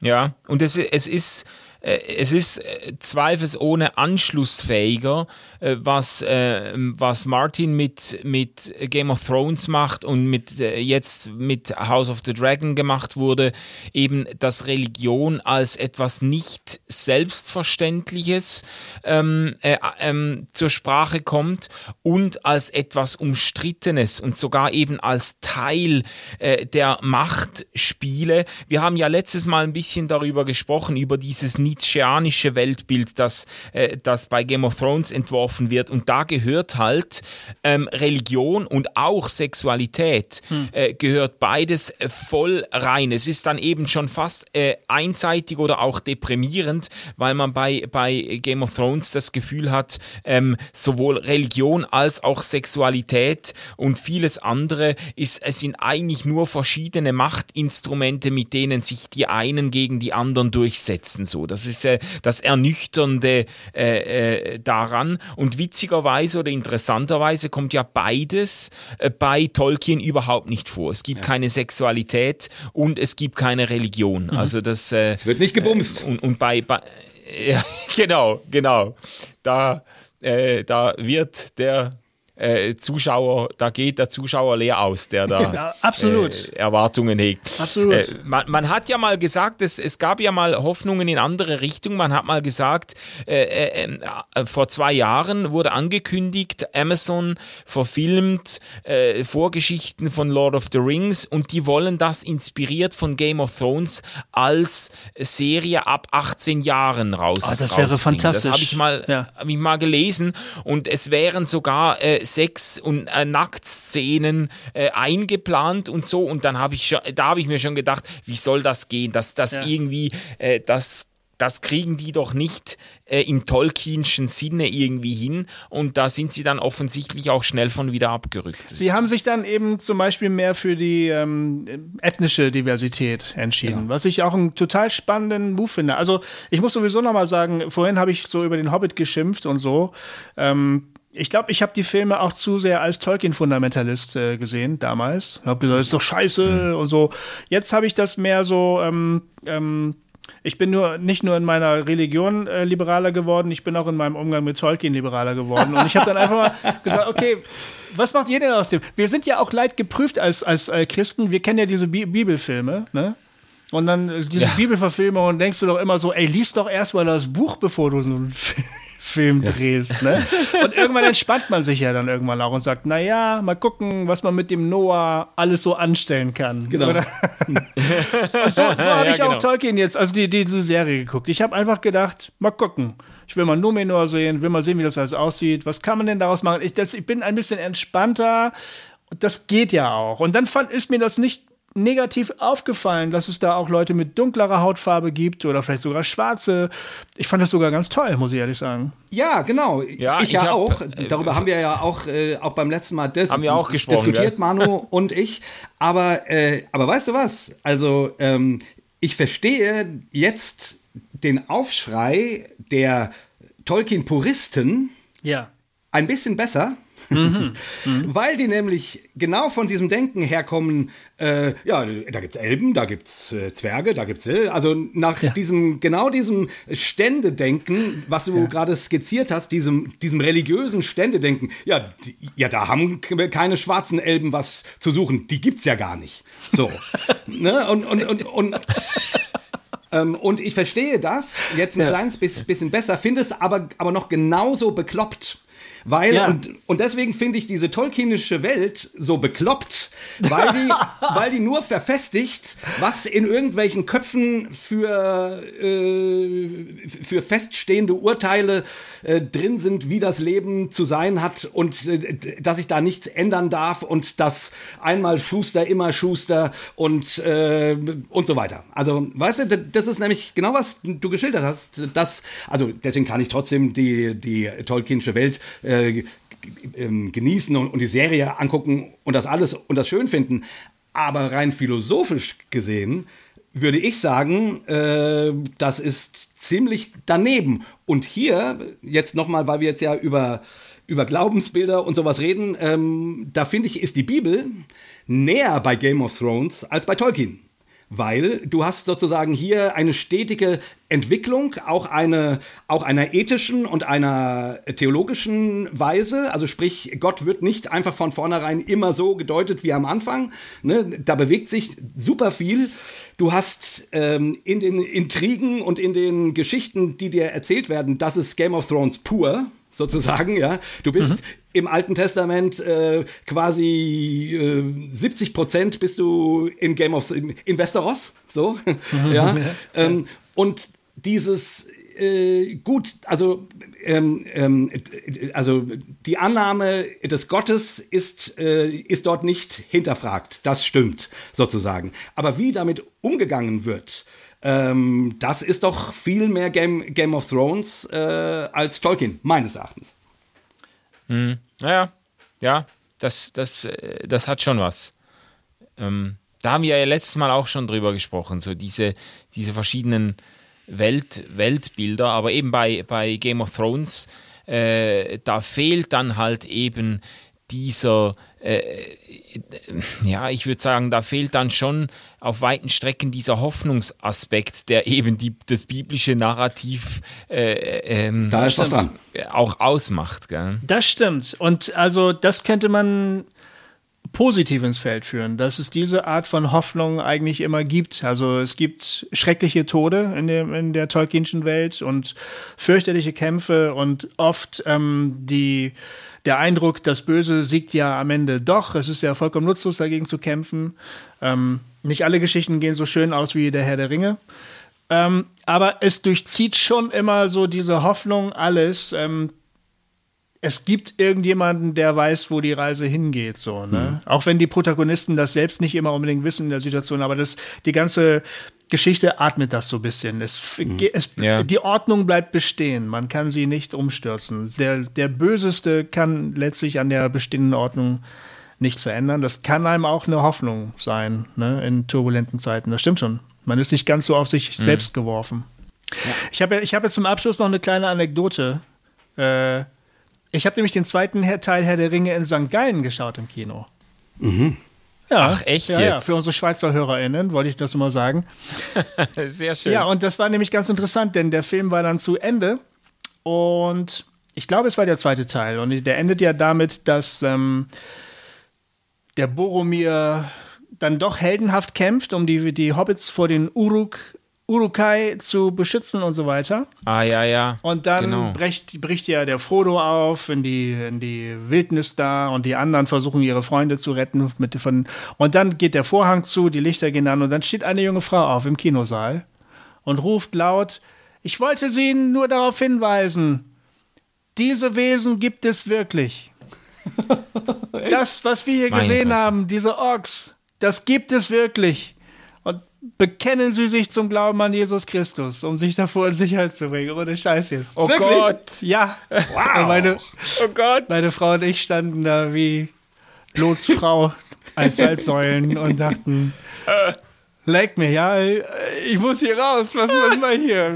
Ja, und es, es ist es ist äh, zweifelsohne anschlussfähiger, äh, was, was Martin mit, mit Game of Thrones macht und mit, jetzt mit House of the Dragon gemacht wurde, eben dass Religion als etwas nicht Selbstverständliches ähm, äh, ähm, zur Sprache kommt und als etwas Umstrittenes und sogar eben als Teil äh, der Machtspiele. Wir haben ja letztes Mal ein bisschen darüber gesprochen, über dieses Nietzscheanische Weltbild, das, äh, das bei Game of Thrones entworfen wird. Und da gehört halt ähm, Religion und auch Sexualität, hm. äh, gehört beides äh, voll rein. Es ist dann eben schon fast äh, einseitig oder auch deprimierend, weil man bei, bei Game of Thrones das Gefühl hat, ähm, sowohl Religion als auch Sexualität und vieles andere ist, es sind eigentlich nur verschiedene Machtinstrumente, mit denen sich die einen gegen die anderen durchsetzen. So, das Das ist äh, das Ernüchternde äh, äh, daran. Und witzigerweise oder interessanterweise kommt ja beides äh, bei Tolkien überhaupt nicht vor. Es gibt ja. keine Sexualität und es gibt keine Religion. Mhm. Also das. Äh, es wird nicht gebumst. Äh, und, und bei, bei ja, genau, genau. Da, äh, da wird der äh, Zuschauer, da geht der Zuschauer leer aus, der da ja, absolut. Äh, Erwartungen hegt. Absolut. Äh, man, man, hat ja mal gesagt, es, es gab ja mal Hoffnungen in andere Richtungen. Man hat mal gesagt, äh, äh, äh, vor zwei Jahren wurde angekündigt, Amazon verfilmt Vorgeschichten von Lord of the Rings und die wollen das inspiriert von Game of Thrones als Serie ab 18 Jahren raus. Oh, das wäre fantastisch. Das habe ich mal, ja. hab ich mal gelesen und es wären sogar äh, Sex- und äh, Nacktszenen äh, eingeplant und so. Und dann habe ich schon, da habe ich mir schon gedacht, wie soll das gehen? Dass das ja. irgendwie, äh, das das kriegen die doch nicht äh, im Tolkienschen Sinne irgendwie hin und da sind sie dann offensichtlich auch schnell von wieder abgerückt. Sie haben sich dann eben zum Beispiel mehr für die ähm, ethnische Diversität entschieden, genau. was ich auch einen total spannenden Move finde. Also ich muss sowieso nochmal sagen, vorhin habe ich so über den Hobbit geschimpft und so. Ähm, ich glaube, ich habe die Filme auch zu sehr als Tolkien-Fundamentalist äh, gesehen damals. Ich habe gesagt, das ist doch scheiße mhm. und so. Jetzt habe ich das mehr so. Ähm, ähm, ich bin nur nicht nur in meiner Religion äh, liberaler geworden, ich bin auch in meinem Umgang mit Tolkien liberaler geworden. Und ich habe dann einfach mal gesagt, okay, was macht ihr denn aus dem? Wir sind ja auch leid geprüft als, als äh, Christen. Wir kennen ja diese Bi Bibelfilme, ne? Und dann äh, diese ja. Bibelverfilmung und denkst du doch immer so, ey, lies doch erstmal das Buch, bevor du so einen Film Film ja. drehst. Ne? Und irgendwann entspannt man sich ja dann irgendwann auch und sagt, naja, mal gucken, was man mit dem Noah alles so anstellen kann. Genau. So, so habe ja, ich genau. auch Tolkien jetzt, also die, die, diese Serie geguckt. Ich habe einfach gedacht, mal gucken. Ich will mal Numenor sehen, will mal sehen, wie das alles aussieht. Was kann man denn daraus machen? Ich, das, ich bin ein bisschen entspannter. Das geht ja auch. Und dann fand, ist mir das nicht negativ aufgefallen, dass es da auch Leute mit dunklerer Hautfarbe gibt oder vielleicht sogar schwarze. Ich fand das sogar ganz toll, muss ich ehrlich sagen. Ja, genau. Ja, ich, ich ja hab, auch. Äh, Darüber haben wir ja auch, äh, auch beim letzten Mal dis haben wir auch diskutiert, gell? Manu und ich. Aber, äh, aber weißt du was? Also, ähm, ich verstehe jetzt den Aufschrei der Tolkien-Puristen ja. ein bisschen besser Mhm. Mhm. Weil die nämlich genau von diesem Denken herkommen, äh, ja, da gibt's Elben, da gibt's äh, Zwerge, da gibt's, äh, also nach ja. diesem, genau diesem Ständedenken, was du ja. gerade skizziert hast, diesem, diesem religiösen Ständedenken, ja, die, ja, da haben keine schwarzen Elben was zu suchen, die gibt's ja gar nicht. So, ne, und, und, und, und ähm, und ich verstehe das jetzt ein ja. kleines bisschen besser, finde es aber, aber noch genauso bekloppt. Weil, ja. und, und deswegen finde ich diese tolkienische Welt so bekloppt, weil die, weil die nur verfestigt, was in irgendwelchen Köpfen für, äh, für feststehende Urteile äh, drin sind, wie das Leben zu sein hat und äh, dass ich da nichts ändern darf und dass einmal Schuster, immer Schuster und, äh, und so weiter. Also, weißt du, das ist nämlich genau was du geschildert hast. Das, also deswegen kann ich trotzdem die, die tolkienische Welt äh, ähm, genießen und, und die Serie angucken und das alles und das schön finden. Aber rein philosophisch gesehen würde ich sagen, äh, das ist ziemlich daneben. Und hier, jetzt nochmal, weil wir jetzt ja über, über Glaubensbilder und sowas reden, ähm, da finde ich, ist die Bibel näher bei Game of Thrones als bei Tolkien weil du hast sozusagen hier eine stetige Entwicklung, auch eine, auch einer ethischen und einer theologischen Weise. Also sprich, Gott wird nicht einfach von vornherein immer so gedeutet wie am Anfang. Ne? Da bewegt sich super viel. Du hast ähm, in den Intrigen und in den Geschichten, die dir erzählt werden, das ist Game of Thrones pur sozusagen, ja. Du bist mhm. im Alten Testament äh, quasi äh, 70 Prozent bist du in Game of in, in Westeros, so, mhm. ja. Ähm, und dieses äh, gut, also ähm, ähm, also die Annahme des Gottes ist, äh, ist dort nicht hinterfragt. Das stimmt sozusagen. Aber wie damit umgegangen wird, ähm, das ist doch viel mehr Game, Game of Thrones äh, als Tolkien, meines Erachtens. Mhm. Naja, ja, das, das, äh, das hat schon was. Ähm, da haben wir ja letztes Mal auch schon drüber gesprochen, so diese, diese verschiedenen Welt, Weltbilder, aber eben bei, bei Game of Thrones, äh, da fehlt dann halt eben dieser, äh, ja, ich würde sagen, da fehlt dann schon auf weiten Strecken dieser Hoffnungsaspekt, der eben die, das biblische Narrativ äh, ähm, da ist was dran. auch ausmacht. Gell? Das stimmt. Und also das könnte man positiv ins Feld führen, dass es diese Art von Hoffnung eigentlich immer gibt. Also es gibt schreckliche Tode in, dem, in der Tolkienschen Welt und fürchterliche Kämpfe und oft ähm, die, der Eindruck, das Böse siegt ja am Ende doch. Es ist ja vollkommen nutzlos, dagegen zu kämpfen. Ähm, nicht alle Geschichten gehen so schön aus wie der Herr der Ringe. Ähm, aber es durchzieht schon immer so diese Hoffnung alles, ähm, es gibt irgendjemanden, der weiß, wo die Reise hingeht, so, ne? Mhm. Auch wenn die Protagonisten das selbst nicht immer unbedingt wissen in der Situation, aber das, die ganze Geschichte atmet das so ein bisschen. Es, mhm. es, ja. Die Ordnung bleibt bestehen. Man kann sie nicht umstürzen. Der, der Böseste kann letztlich an der bestehenden Ordnung nichts verändern. Das kann einem auch eine Hoffnung sein, ne? In turbulenten Zeiten. Das stimmt schon. Man ist nicht ganz so auf sich mhm. selbst geworfen. Ja. Ich habe ich hab jetzt zum Abschluss noch eine kleine Anekdote. Äh, ich habe nämlich den zweiten Teil Herr der Ringe in St. Gallen geschaut im Kino. Mhm. Ja, Ach, echt ja, jetzt? Ja, für unsere Schweizer HörerInnen wollte ich das mal sagen. Sehr schön. Ja, und das war nämlich ganz interessant, denn der Film war dann zu Ende und ich glaube, es war der zweite Teil und der endet ja damit, dass ähm, der Boromir dann doch heldenhaft kämpft, um die, die Hobbits vor den Uruk Urukai zu beschützen und so weiter. Ah, ja, ja. Und dann genau. bricht, bricht ja der Frodo auf in die, in die Wildnis da und die anderen versuchen ihre Freunde zu retten. Mit, von, und dann geht der Vorhang zu, die Lichter gehen an und dann steht eine junge Frau auf im Kinosaal und ruft laut: Ich wollte Sie nur darauf hinweisen, diese Wesen gibt es wirklich. das, was wir hier gesehen haben, diese Orks, das gibt es wirklich bekennen sie sich zum Glauben an Jesus Christus, um sich davor in Sicherheit zu bringen. Ohne Scheiß jetzt. Oh Wirklich? Gott. Ja. Wow. Meine, oh Gott. Meine Frau und ich standen da wie Lots Frau als Salzsäulen und dachten, Leck mir, ja, ich muss hier raus. Was was mal hier?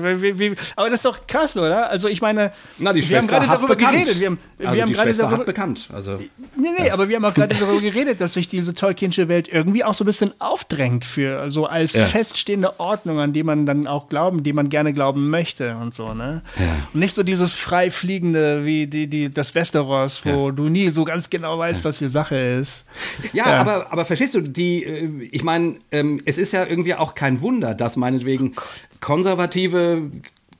Aber das ist doch krass, oder? Also ich meine, Na, die wir haben gerade darüber bekannt. geredet. Wir haben, also wir haben gerade darüber hat bekannt. Also nee, nee, aber wir haben auch gerade darüber geredet, dass sich diese Tolkienische Welt irgendwie auch so ein bisschen aufdrängt für so also als ja. feststehende Ordnung, an die man dann auch glauben, die man gerne glauben möchte und so, ne? Ja. Und nicht so dieses frei fliegende wie die, die das Westeros, wo ja. du nie so ganz genau weißt, was die Sache ist. Ja, aber aber verstehst du, die äh, ich meine, ähm, es ist ja irgendwie auch kein Wunder, dass meinetwegen oh konservative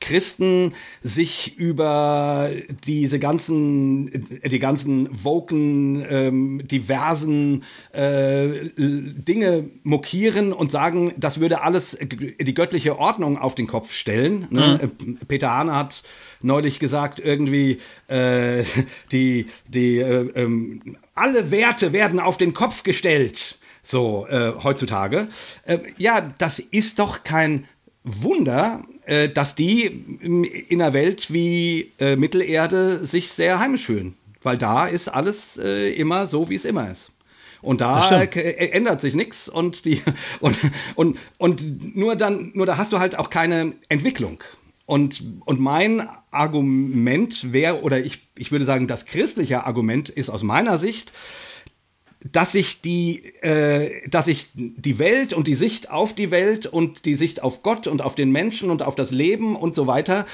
Christen sich über diese ganzen, die ganzen woken, ähm, diversen äh, Dinge mokieren und sagen, das würde alles die göttliche Ordnung auf den Kopf stellen. Ne? Mhm. Peter Hahn hat neulich gesagt, irgendwie äh, die, die äh, ähm, alle Werte werden auf den Kopf gestellt so äh, heutzutage. Äh, ja, das ist doch kein Wunder, äh, dass die in einer Welt wie äh, Mittelerde sich sehr heimisch fühlen. Weil da ist alles äh, immer so, wie es immer ist. Und da ändert sich nichts und die und, und, und nur dann, nur da hast du halt auch keine Entwicklung. Und, und mein Argument wäre, oder ich, ich würde sagen, das christliche Argument ist aus meiner Sicht, dass sich die, äh, dass sich die Welt und die Sicht auf die Welt und die Sicht auf Gott und auf den Menschen und auf das Leben und so weiter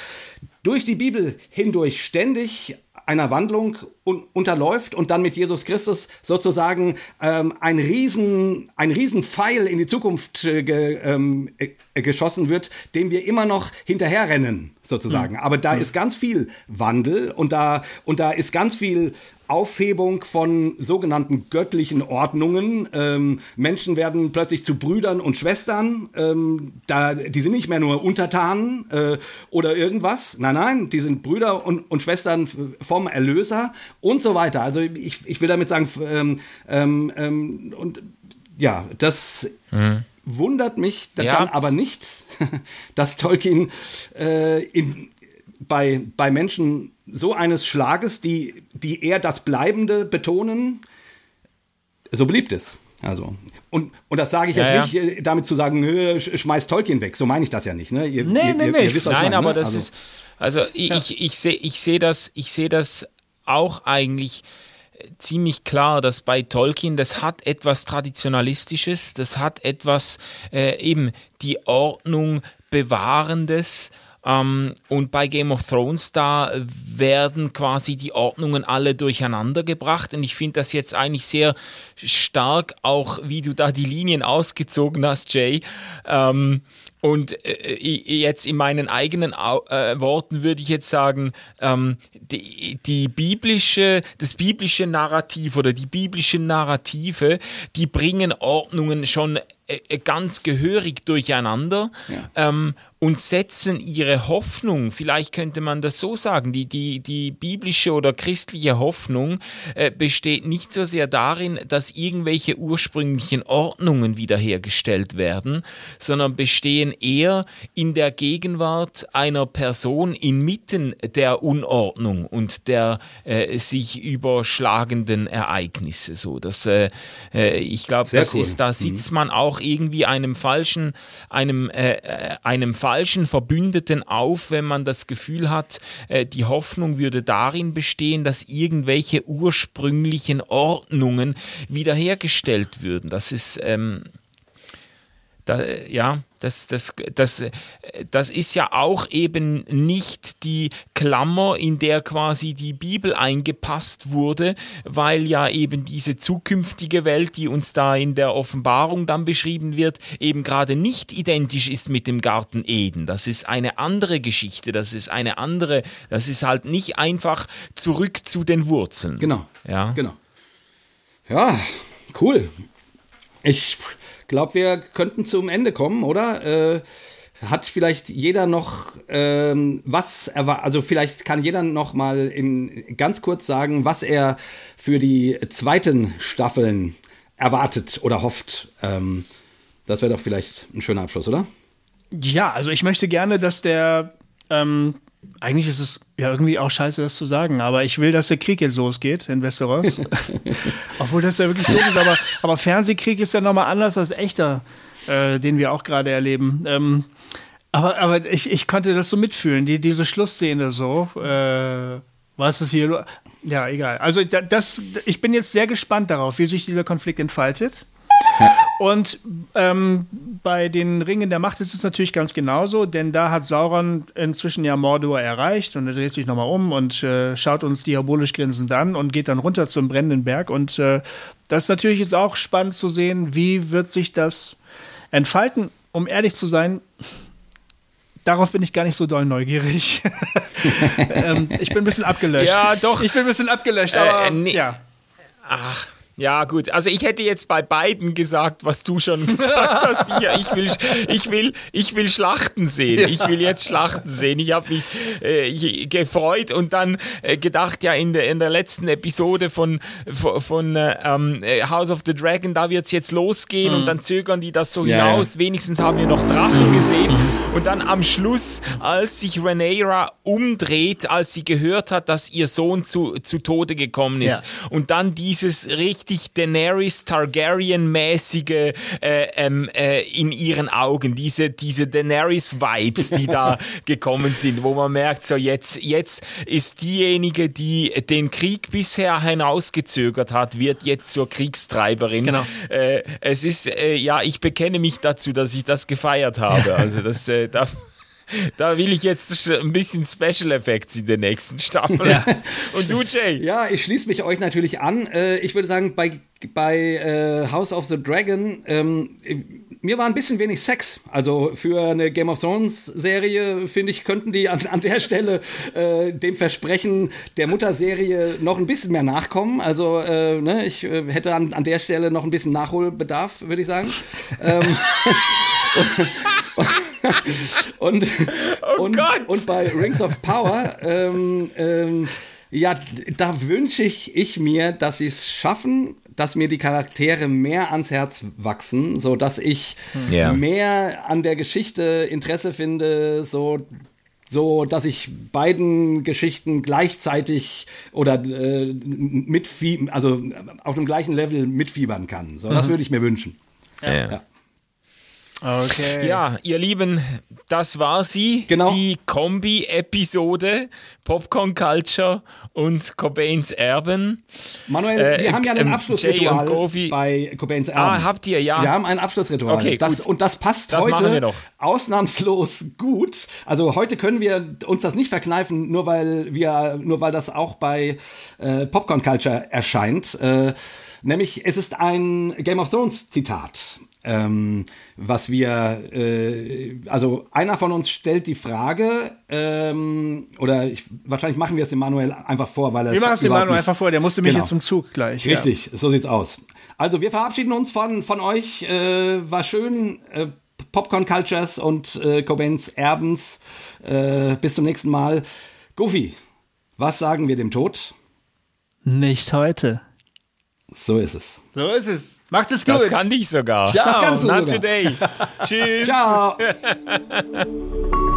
durch die Bibel hindurch ständig einer Wandlung un unterläuft und dann mit Jesus Christus sozusagen ähm, ein riesen ein riesen Pfeil in die Zukunft äh, ge, ähm, äh, geschossen wird, dem wir immer noch hinterherrennen sozusagen. Mhm. Aber da mhm. ist ganz viel Wandel und da und da ist ganz viel Aufhebung von sogenannten göttlichen Ordnungen. Ähm, Menschen werden plötzlich zu Brüdern und Schwestern. Ähm, da, die sind nicht mehr nur Untertanen äh, oder irgendwas. Nein, nein, die sind Brüder und, und Schwestern vom Erlöser und so weiter. Also ich, ich will damit sagen, ähm, ähm, ähm und ja, das mhm. wundert mich ja. dann aber nicht, dass Tolkien äh, in, bei, bei Menschen so eines Schlages, die, die eher das Bleibende betonen, so beliebt ist. Also, und, und das sage ich jetzt Ja, nicht äh, damit zu sagen, sch- schmeiß Tolkien weg. So meine ich das ja nicht. Ne? Ihr, Nee, ihr, nee, ihr, nee, ihr wisst, was ich Nein, meine, aber ne? das also, ist, also ich, ich, ich sehe ich seh das, ich sehe das auch eigentlich äh, ziemlich klar, dass bei Tolkien, das hat etwas Traditionalistisches, das hat etwas äh, eben die Ordnung bewahrendes. Ähm, und bei Game of Thrones, da werden quasi die Ordnungen alle durcheinander gebracht. Und ich finde das jetzt eigentlich sehr stark, auch wie du da die Linien ausgezogen hast, Jay. Ähm, und äh, i- jetzt in meinen eigenen äh, Worten würde ich jetzt sagen, ähm, die, die biblische, das biblische Narrativ oder die biblischen Narrative, die bringen Ordnungen schon äh, äh, ganz gehörig durcheinander ähm, und setzen ihre Hoffnung, vielleicht könnte man das so sagen, die, die, die biblische oder christliche Hoffnung äh, besteht nicht so sehr darin, dass irgendwelche ursprünglichen Ordnungen wiederhergestellt werden, sondern bestehen eher in der Gegenwart einer Person inmitten der Unordnung und der äh, sich überschlagenden Ereignisse. So, dass, äh, äh, ich glaube, das cool. ist, da sitzt man auch irgendwie einem falschen, einem, äh, äh, einem falschen Verbündeten auf, wenn man das Gefühl hat, äh, die Hoffnung würde darin bestehen, dass irgendwelche ursprünglichen Ordnungen wiederhergestellt würden. Das ist ähm, da, ja, das, das, das, das ist ja auch eben nicht die Klammer, in der quasi die Bibel eingepasst wurde, weil ja eben diese zukünftige Welt, die uns da in der Offenbarung dann beschrieben wird, eben gerade nicht identisch ist mit dem Garten Eden. Das ist eine andere Geschichte, das ist eine andere, das ist halt nicht einfach zurück zu den Wurzeln. Genau. Ja. Genau. Ja, cool. Ich glaube, wir könnten zum Ende kommen, oder? Äh, hat vielleicht jeder noch ähm, was erwa- also vielleicht kann jeder noch mal in ganz kurz sagen, was er für die zweiten Staffeln erwartet oder hofft. Ähm, das wäre doch vielleicht ein schöner Abschluss, oder? Ja, also ich möchte gerne, dass der, ähm, eigentlich ist es ja irgendwie auch scheiße, das zu sagen, aber ich will, dass der Krieg jetzt losgeht in Westeros. Obwohl das ja wirklich doof ist, aber, aber Fernsehkrieg ist ja nochmal anders als echter, äh, den wir auch gerade erleben. Ähm, aber, aber ich, ich konnte das so mitfühlen, die, diese Schlussszene so. Äh, was ist hier? Ja, egal. Also da- das, ich bin jetzt sehr gespannt darauf, wie sich dieser Konflikt entfaltet. Und ähm, bei den Ringen der Macht ist es natürlich ganz genauso, denn da hat Sauron inzwischen ja Mordor erreicht und er dreht sich nochmal um und äh, schaut uns diabolisch grinsend an und geht dann runter zum brennenden Berg. Und äh, das ist natürlich jetzt auch spannend zu sehen, wie wird sich das entfalten. Um ehrlich zu sein, darauf bin ich gar nicht so doll neugierig. ähm, ich bin ein bisschen abgelöscht. Ja, doch. Ich bin ein bisschen abgelöscht, Äh, aber äh, nee. ja. Ach, ja, gut. Also ich hätte jetzt bei beiden gesagt, was du schon gesagt hast. Ich, ich, will, ich, will, ich will Schlachten sehen. Ich will jetzt Schlachten sehen. Ich habe mich äh, gefreut und dann äh, gedacht, ja, in der, in der letzten Episode von, von, von äh, ähm, äh, House of the Dragon, da wird es jetzt losgehen und dann zögern die das so ja. hinaus. Wenigstens haben wir noch Drachen gesehen. Und dann am Schluss, als sich Rhaenyra umdreht, als sie gehört hat, dass ihr Sohn zu, zu Tode gekommen ist. Ja. Und dann dieses richtig Daenerys Targaryen-mäßige äh, ähm, äh, in ihren Augen, diese, diese Daenerys-Vibes, die da gekommen sind, wo man merkt, so jetzt, jetzt ist diejenige, die den Krieg bisher hinausgezögert hat, wird jetzt zur Kriegstreiberin. Genau. Äh, es ist, äh, ja, ich bekenne mich dazu, dass ich das gefeiert habe. Also das, äh, da, da will ich jetzt ein bisschen Special Effects in der nächsten Staffel. Ja. Und du, Jay? Ja, ich schließe mich euch natürlich an. Äh, ich würde sagen, bei, bei äh, House of the Dragon, ähm, mir war ein bisschen wenig Sex. Also für eine Game of Thrones Serie, finde ich, könnten die an, an der Stelle äh, dem Versprechen der Mutterserie noch ein bisschen mehr nachkommen. Also äh, ne, ich äh, hätte an, an der Stelle noch ein bisschen Nachholbedarf, würde ich sagen. ähm, und, und, Gott! und bei Rings of Power, ähm, ähm, ja, da wünsche ich, ich mir, dass sie es schaffen, dass mir die Charaktere mehr ans Herz wachsen, so dass ich Ja. mehr an der Geschichte Interesse finde, so so dass ich beiden Geschichten gleichzeitig oder äh, mitfiebern, also auf dem gleichen Level mitfiebern kann. So, das würde ich mir wünschen. Ja. Ja. Okay. Ja, ihr Lieben, das war sie. Genau. Die Kombi-Episode Popcorn Culture und Cobains Erben. Manuel, Äh, wir haben ja ein ähm, Abschlussritual bei Cobains Erben. Ah, habt ihr, ja. Wir haben ein Abschlussritual. Okay, das, gut. und das passt Das machen wir heute doch. ausnahmslos gut. Also heute können wir uns das nicht verkneifen, nur weil wir, nur weil das auch bei äh, Popcorn Culture erscheint. Äh, nämlich, es ist ein Game of Thrones Zitat. Ähm, was wir, äh, also einer von uns stellt die Frage, ähm, oder ich, wahrscheinlich machen wir es dem Manuel einfach vor, weil er Wir machen es dem überhaupt Manu nicht- einfach vor, der musste mich Genau. jetzt zum Zug gleich. ja. Richtig, so sieht's aus. Also wir verabschieden uns von, von euch. Äh, war schön. Äh, Popcorn Cultures und äh, Cobains Erbens. Äh, bis zum nächsten Mal. Goofy, was sagen wir dem Tod? Nicht heute. So ist es. So ist es. Macht es Das gut. kann ich sogar. Ciao. Das kannst du Not sogar. today. Tschüss. Ciao.